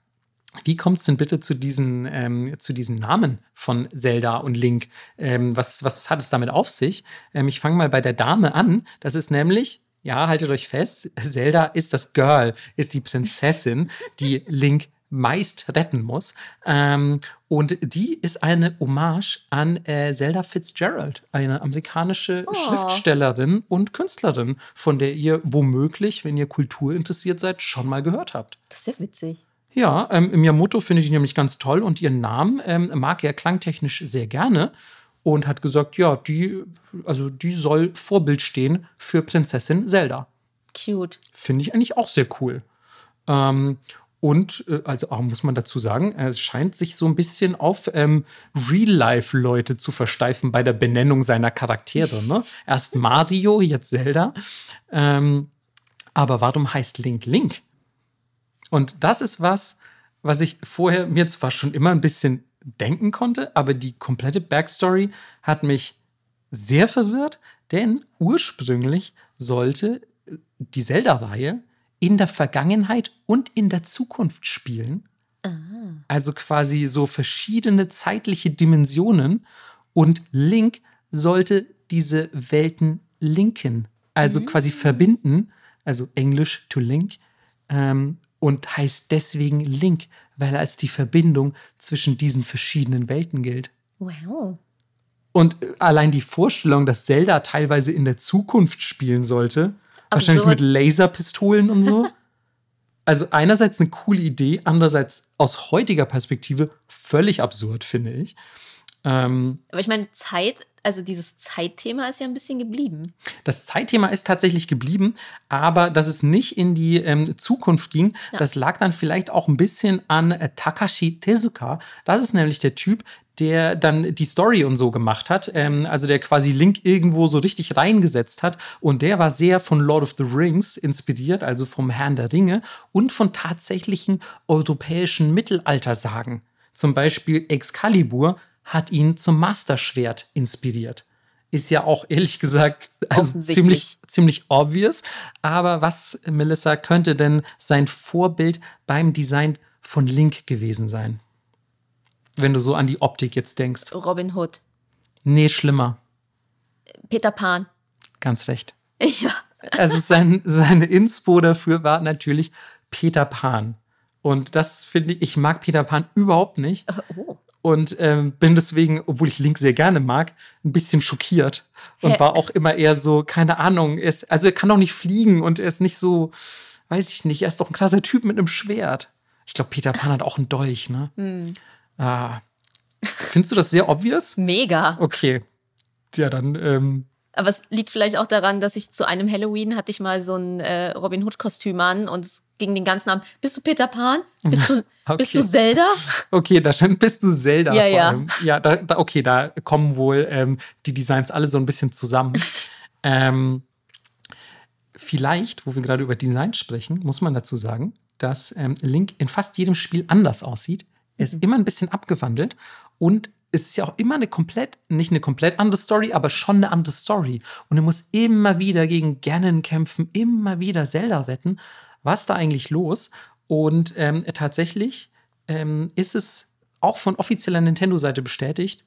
[SPEAKER 2] wie kommt es denn bitte zu diesen, ähm, zu diesen Namen von Zelda und Link? Ähm, was, was hat es damit auf sich? Ähm, ich fange mal bei der Dame an. Das ist nämlich, ja, haltet euch fest, Zelda ist das Girl, ist die Prinzessin, die Link meist retten muss. Ähm, und die ist eine Hommage an äh, Zelda Fitzgerald, eine amerikanische
[SPEAKER 1] Oh.
[SPEAKER 2] Schriftstellerin und Künstlerin, von der ihr womöglich, wenn ihr Kultur interessiert seid, schon mal gehört habt.
[SPEAKER 1] Das ist ja witzig.
[SPEAKER 2] Ja, ähm, Miyamoto finde ich nämlich ganz toll und ihren Namen ähm, mag er klangtechnisch sehr gerne und hat gesagt, ja, die, also die soll Vorbild stehen für Prinzessin Zelda.
[SPEAKER 1] Cute.
[SPEAKER 2] Finde ich eigentlich auch sehr cool. Ähm, und äh, also auch muss man dazu sagen, es scheint sich so ein bisschen auf ähm, Real-Life-Leute zu versteifen bei der Benennung seiner Charaktere. Ne? Erst Mario, jetzt Zelda. Ähm, aber warum heißt Link Link? Und das ist was, was ich vorher mir zwar schon immer ein bisschen denken konnte, aber die komplette Backstory hat mich sehr verwirrt, denn ursprünglich sollte die Zelda-Reihe in der Vergangenheit und in der Zukunft spielen. Also quasi so verschiedene zeitliche Dimensionen und Link sollte diese Welten linken, also quasi verbinden, also Englisch to link, ähm, und heißt deswegen Link, weil er als die Verbindung zwischen diesen verschiedenen Welten gilt.
[SPEAKER 1] Wow.
[SPEAKER 2] Und äh, allein die Vorstellung, dass Zelda teilweise in der Zukunft spielen sollte, wahrscheinlich mit
[SPEAKER 1] Absurd.
[SPEAKER 2] Laserpistolen und so. also einerseits eine coole Idee, andererseits aus heutiger Perspektive völlig absurd, finde ich. Ähm,
[SPEAKER 1] Aber ich meine, Zeit, also dieses Zeitthema ist ja ein bisschen geblieben.
[SPEAKER 2] Das Zeitthema ist tatsächlich geblieben, aber dass es nicht in die ähm, Zukunft ging, das lag dann vielleicht auch ein bisschen an äh, Takashi Tezuka. Das ist nämlich der Typ, der dann die Story und so gemacht hat, ähm, also der quasi Link irgendwo so richtig reingesetzt hat. Und der war sehr von Lord of the Rings inspiriert, also vom Herrn der Ringe und von tatsächlichen europäischen Mittelaltersagen. Zum Beispiel Excalibur hat ihn zum Masterschwert inspiriert. Ist ja auch ehrlich gesagt also ziemlich, ziemlich obvious. Aber was, Melissa, könnte denn sein Vorbild beim Design von Link gewesen sein? Wenn du so an die Optik jetzt denkst.
[SPEAKER 1] Robin Hood.
[SPEAKER 2] Nee, schlimmer.
[SPEAKER 1] Peter Pan.
[SPEAKER 2] Ganz recht.
[SPEAKER 1] Ja.
[SPEAKER 2] Also sein, seine Inspo dafür war natürlich Peter Pan. Und das finde ich, ich mag Peter Pan überhaupt nicht. Oh. Und ähm, bin deswegen, obwohl ich Link sehr gerne mag, ein bisschen schockiert. Und Hä? war auch immer eher so, keine Ahnung, er ist, also er kann doch nicht fliegen und er ist nicht so, weiß ich nicht, er ist doch ein krasser Typ mit einem Schwert. Ich glaube, Peter Pan hat auch einen Dolch, ne? Hm. Ah. Findest du das sehr obvious?
[SPEAKER 1] Mega.
[SPEAKER 2] Okay. Ja, dann ähm,
[SPEAKER 1] aber es liegt vielleicht auch daran, dass ich zu einem Halloween hatte ich mal so ein äh, Robin Hood-Kostüm an und es ging den ganzen Abend. Bist du Peter Pan? Bist du, okay. bist du Zelda?
[SPEAKER 2] Okay, da bist du Zelda.
[SPEAKER 1] Ja, ja.
[SPEAKER 2] Ja, da, da, okay, da kommen wohl ähm, die Designs alle so ein bisschen zusammen. ähm, vielleicht, wo wir gerade über Design sprechen, muss man dazu sagen, dass ähm, Link in fast jedem Spiel anders aussieht. Er ist mhm. immer ein bisschen abgewandelt und es ist ja auch immer eine komplett, nicht eine komplett andere Story, aber schon eine andere Story. Und er muss immer wieder gegen Ganon kämpfen, immer wieder Zelda retten. Was ist da eigentlich los? Und ähm, tatsächlich ähm, ist es auch von offizieller Nintendo-Seite bestätigt,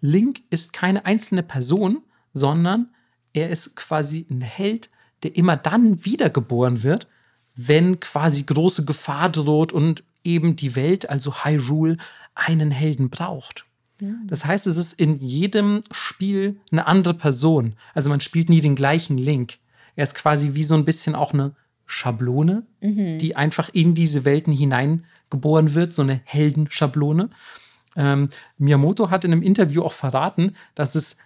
[SPEAKER 2] Link ist keine einzelne Person, sondern er ist quasi ein Held, der immer dann wiedergeboren wird, wenn quasi große Gefahr droht und eben die Welt, also Hyrule, einen Helden braucht. Das heißt, es ist in jedem Spiel eine andere Person. Also man spielt nie den gleichen Link. Er ist quasi wie so ein bisschen auch eine Schablone, mhm. die einfach in diese Welten hineingeboren wird, so eine Heldenschablone. Ähm, Miyamoto hat in einem Interview auch verraten, dass es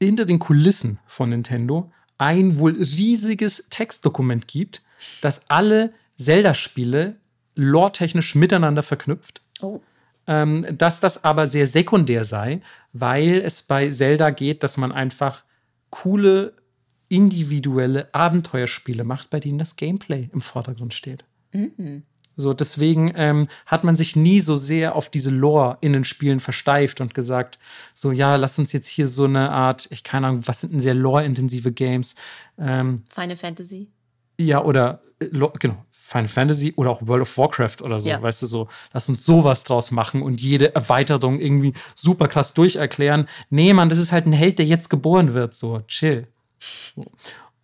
[SPEAKER 2] hinter den Kulissen von Nintendo ein wohl riesiges Textdokument gibt, das alle Zelda-Spiele lore-technisch miteinander verknüpft. Oh ähm, dass das aber sehr sekundär sei, weil es bei Zelda geht, dass man einfach coole individuelle Abenteuerspiele macht, bei denen das Gameplay im Vordergrund steht. Mhm. So, deswegen ähm, hat man sich nie so sehr auf diese Lore in den Spielen versteift und gesagt, so, ja, lass uns jetzt hier so eine Art, ich keine Ahnung, was sind denn sehr lore-intensive Games? Ähm,
[SPEAKER 1] Final Fantasy.
[SPEAKER 2] Ja, oder, äh, genau, Final Fantasy oder auch World of Warcraft oder so, ja. weißt du, so, lass uns sowas draus machen und jede Erweiterung irgendwie super krass durcherklären. Nee, Mann, das ist halt ein Held, der jetzt geboren wird, so, chill.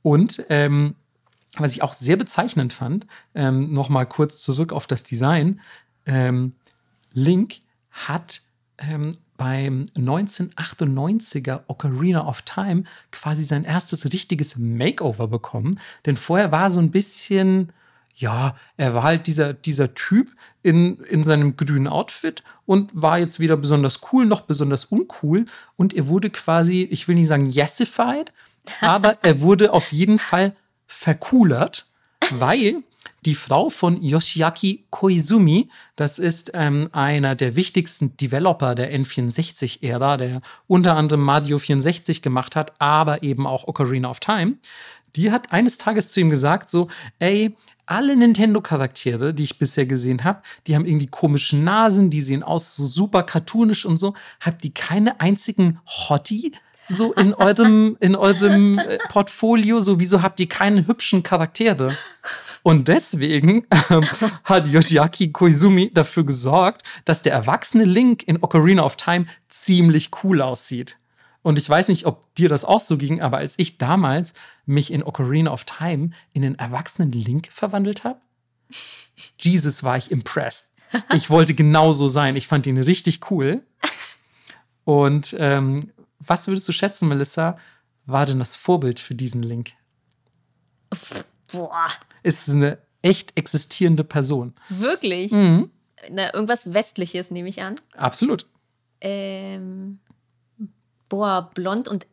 [SPEAKER 2] Und ähm, was ich auch sehr bezeichnend fand, ähm, nochmal kurz zurück auf das Design, ähm, Link hat ähm, beim 1998er Ocarina of Time quasi sein erstes richtiges Makeover bekommen. Denn vorher war so ein bisschen, ja, er war halt dieser, dieser Typ in, in seinem grünen Outfit und war jetzt weder besonders cool noch besonders uncool. Und er wurde quasi, ich will nicht sagen yesified, aber er wurde auf jeden Fall vercoolert, weil die Frau von Yoshiaki Koizumi, das ist ähm, einer der wichtigsten Developer der N64-Ära, der unter anderem Mario 64 gemacht hat, aber eben auch Ocarina of Time, die hat eines Tages zu ihm gesagt, so, ey, alle Nintendo-Charaktere, die ich bisher gesehen habe, die haben irgendwie komische Nasen, die sehen aus so super cartoonisch und so. Habt ihr keine einzigen Hottie so in eurem, in eurem äh, Portfolio? So, wieso habt ihr keine hübschen Charaktere? Und deswegen ähm, hat Yoshiaki Koizumi dafür gesorgt, dass der erwachsene Link in Ocarina of Time ziemlich cool aussieht. Und ich weiß nicht, ob dir das auch so ging, aber als ich damals mich in Ocarina of Time in den erwachsenen Link verwandelt habe, Jesus war ich impressed. Ich wollte genauso sein. Ich fand ihn richtig cool. Und ähm, was würdest du schätzen, Melissa, war denn das Vorbild für diesen Link?
[SPEAKER 1] Boah.
[SPEAKER 2] Ist eine echt existierende Person.
[SPEAKER 1] Wirklich? Mhm. Na, irgendwas Westliches, nehme ich an.
[SPEAKER 2] Absolut.
[SPEAKER 1] Ähm, boah, blond und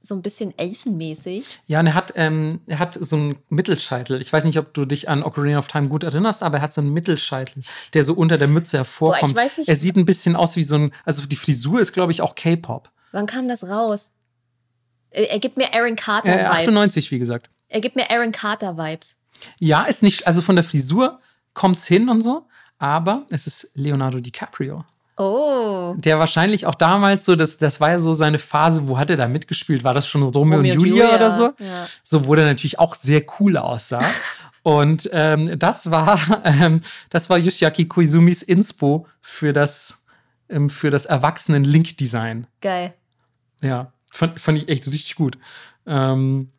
[SPEAKER 1] so ein bisschen elfenmäßig.
[SPEAKER 2] Ja, und er hat, ähm, er hat so einen Mittelscheitel. Ich weiß nicht, ob du dich an Ocarina of Time gut erinnerst, aber er hat so einen Mittelscheitel, der so unter der Mütze hervorkommt. Boah, ich weiß nicht. Er sieht ein bisschen aus wie so ein, also die Frisur ist, glaube ich, auch K-Pop.
[SPEAKER 1] Wann kam das raus? Er gibt mir Aaron Carter-Vibes.
[SPEAKER 2] Äh, 98, wie gesagt.
[SPEAKER 1] Er gibt mir Aaron Carter-Vibes.
[SPEAKER 2] Ja, ist nicht, also von der Frisur kommt es hin und so, aber es ist Leonardo DiCaprio
[SPEAKER 1] Oh.
[SPEAKER 2] Der wahrscheinlich auch damals so, das, das war ja so seine Phase, wo hat er da mitgespielt? War das schon Romeo,
[SPEAKER 1] Romeo
[SPEAKER 2] und
[SPEAKER 1] und
[SPEAKER 2] Julia,
[SPEAKER 1] Julia,
[SPEAKER 2] oder so?
[SPEAKER 1] ja.
[SPEAKER 2] So, wo der natürlich auch sehr cool aussah. und ähm, das war, ähm, das war Yoshiaki Koizumis Inspo für das, ähm, für das Erwachsenen-Link-Design.
[SPEAKER 1] Geil.
[SPEAKER 2] Ja, fand, fand ich echt richtig gut. Ähm,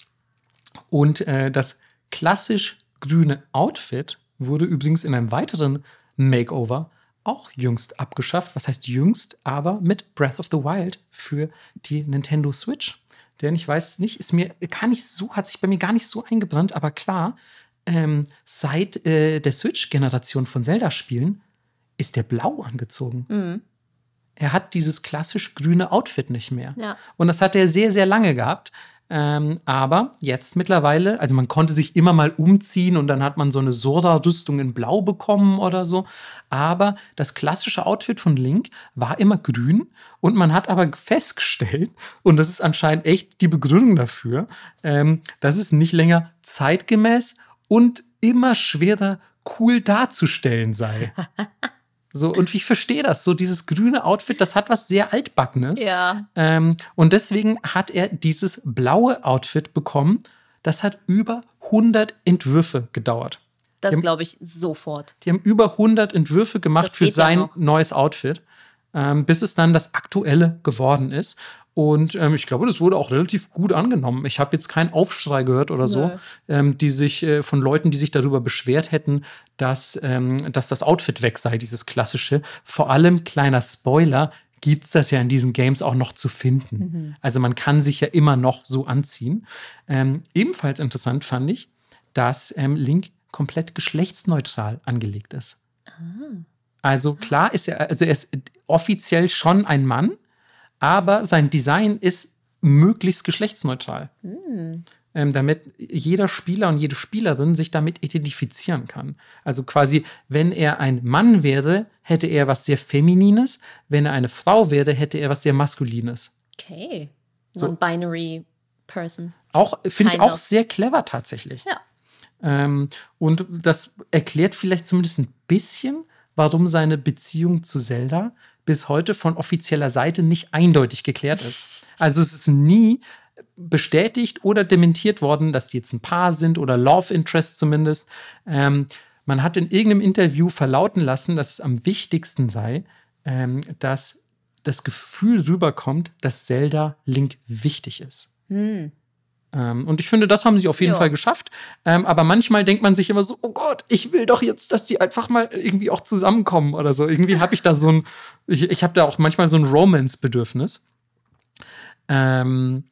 [SPEAKER 2] und äh, das klassisch grüne Outfit wurde übrigens in einem weiteren Makeover auch jüngst abgeschafft. Was heißt jüngst? Aber mit Breath of the Wild für die Nintendo Switch. Denn ich weiß nicht, ist mir gar nicht so, hat sich bei mir gar nicht so eingebrannt, aber klar, ähm, seit äh, der Switch-Generation von Zelda-Spielen ist der blau angezogen. Er hat dieses klassisch grüne Outfit nicht mehr.
[SPEAKER 1] Ja.
[SPEAKER 2] Und das hat er sehr, sehr lange gehabt. Ähm, aber jetzt mittlerweile, also man konnte sich immer mal umziehen und dann hat man so eine Sora-Rüstung in Blau bekommen oder so. Aber das klassische Outfit von Link war immer grün und man hat aber festgestellt, und das ist anscheinend echt die Begründung dafür, ähm, dass es nicht länger zeitgemäß und immer schwerer cool darzustellen sei. So, und ich verstehe das. So, dieses grüne Outfit, das hat was sehr Altbackenes.
[SPEAKER 1] Ja.
[SPEAKER 2] Ähm, und deswegen hat er dieses blaue Outfit bekommen. Das hat über 100 Entwürfe gedauert.
[SPEAKER 1] Das glaube ich sofort.
[SPEAKER 2] Die haben über 100 Entwürfe gemacht für
[SPEAKER 1] ja
[SPEAKER 2] sein
[SPEAKER 1] noch.
[SPEAKER 2] neues Outfit, ähm, bis es dann das aktuelle geworden ist. Und ähm, ich glaube, das wurde auch relativ gut angenommen. Ich habe jetzt keinen Aufschrei gehört oder so, ähm, die sich äh, von Leuten, die sich darüber beschwert hätten, dass, ähm, dass das Outfit weg sei, dieses klassische. Vor allem, kleiner Spoiler, gibt es das ja in diesen Games auch noch zu finden. Also man kann sich ja immer noch so anziehen. Ähm, ebenfalls interessant fand ich, dass ähm, Link komplett geschlechtsneutral angelegt ist. Also klar ist er, also er ist offiziell schon ein Mann, aber sein Design ist möglichst geschlechtsneutral. Ähm, damit jeder Spieler und jede Spielerin sich damit identifizieren kann. Also quasi, wenn er ein Mann wäre, hätte er was sehr Feminines, wenn er eine Frau wäre, hätte er was sehr Maskulines.
[SPEAKER 1] Okay.
[SPEAKER 2] So.
[SPEAKER 1] Non-binary person.
[SPEAKER 2] Auch finde ich auch sehr clever tatsächlich.
[SPEAKER 1] Ja.
[SPEAKER 2] Ähm, und das erklärt vielleicht zumindest ein bisschen, warum seine Beziehung zu Zelda bis heute von offizieller Seite nicht eindeutig geklärt ist. Also es ist nie bestätigt oder dementiert worden, dass die jetzt ein Paar sind oder Love Interest zumindest. Ähm, man hat in irgendeinem Interview verlauten lassen, dass es am wichtigsten sei, ähm, dass das Gefühl rüberkommt, dass Zelda Link wichtig ist. Ähm, und ich finde, das haben sie auf jeden
[SPEAKER 1] Ja.
[SPEAKER 2] Fall geschafft. Ähm, aber manchmal denkt man sich immer so, oh Gott, ich will doch jetzt, dass die einfach mal irgendwie auch zusammenkommen oder so. Irgendwie habe ich da so ein, ich, ich habe da auch manchmal so ein Romance-Bedürfnis. Ähm,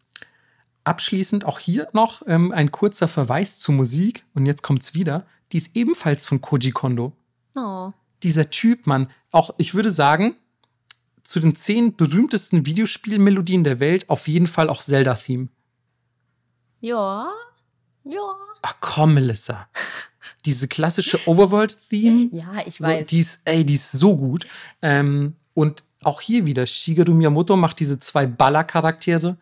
[SPEAKER 2] abschließend auch hier noch ähm, ein kurzer Verweis zur Musik. Und jetzt kommt's wieder. Die ist ebenfalls von Koji Kondo
[SPEAKER 1] Oh.
[SPEAKER 2] dieser Typ, Mann, auch, ich würde sagen, zu den zehn berühmtesten Videospielmelodien der Welt auf jeden Fall auch Zelda-Theme.
[SPEAKER 1] Ja. Ja.
[SPEAKER 2] Ach komm, Melissa. Diese klassische Overworld-Theme,
[SPEAKER 1] Ja, ich
[SPEAKER 2] so,
[SPEAKER 1] weiß.
[SPEAKER 2] die, ist, ey, die ist so gut. Ähm, und auch hier wieder, Shigeru Miyamoto macht diese zwei Baller-Charaktere,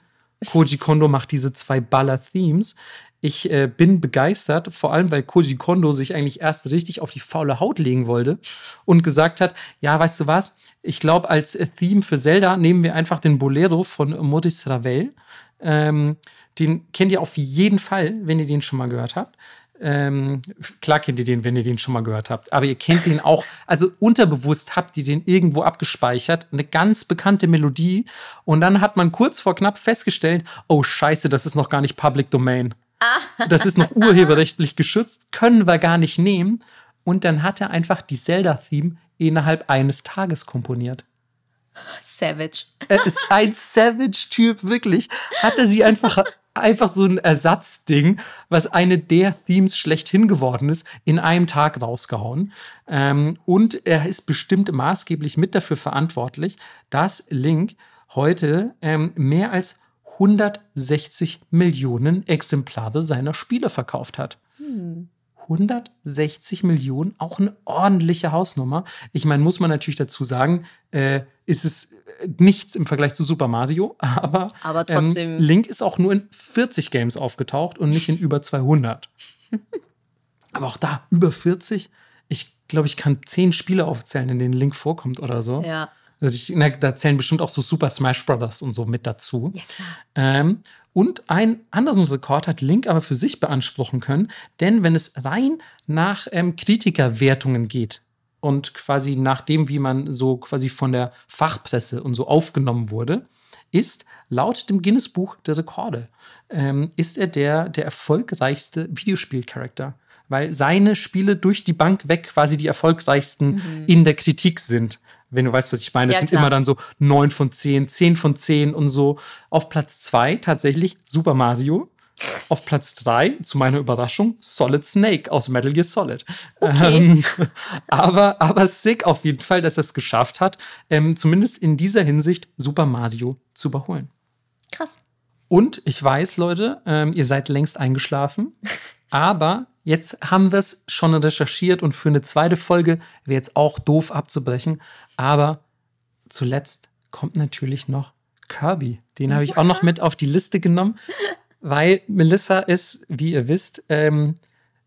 [SPEAKER 2] Koji Kondo macht diese zwei Baller-Themes. Ich äh, bin begeistert, vor allem weil Koji Kondo sich eigentlich erst richtig auf die faule Haut legen wollte und gesagt hat, ja, weißt du was, ich glaube, als äh, Theme für Zelda nehmen wir einfach den Bolero von Maurice Ravel. Ähm, den kennt ihr auf jeden Fall, wenn ihr den schon mal gehört habt. Ähm, klar kennt ihr den, wenn ihr den schon mal gehört habt. Aber ihr kennt den auch, also unterbewusst habt ihr den irgendwo abgespeichert. Eine ganz bekannte Melodie. Und dann hat man kurz vor knapp festgestellt, oh scheiße, das ist noch gar nicht Public Domain. Das ist noch urheberrechtlich geschützt, können wir gar nicht nehmen. Und dann hat er einfach die Zelda-Theme innerhalb eines Tages komponiert.
[SPEAKER 1] Savage.
[SPEAKER 2] Er ist ein Savage-Typ, wirklich. Hat er sie einfach, einfach so ein Ersatzding, was eine der Themes schlechthin geworden ist, in einem Tag rausgehauen. Ähm, und er ist bestimmt maßgeblich mit dafür verantwortlich, dass Link heute ähm, mehr als 160 Millionen Exemplare seiner Spiele verkauft hat. 160 Millionen, auch eine ordentliche Hausnummer. Ich meine, muss man natürlich dazu sagen, äh, ist es äh, nichts im Vergleich zu Super Mario, aber,
[SPEAKER 1] Aber trotzdem-
[SPEAKER 2] Ähm, Link ist auch nur in 40 Games aufgetaucht und nicht in über 200. aber auch da, über 40. Ich glaube, ich kann 10 Spiele aufzählen, in denen Link vorkommt oder so.
[SPEAKER 1] Ja.
[SPEAKER 2] Also ich, na, da zählen bestimmt auch so Super Smash Brothers und so mit dazu.
[SPEAKER 1] Ja, klar.
[SPEAKER 2] Ähm, und einen anderen Rekord hat Link aber für sich beanspruchen können, denn wenn es rein nach ähm, Kritikerwertungen geht und quasi nach dem, wie man so quasi von der Fachpresse und so aufgenommen wurde, ist laut dem Guinness-Buch der Rekorde, ähm, ist er der, der erfolgreichste Videospielcharakter. Weil seine Spiele durch die Bank weg quasi die erfolgreichsten in der Kritik sind. Wenn du weißt, was ich meine. Das
[SPEAKER 1] Ja,
[SPEAKER 2] sind immer dann so 9 von 10, 10 von 10 und so. Auf Platz 2 tatsächlich Super Mario. Auf Platz 3, zu meiner Überraschung, Solid Snake aus Metal Gear Solid. Ähm, aber, aber sick auf jeden Fall, dass er es geschafft hat, ähm, zumindest in dieser Hinsicht Super Mario zu überholen.
[SPEAKER 1] Krass.
[SPEAKER 2] Und ich weiß, Leute, ähm, ihr seid längst eingeschlafen. Aber jetzt haben wir es schon recherchiert und für eine zweite Folge wäre jetzt auch doof abzubrechen. Aber zuletzt kommt natürlich noch Kirby. Den habe ich auch noch mit auf die Liste genommen, weil Melissa ist, wie ihr wisst, ähm,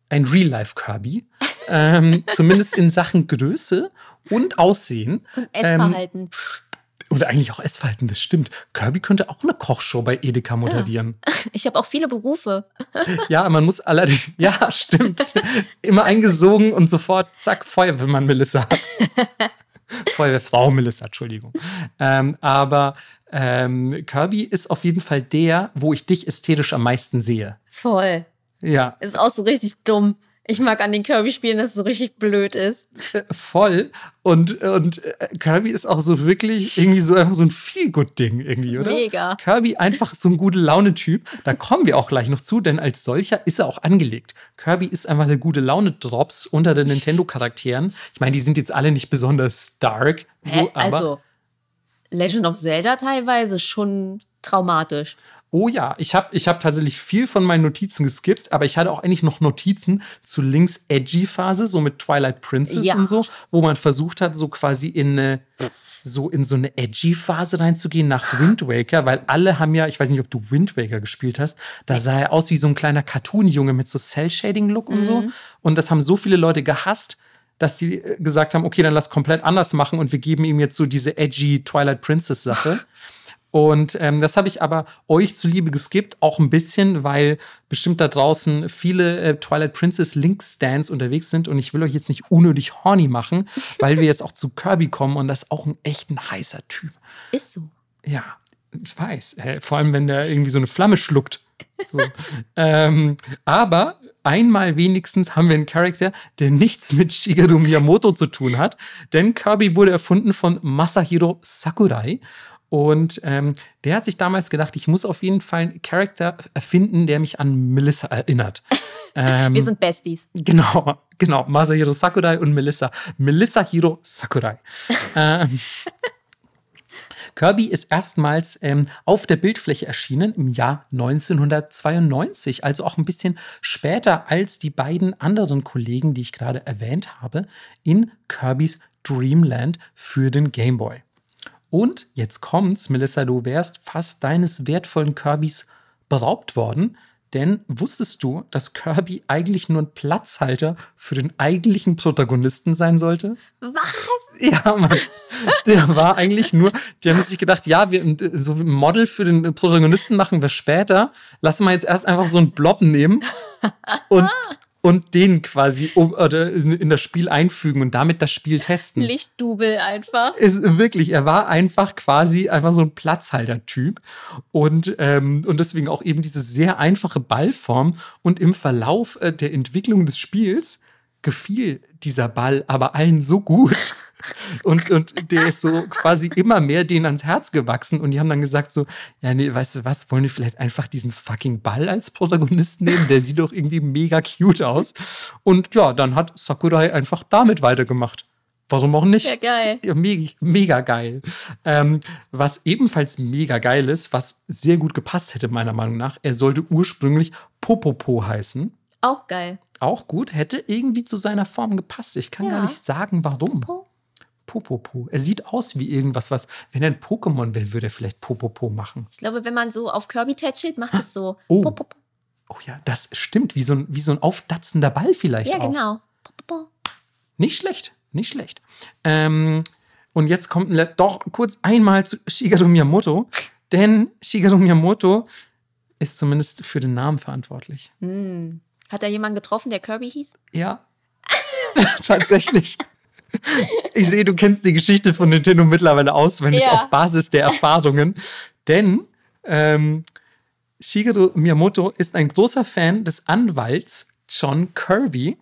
[SPEAKER 2] ein Real-Life-Kirby. ähm, zumindest in Sachen Größe und Aussehen.
[SPEAKER 1] Essverhalten.
[SPEAKER 2] Oder eigentlich auch Essverhalten, das stimmt. Kirby könnte auch eine Kochshow bei Edeka moderieren.
[SPEAKER 1] Ich habe auch viele Berufe.
[SPEAKER 2] Ja, man muss allerdings, ja, stimmt. Immer eingesogen und sofort, zack, Feuerwehrmann Melissa. Feuerwehrfrau Melissa, Entschuldigung. Ähm, aber ähm, Kirby ist auf jeden Fall der, wo ich dich ästhetisch am meisten sehe.
[SPEAKER 1] Voll.
[SPEAKER 2] Ja,
[SPEAKER 1] Ist auch so richtig dumm. Ich mag an den Kirby-Spielen, dass es so richtig blöd ist.
[SPEAKER 2] voll. Und, und äh, Kirby ist auch so wirklich irgendwie so einfach so ein Feel-Good-Ding irgendwie, oder?
[SPEAKER 1] Mega.
[SPEAKER 2] Kirby einfach so ein gute Laune-Typ. Da kommen wir auch gleich noch zu, denn als solcher ist er auch angelegt. Kirby ist einfach eine gute Laune-Drops unter den Nintendo-Charakteren. Ich meine, die sind jetzt alle nicht besonders dark. So,
[SPEAKER 1] Hä?
[SPEAKER 2] aber,
[SPEAKER 1] also, Legend of Zelda teilweise schon traumatisch.
[SPEAKER 2] Oh ja, ich habe ich hab tatsächlich viel von meinen Notizen geskippt, aber ich hatte auch eigentlich noch Notizen zu Links Edgy-Phase, so mit Twilight Princess
[SPEAKER 1] Ja.
[SPEAKER 2] und so, wo man versucht hat, so quasi in eine, so in so eine Edgy-Phase reinzugehen nach Wind Waker, weil alle haben ja, ich weiß nicht, ob du Wind Waker gespielt hast, da sah er aus wie so ein kleiner Cartoon-Junge mit so Cell-Shading-Look und so. Und das haben so viele Leute gehasst, dass die äh, gesagt haben, okay, dann lass komplett anders machen und wir geben ihm jetzt so diese edgy Twilight Princess-Sache. Und ähm, das habe ich aber euch zuliebe geskippt, auch ein bisschen, weil bestimmt da draußen viele äh, Twilight Princess Link-Stands unterwegs sind und ich will euch jetzt nicht unnötig horny machen, weil wir jetzt auch zu Kirby kommen und das ist auch ein echt ein heißer Typ.
[SPEAKER 1] Ist so.
[SPEAKER 2] Ja, ich weiß. Vor allem, wenn der irgendwie so eine Flamme schluckt. So. ähm, aber einmal wenigstens haben wir einen Charakter, der nichts mit Shigeru Miyamoto zu tun hat, denn Kirby wurde erfunden von Masahiro Sakurai. Und ähm, der hat sich damals gedacht, ich muss auf jeden Fall einen Charakter erfinden, der mich an Melissa erinnert.
[SPEAKER 1] Wir sind Besties.
[SPEAKER 2] Genau, genau. Masahiro Sakurai und Melissa. Melissa Hiro Sakurai. ähm, Kirby ist erstmals ähm, auf der Bildfläche erschienen im Jahr 1992, also auch ein bisschen später als die beiden anderen Kollegen, die ich gerade erwähnt habe, in Kirby's Dreamland für den Game Boy. Und jetzt kommt's, Melissa, du wärst fast deines wertvollen Kirbys beraubt worden, denn wusstest du, dass Kirby eigentlich nur ein Platzhalter für den eigentlichen Protagonisten sein sollte?
[SPEAKER 1] Was?
[SPEAKER 2] Ja, Mann. Der war eigentlich nur, die haben sich gedacht, ja, wir so ein Model für den Protagonisten machen wir später. Lassen wir jetzt erst einfach so einen Blob nehmen und, und den quasi um, oder in das Spiel einfügen und damit das Spiel testen.
[SPEAKER 1] Lichtdubel einfach.
[SPEAKER 2] Ist wirklich, er war einfach quasi einfach so ein Platzhalter-Typ und, ähm, und deswegen auch eben diese sehr einfache Ballform und im Verlauf äh, der Entwicklung des Spiels gefiel dieser Ball aber allen so gut und, und der ist so quasi immer mehr denen ans Herz gewachsen und die haben dann gesagt so, ja nee, weißt du was, wollen wir vielleicht einfach diesen fucking Ball als Protagonisten nehmen, der sieht doch irgendwie mega cute aus und ja, dann hat Sakurai einfach damit weitergemacht. Warum auch nicht?
[SPEAKER 1] Ja, geil.
[SPEAKER 2] Ja, mega, mega geil. Ähm, was ebenfalls mega geil ist, was sehr gut gepasst hätte, meiner Meinung nach, er sollte ursprünglich Popopo heißen.
[SPEAKER 1] Auch geil.
[SPEAKER 2] Auch gut, hätte irgendwie zu seiner Form gepasst. Ich kann
[SPEAKER 1] Ja.
[SPEAKER 2] gar nicht sagen, warum.
[SPEAKER 1] Po.
[SPEAKER 2] Popopo. Er sieht aus wie irgendwas, was, wenn er ein Pokémon wäre, würde er vielleicht Popopo machen.
[SPEAKER 1] Ich glaube, wenn man so auf Kirby tätschelt, macht es so.
[SPEAKER 2] Oh.
[SPEAKER 1] Po, po, po.
[SPEAKER 2] Oh ja, das stimmt. Wie so ein, wie so ein aufdatzender Ball vielleicht
[SPEAKER 1] Ja,
[SPEAKER 2] auch.
[SPEAKER 1] genau. Po, po, po.
[SPEAKER 2] Nicht schlecht, nicht schlecht. Ähm, Und jetzt kommt doch kurz einmal zu Shigeru Miyamoto, denn Shigeru Miyamoto ist zumindest für den Namen verantwortlich.
[SPEAKER 1] Hat da jemanden getroffen, der Kirby hieß?
[SPEAKER 2] Ja. Tatsächlich. Ich sehe, du kennst die Geschichte von Nintendo mittlerweile auswendig
[SPEAKER 1] Ja.
[SPEAKER 2] auf Basis der Erfahrungen. Denn ähm, Shigeru Miyamoto ist ein großer Fan des Anwalts John Kirby.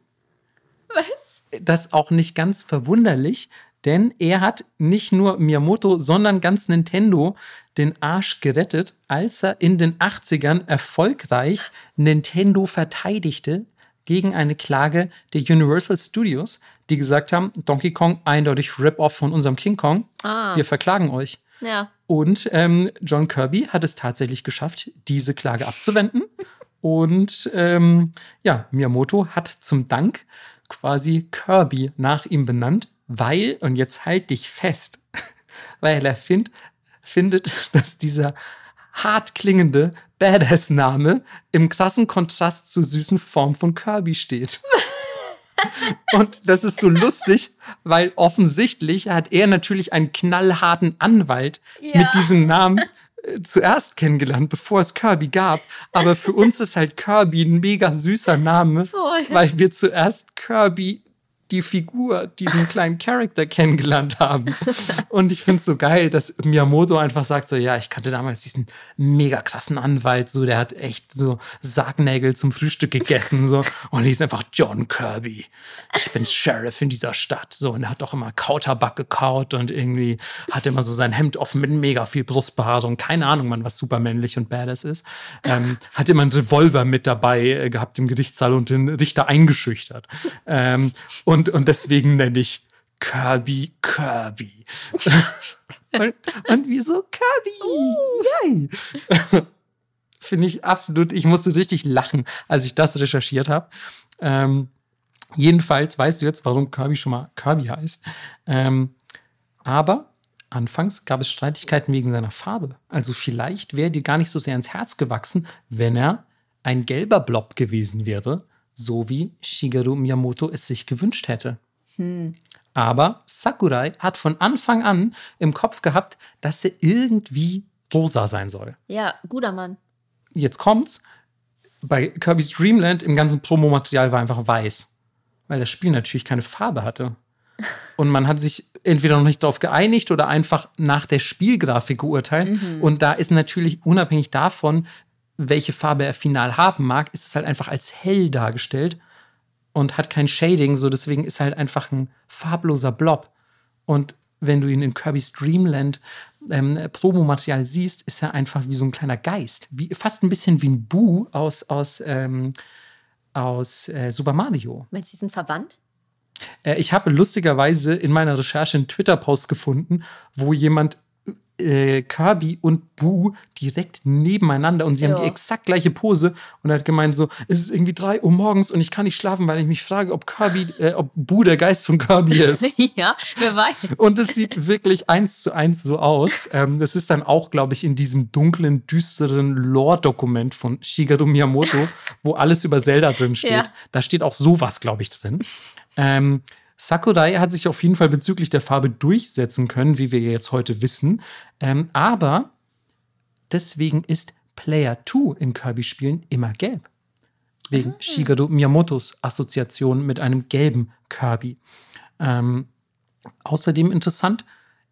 [SPEAKER 1] Was?
[SPEAKER 2] Das auch nicht ganz verwunderlich, denn er hat nicht nur Miyamoto, sondern ganz Nintendo den Arsch gerettet, als er in den 80ern erfolgreich Nintendo verteidigte gegen eine Klage der Universal Studios, die gesagt haben, Donkey Kong eindeutig Rip-Off von unserem King Kong.
[SPEAKER 1] Ah.
[SPEAKER 2] Wir verklagen euch.
[SPEAKER 1] Ja.
[SPEAKER 2] Und ähm, John Kirby hat es tatsächlich geschafft, diese Klage abzuwenden. Und ähm, ja, Miyamoto hat zum Dank quasi Kirby nach ihm benannt, weil, und jetzt halt dich fest, weil er find, findet, dass dieser hart klingende Badass-Name im krassen Kontrast zur süßen Form von Kirby steht. Und das ist so lustig, weil offensichtlich hat er natürlich einen knallharten Anwalt
[SPEAKER 1] Ja.
[SPEAKER 2] mit diesem Namen äh, zuerst kennengelernt, bevor es Kirby gab. Aber für uns ist halt Kirby ein mega süßer Name,
[SPEAKER 1] Voll.
[SPEAKER 2] weil wir zuerst Kirby die Figur, diesen kleinen Charakter kennengelernt haben. Und ich finde es so geil, dass Miyamoto einfach sagt so, ja, ich kannte damals diesen mega krassen Anwalt, so, der hat echt so Sargnägel zum Frühstück gegessen, so. Und ist einfach John Kirby. Ich bin Sheriff in dieser Stadt, so. Und er hat auch immer Kautabak gekaut und irgendwie hat immer so sein Hemd offen mit mega viel Brustbehaarung. Keine Ahnung, man, was super männlich und badass ist. Ähm, hat immer einen Revolver mit dabei äh, gehabt im Gerichtssaal und den Richter eingeschüchtert. Ähm, und, und deswegen nenne ich Kirby Kirby. und, und wieso Kirby? Yay! Finde ich absolut, ich musste richtig lachen, als ich das recherchiert habe. Ähm, jedenfalls weißt du jetzt, warum Kirby schon mal Kirby heißt. Ähm, aber anfangs gab es Streitigkeiten wegen seiner Farbe. Also vielleicht wäre dir gar nicht so sehr ins Herz gewachsen, wenn er ein gelber Blob gewesen wäre, so wie Shigeru Miyamoto es sich gewünscht hätte. Aber Sakurai hat von Anfang an im Kopf gehabt, dass er irgendwie rosa sein soll.
[SPEAKER 1] Ja, guter Mann.
[SPEAKER 2] Jetzt kommt's. Bei Kirby's Dreamland im ganzen Promomaterial war einfach weiß. Weil das Spiel natürlich keine Farbe hatte. Und man hat sich entweder noch nicht darauf geeinigt oder einfach nach der Spielgrafik geurteilt. Und da ist natürlich unabhängig davon, welche Farbe er final haben mag, ist es halt einfach als hell dargestellt und hat kein Shading. So deswegen ist er halt einfach ein farbloser Blob. Und wenn du ihn in Kirby's Dreamland ähm, Promomaterial siehst, ist er einfach wie so ein kleiner Geist. Wie, fast ein bisschen wie ein Boo aus, aus, ähm, aus äh, Super Mario.
[SPEAKER 1] Meinst du, die sind verwandt?
[SPEAKER 2] Äh, ich habe lustigerweise in meiner Recherche einen Twitter-Post gefunden, wo jemand äh, Kirby und Boo direkt nebeneinander und sie haben
[SPEAKER 1] Ja.
[SPEAKER 2] die exakt gleiche Pose und er hat gemeint so, es ist irgendwie drei Uhr morgens und ich kann nicht schlafen, weil ich mich frage, ob Kirby, äh, ob Boo der Geist von Kirby ist.
[SPEAKER 1] ja, wer weiß.
[SPEAKER 2] Und es sieht wirklich eins zu eins so aus. Ähm, das ist dann auch, glaube ich, in diesem dunklen, düsteren Lore-Dokument von Shigeru Miyamoto, wo alles über Zelda drin steht.
[SPEAKER 1] Ja.
[SPEAKER 2] Da steht auch sowas, glaube ich, drin. Ähm, Sakurai hat sich auf jeden Fall bezüglich der Farbe durchsetzen können, wie wir jetzt heute wissen. Ähm, aber deswegen ist Player 2 in Kirby-Spielen immer gelb. Wegen Shigeru Miyamotos Assoziation mit einem gelben Kirby. Ähm, außerdem interessant,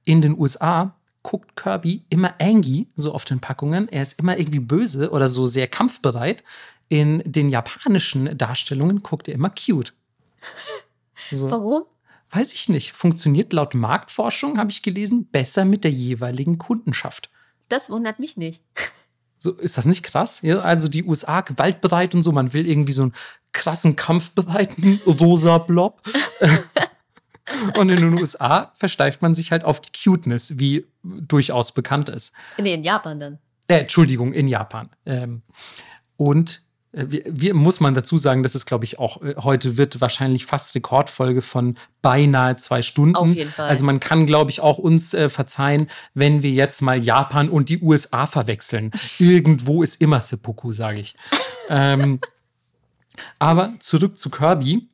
[SPEAKER 2] in den USA guckt Kirby immer angry, so auf den Packungen. Er ist immer irgendwie böse oder so sehr kampfbereit. In den japanischen Darstellungen guckt er immer cute. So.
[SPEAKER 1] Warum?
[SPEAKER 2] Weiß ich nicht. Funktioniert laut Marktforschung, habe ich gelesen, besser mit der jeweiligen Kundenschaft.
[SPEAKER 1] Das wundert mich nicht.
[SPEAKER 2] So, ist das nicht krass? Ja, also die USA gewaltbereit und so, man will irgendwie so einen krassen kampfbereiten rosa Blob. und in den USA versteift man sich halt auf die Cuteness, wie durchaus bekannt ist.
[SPEAKER 1] Nee, in Japan dann.
[SPEAKER 2] Äh, Entschuldigung, in Japan. Ähm, und wir, wir, muss man dazu sagen, dass es, glaube ich, auch äh, heute wird wahrscheinlich fast Rekordfolge von beinahe zwei Stunden.
[SPEAKER 1] Auf jeden Fall.
[SPEAKER 2] Also man kann, glaube ich, auch uns äh, verzeihen, wenn wir jetzt mal Japan und die USA verwechseln. Irgendwo ist immer Seppuku, sage ich. ähm, aber zurück zu Kirby.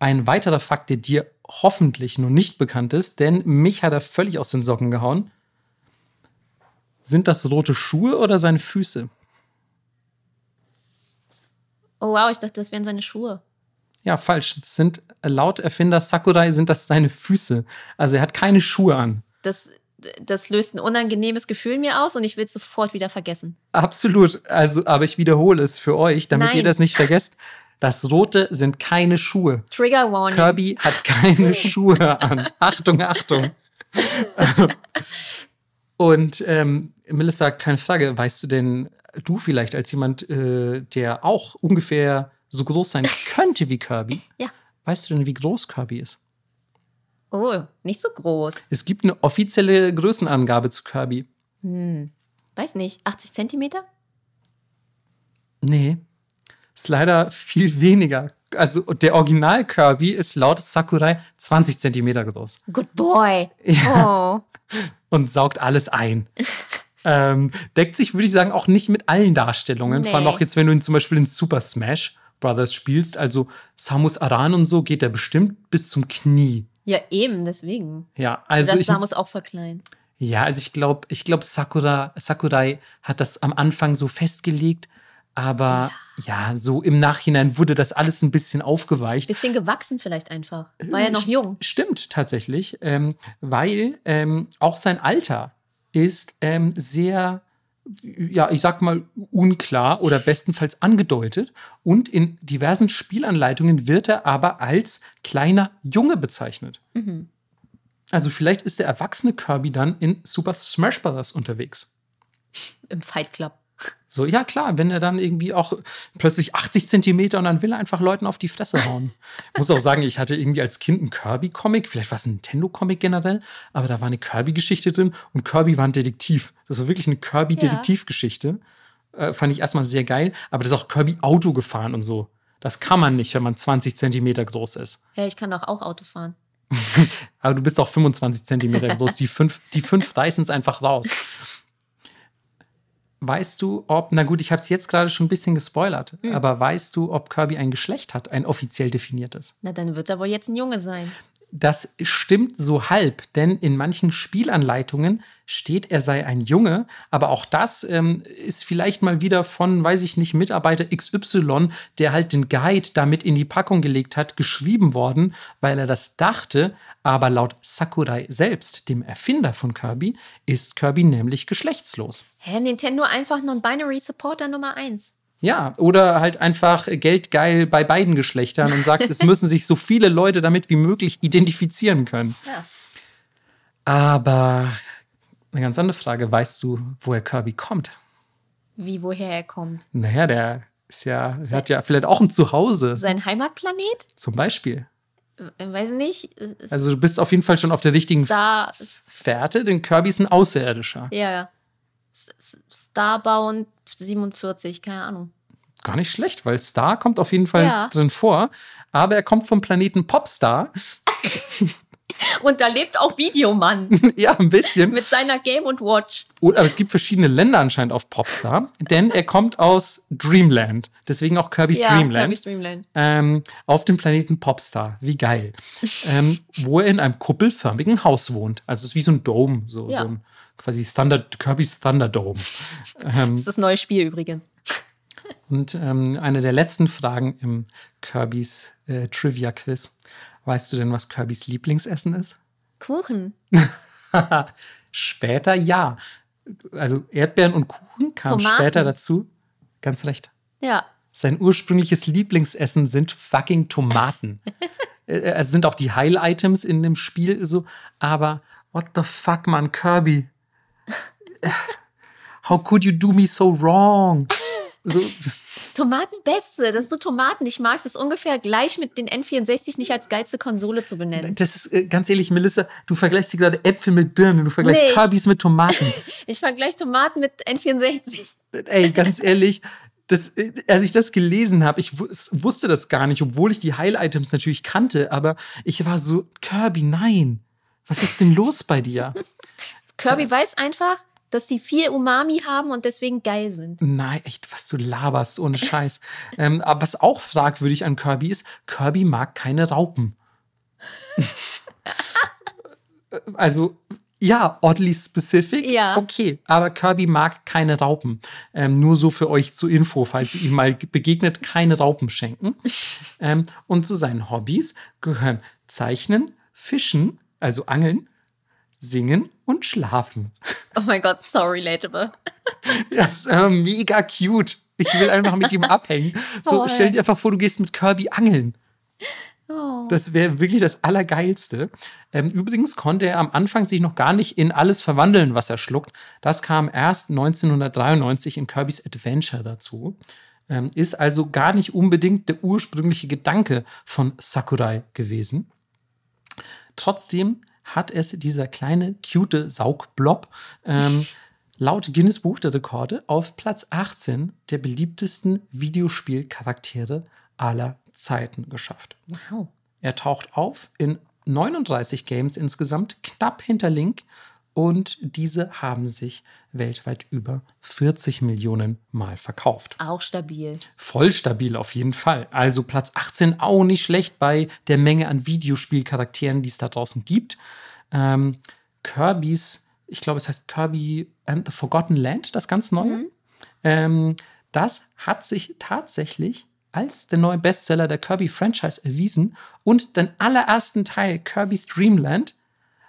[SPEAKER 2] Ein weiterer Fakt, der dir hoffentlich nur nicht bekannt ist, denn mich hat er völlig aus den Socken gehauen. Sind das rote Schuhe oder seine Füße?
[SPEAKER 1] Oh wow, ich dachte, das wären seine Schuhe.
[SPEAKER 2] Ja, falsch. Das sind laut Erfinder Sakurai sind das seine Füße. Also er hat keine Schuhe an.
[SPEAKER 1] Das, das löst ein unangenehmes Gefühl in mir aus und ich will es sofort wieder vergessen.
[SPEAKER 2] Absolut. Also, aber ich wiederhole es für euch, damit
[SPEAKER 1] Nein.
[SPEAKER 2] ihr das nicht vergesst. Das Rote sind keine Schuhe.
[SPEAKER 1] Trigger Warning.
[SPEAKER 2] Kirby hat keine Schuhe an. Achtung, Achtung. Und ähm, Melissa, keine Frage, weißt du denn, du vielleicht als jemand, äh, der auch ungefähr so groß sein könnte wie Kirby,
[SPEAKER 1] Ja.
[SPEAKER 2] weißt du denn, wie groß Kirby ist?
[SPEAKER 1] Oh, nicht so groß.
[SPEAKER 2] Es gibt eine offizielle Größenangabe zu Kirby.
[SPEAKER 1] Weiß nicht. 80 Zentimeter?
[SPEAKER 2] Nee, ist leider viel weniger. Also der Original Kirby ist laut Sakurai 20 Zentimeter groß
[SPEAKER 1] Good boy. Oh.
[SPEAKER 2] und saugt alles ein. ähm, deckt sich, würde ich sagen, auch nicht mit allen Darstellungen. Vor allem
[SPEAKER 1] Nee.
[SPEAKER 2] auch jetzt, wenn du ihn zum Beispiel in Super Smash Brothers spielst, also Samus Aran und so, geht er bestimmt bis zum Knie.
[SPEAKER 1] Ja, eben, deswegen.
[SPEAKER 2] Ja, also
[SPEAKER 1] das
[SPEAKER 2] ich,
[SPEAKER 1] muss auch verkleinern.
[SPEAKER 2] ja, also ich glaube, ich glaube, Sakura, Sakurai hat das am Anfang so festgelegt, aber ja. so im Nachhinein wurde das alles ein bisschen aufgeweicht.
[SPEAKER 1] Bisschen gewachsen vielleicht einfach. War ja noch jung.
[SPEAKER 2] Stimmt tatsächlich, ähm, weil ähm, auch sein Alter ist ähm, sehr, ja, ich sag mal, unklar oder bestenfalls angedeutet. Und in diversen Spielanleitungen wird er aber als kleiner Junge bezeichnet. Also vielleicht ist der erwachsene Kirby dann in Super Smash Bros. unterwegs.
[SPEAKER 1] Im Fight Club.
[SPEAKER 2] So, ja klar, wenn er dann irgendwie auch plötzlich 80 Zentimeter und dann will er einfach Leuten auf die Fresse hauen. Muss auch sagen, ich hatte irgendwie als Kind einen Kirby-Comic, vielleicht war es ein Nintendo-Comic generell, aber da war eine Kirby-Geschichte drin und Kirby war ein Detektiv. Das war wirklich eine Kirby-Detektivgeschichte. Äh, fand ich erstmal sehr geil, aber das ist auch Kirby Auto gefahren und so. Das kann man nicht, wenn man 20 Zentimeter groß ist.
[SPEAKER 1] Ja, ich kann doch auch Auto fahren.
[SPEAKER 2] Aber du bist auch 25 Zentimeter groß. Die fünf, die fünf reißen es einfach raus. Weißt du, ob, na gut, ich habe es jetzt gerade schon ein bisschen gespoilert, aber weißt du, ob Kirby ein Geschlecht hat, ein offiziell definiertes?
[SPEAKER 1] Na, dann wird er wohl jetzt ein Junge sein.
[SPEAKER 2] Das stimmt so halb, denn in manchen Spielanleitungen steht, er sei ein Junge, aber auch das ähm, ist vielleicht mal wieder von, weiß ich nicht, Mitarbeiter XY, der halt den Guide damit in die Packung gelegt hat, geschrieben worden, weil er das dachte, aber laut Sakurai selbst, dem Erfinder von Kirby, ist Kirby nämlich geschlechtslos.
[SPEAKER 1] Hä, Nintendo einfach Non-Binary Supporter Nummer 1.
[SPEAKER 2] Ja, oder halt einfach geldgeil bei beiden Geschlechtern und sagt, es müssen sich so viele Leute damit wie möglich identifizieren können.
[SPEAKER 1] Ja.
[SPEAKER 2] Aber eine ganz andere Frage, weißt du, woher Kirby kommt?
[SPEAKER 1] Wie, woher er kommt.
[SPEAKER 2] Naja, der ist ja, er hat ja vielleicht auch ein Zuhause,
[SPEAKER 1] Sein Heimatplanet?
[SPEAKER 2] zum Beispiel.
[SPEAKER 1] Äh, Weiß nicht. äh,
[SPEAKER 2] Also du bist auf jeden Fall schon auf der richtigen
[SPEAKER 1] Star.
[SPEAKER 2] Fährte, denn Kirby ist ein Außerirdischer.
[SPEAKER 1] Ja. S- Starbound 47, keine Ahnung.
[SPEAKER 2] Gar nicht schlecht, weil Star kommt auf jeden Fall
[SPEAKER 1] Ja.
[SPEAKER 2] drin vor. Aber er kommt vom Planeten Popstar.
[SPEAKER 1] Und da lebt auch Videomann
[SPEAKER 2] ja, ein bisschen.
[SPEAKER 1] mit seiner Game und Watch.
[SPEAKER 2] Und, aber es gibt verschiedene Länder anscheinend auf Popstar, denn er kommt aus Dreamland. Deswegen auch Kirby's
[SPEAKER 1] Ja,
[SPEAKER 2] Dreamland.
[SPEAKER 1] Kirby's Dreamland.
[SPEAKER 2] ähm, auf dem Planeten Popstar. Wie geil. ähm, wo er in einem kuppelförmigen Haus wohnt. Also es ist wie so ein Dome, so,
[SPEAKER 1] Ja.
[SPEAKER 2] so ein quasi Thunder, Kirby's Thunderdome.
[SPEAKER 1] Das ist das neue Spiel übrigens.
[SPEAKER 2] Und ähm, eine der letzten Fragen im Kirby's äh, Trivia-Quiz. Weißt du denn, was Kirby's Lieblingsessen ist?
[SPEAKER 1] Kuchen.
[SPEAKER 2] Später ja. Also Erdbeeren und Kuchen kamen
[SPEAKER 1] Tomaten.
[SPEAKER 2] später dazu. Ganz recht.
[SPEAKER 1] Ja.
[SPEAKER 2] Sein ursprüngliches Lieblingsessen sind fucking Tomaten. Äh, Es sind auch die Heil-Items in dem Spiel so, aber what the fuck, man, Kirby? How could you do me so wrong? So,
[SPEAKER 1] Tomaten beste, dass du Tomaten nicht magst, ist ungefähr gleich mit den N64 nicht als geilste Konsole zu benennen.
[SPEAKER 2] das ist äh, ganz ehrlich, Melissa, du vergleichst hier gerade Äpfel mit Birnen, du vergleichst
[SPEAKER 1] Nee, ich-
[SPEAKER 2] Kirbys mit Tomaten.
[SPEAKER 1] Ich vergleiche Tomaten mit N64.
[SPEAKER 2] Ey, ganz ehrlich, das, äh, als ich das gelesen habe, ich wus- wusste das gar nicht, obwohl ich die Heil-Items natürlich kannte, aber ich war so, Kirby, nein. Was ist denn los bei dir?
[SPEAKER 1] Kirby weiß einfach, dass die viel Umami haben und deswegen geil sind.
[SPEAKER 2] Nein, echt, was du laberst, ohne Scheiß. ähm, aber was auch fragwürdig an Kirby ist, Kirby mag keine Raupen. also ja, oddly specific.
[SPEAKER 1] Ja.
[SPEAKER 2] Okay, aber Kirby mag keine Raupen. Ähm, nur so für euch zur Info, falls ihr ihm mal begegnet, keine Raupen schenken. ähm, und zu seinen Hobbys gehören Zeichnen, Fischen, also Angeln, Singen und Schlafen.
[SPEAKER 1] Oh mein Gott, so relatable.
[SPEAKER 2] Das ist äh, mega cute. Ich will einfach mit ihm abhängen. So,
[SPEAKER 1] Toll.
[SPEAKER 2] stell dir einfach vor, du gehst mit Kirby angeln.
[SPEAKER 1] Oh.
[SPEAKER 2] Das wäre wirklich das Allergeilste. Ähm, übrigens konnte er am Anfang sich noch gar nicht in alles verwandeln, was er schluckt. Das kam erst 1993 in Kirby's Adventure dazu. Ähm, ist also gar nicht unbedingt der ursprüngliche Gedanke von Sakurai gewesen. Trotzdem hat es dieser kleine, cute Saugblob ähm, laut Guinness Buch der Rekorde auf Platz 18 der beliebtesten Videospielcharaktere aller Zeiten geschafft.
[SPEAKER 1] Wow.
[SPEAKER 2] Er taucht auf in 39 Games insgesamt, knapp hinter Link. Und diese haben sich weltweit über 40 Millionen Mal verkauft.
[SPEAKER 1] Auch stabil.
[SPEAKER 2] Voll stabil auf jeden Fall. Also Platz 18 auch nicht schlecht bei der Menge an Videospielcharakteren, die es da draußen gibt. Ähm, Kirby's, ich glaube, es heißt Kirby and the Forgotten Land, das ganz neue. Ähm, das hat sich tatsächlich als der neue Bestseller der Kirby-Franchise erwiesen und den allerersten Teil Kirby's Dreamland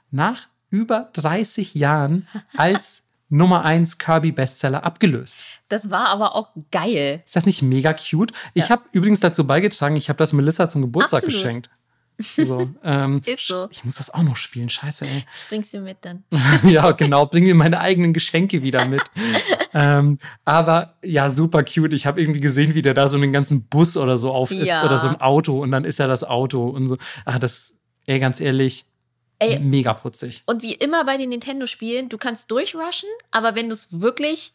[SPEAKER 2] nach über 30 Jahren als Nummer 1 Kirby-Bestseller abgelöst.
[SPEAKER 1] Das war aber auch geil.
[SPEAKER 2] Ist das nicht mega cute? Ich habe übrigens dazu beigetragen, ich habe das Melissa zum Geburtstag
[SPEAKER 1] Absolut.
[SPEAKER 2] geschenkt. So, ähm,
[SPEAKER 1] Ist so.
[SPEAKER 2] Ich muss das auch noch spielen, scheiße, ey.
[SPEAKER 1] Ich bring's dir mit dann.
[SPEAKER 2] ja, genau, bring mir meine eigenen Geschenke wieder mit. ähm, aber ja, super cute. Ich habe irgendwie gesehen, wie der da so einen ganzen Bus oder so auf ist
[SPEAKER 1] Ja.
[SPEAKER 2] oder so ein Auto und dann ist er das Auto und so. Ach, das, ey, ganz ehrlich,
[SPEAKER 1] Ey.
[SPEAKER 2] mega putzig.
[SPEAKER 1] Und wie immer bei den Nintendo-Spielen, du kannst durchrushen, aber wenn du es wirklich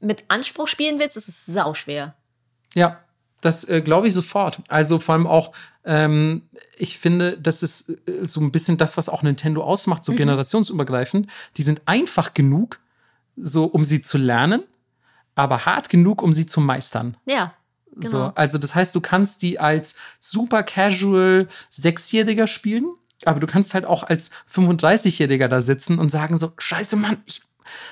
[SPEAKER 1] mit Anspruch spielen willst, ist es sauschwer.
[SPEAKER 2] Ja, das äh, glaube ich sofort. Also vor allem auch, ähm, ich finde, das ist äh, so ein bisschen das, was auch Nintendo ausmacht, so generationsübergreifend. Die sind einfach genug, so um sie zu lernen, aber hart genug, um sie zu meistern.
[SPEAKER 1] Ja, genau.
[SPEAKER 2] So, also das heißt, du kannst die als super casual Sechsjähriger spielen, aber du kannst halt auch als 35-Jähriger da sitzen und sagen so, scheiße Mann, ich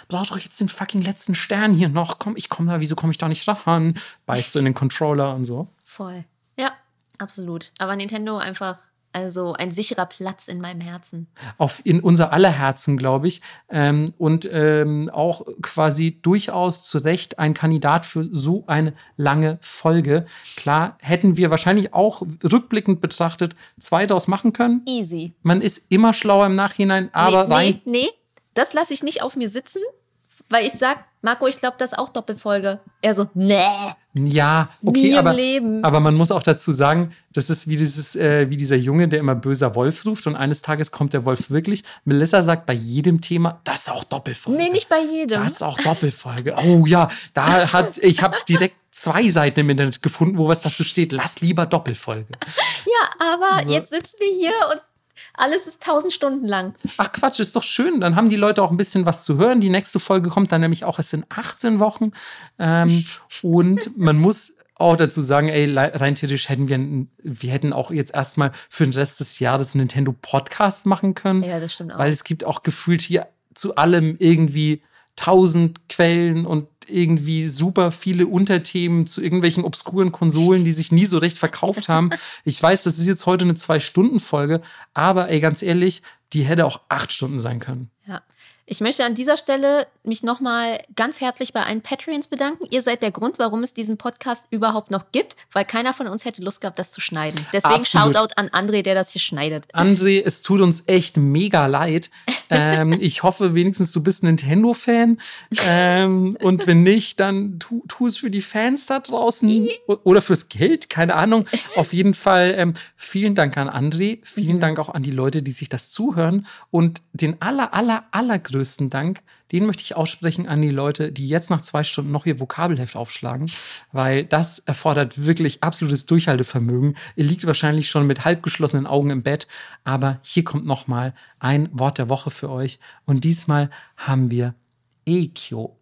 [SPEAKER 2] brauche doch jetzt den fucking letzten Stern hier noch. Komm, ich komme da, wieso komme ich da nicht ran? Beißt du in den Controller und so.
[SPEAKER 1] Voll. Ja, absolut. Aber Nintendo einfach, also ein sicherer Platz in meinem Herzen.
[SPEAKER 2] Auf in unser aller Herzen, glaube ich. Ähm, und ähm, auch quasi durchaus zu Recht ein Kandidat für so eine lange Folge. Klar, hätten wir wahrscheinlich auch rückblickend betrachtet zwei daraus machen können.
[SPEAKER 1] Easy.
[SPEAKER 2] Man ist immer schlauer im Nachhinein, aber
[SPEAKER 1] nee,
[SPEAKER 2] rein.
[SPEAKER 1] nee, nee, das lasse ich nicht auf mir sitzen, weil ich sag, Marco, ich glaube, das ist auch Doppelfolge. Er so, nee.
[SPEAKER 2] Ja, okay, aber,
[SPEAKER 1] Leben.
[SPEAKER 2] aber man muss auch dazu sagen, das ist wie dieses, äh, wie dieser Junge, der immer böser Wolf ruft und eines Tages kommt der Wolf wirklich. Melissa sagt bei jedem Thema, das ist auch Doppelfolge.
[SPEAKER 1] Nee, nicht bei jedem.
[SPEAKER 2] Das ist auch Doppelfolge. Oh ja, da hat, ich habe direkt zwei Seiten im Internet gefunden, wo was dazu steht. Lass lieber Doppelfolge.
[SPEAKER 1] Ja, aber jetzt sitzen wir hier und alles ist tausend Stunden lang.
[SPEAKER 2] Ach Quatsch, ist doch schön. Dann haben die Leute auch ein bisschen was zu hören. Die nächste Folge kommt dann nämlich auch erst in 18 Wochen. Ähm, und man muss auch dazu sagen, ey, rein theoretisch hätten wir, wir hätten auch jetzt erstmal für den Rest des Jahres einen Nintendo Podcast machen können.
[SPEAKER 1] Ja, das stimmt auch.
[SPEAKER 2] Weil es gibt auch gefühlt hier zu allem irgendwie tausend Quellen und irgendwie super viele Unterthemen zu irgendwelchen obskuren Konsolen, die sich nie so recht verkauft haben. Ich weiß, das ist jetzt heute eine Zwei-Stunden-Folge, aber ey, ganz ehrlich, die hätte auch acht Stunden sein können.
[SPEAKER 1] Ja. Ich möchte an dieser Stelle mich nochmal ganz herzlich bei allen Patreons bedanken. Ihr seid der Grund, warum es diesen Podcast überhaupt noch gibt, weil keiner von uns hätte Lust gehabt, das zu schneiden. Deswegen
[SPEAKER 2] Absolut.
[SPEAKER 1] Shoutout an André, der das hier schneidet.
[SPEAKER 2] André, es tut uns echt mega leid. Ähm, ich hoffe wenigstens, du bist Nintendo-Fan. Ähm, und wenn nicht, dann tu, tu es für die Fans da draußen oder fürs Geld, keine Ahnung. Auf jeden Fall ähm, vielen Dank an André. Vielen Dank auch an die Leute, die sich das zuhören. Und den aller, aller, allergrößten Dank, den möchte ich aussprechen an die Leute, die jetzt nach zwei Stunden noch ihr Vokabelheft aufschlagen, weil das erfordert wirklich absolutes Durchhaltevermögen. Ihr liegt wahrscheinlich schon mit halb geschlossenen Augen im Bett, aber hier kommt noch mal ein Wort der Woche für euch und diesmal haben wir Eikyo.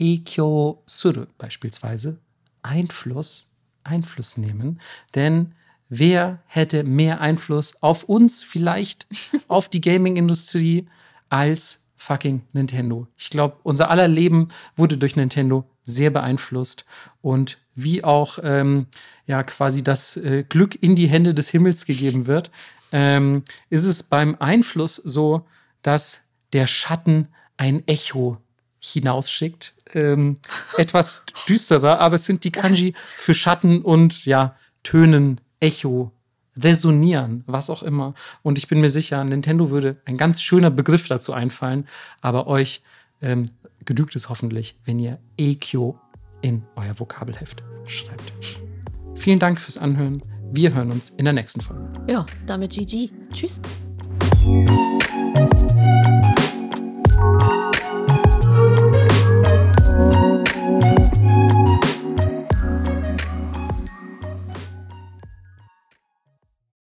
[SPEAKER 2] Eikyo suru beispielsweise. Einfluss, Einfluss nehmen, denn wer hätte mehr Einfluss auf uns, vielleicht auf die Gaming-Industrie, als fucking Nintendo. Ich glaube, unser aller Leben wurde durch Nintendo sehr beeinflusst und wie auch ähm, ja quasi das äh, Glück in die Hände des Himmels gegeben wird, ähm, ist es beim Einfluss so, dass der Schatten ein Echo hinausschickt. Ähm, etwas düsterer, aber es sind die Kanji für Schatten und ja, Tönen, Echo, resonieren, was auch immer. Und ich bin mir sicher, Nintendo würde ein ganz schöner Begriff dazu einfallen, aber euch ähm, genügt es hoffentlich, wenn ihr Ekyo in euer Vokabelheft schreibt. Vielen Dank fürs Anhören. Wir hören uns in der nächsten Folge.
[SPEAKER 1] Ja, damit GG. Tschüss.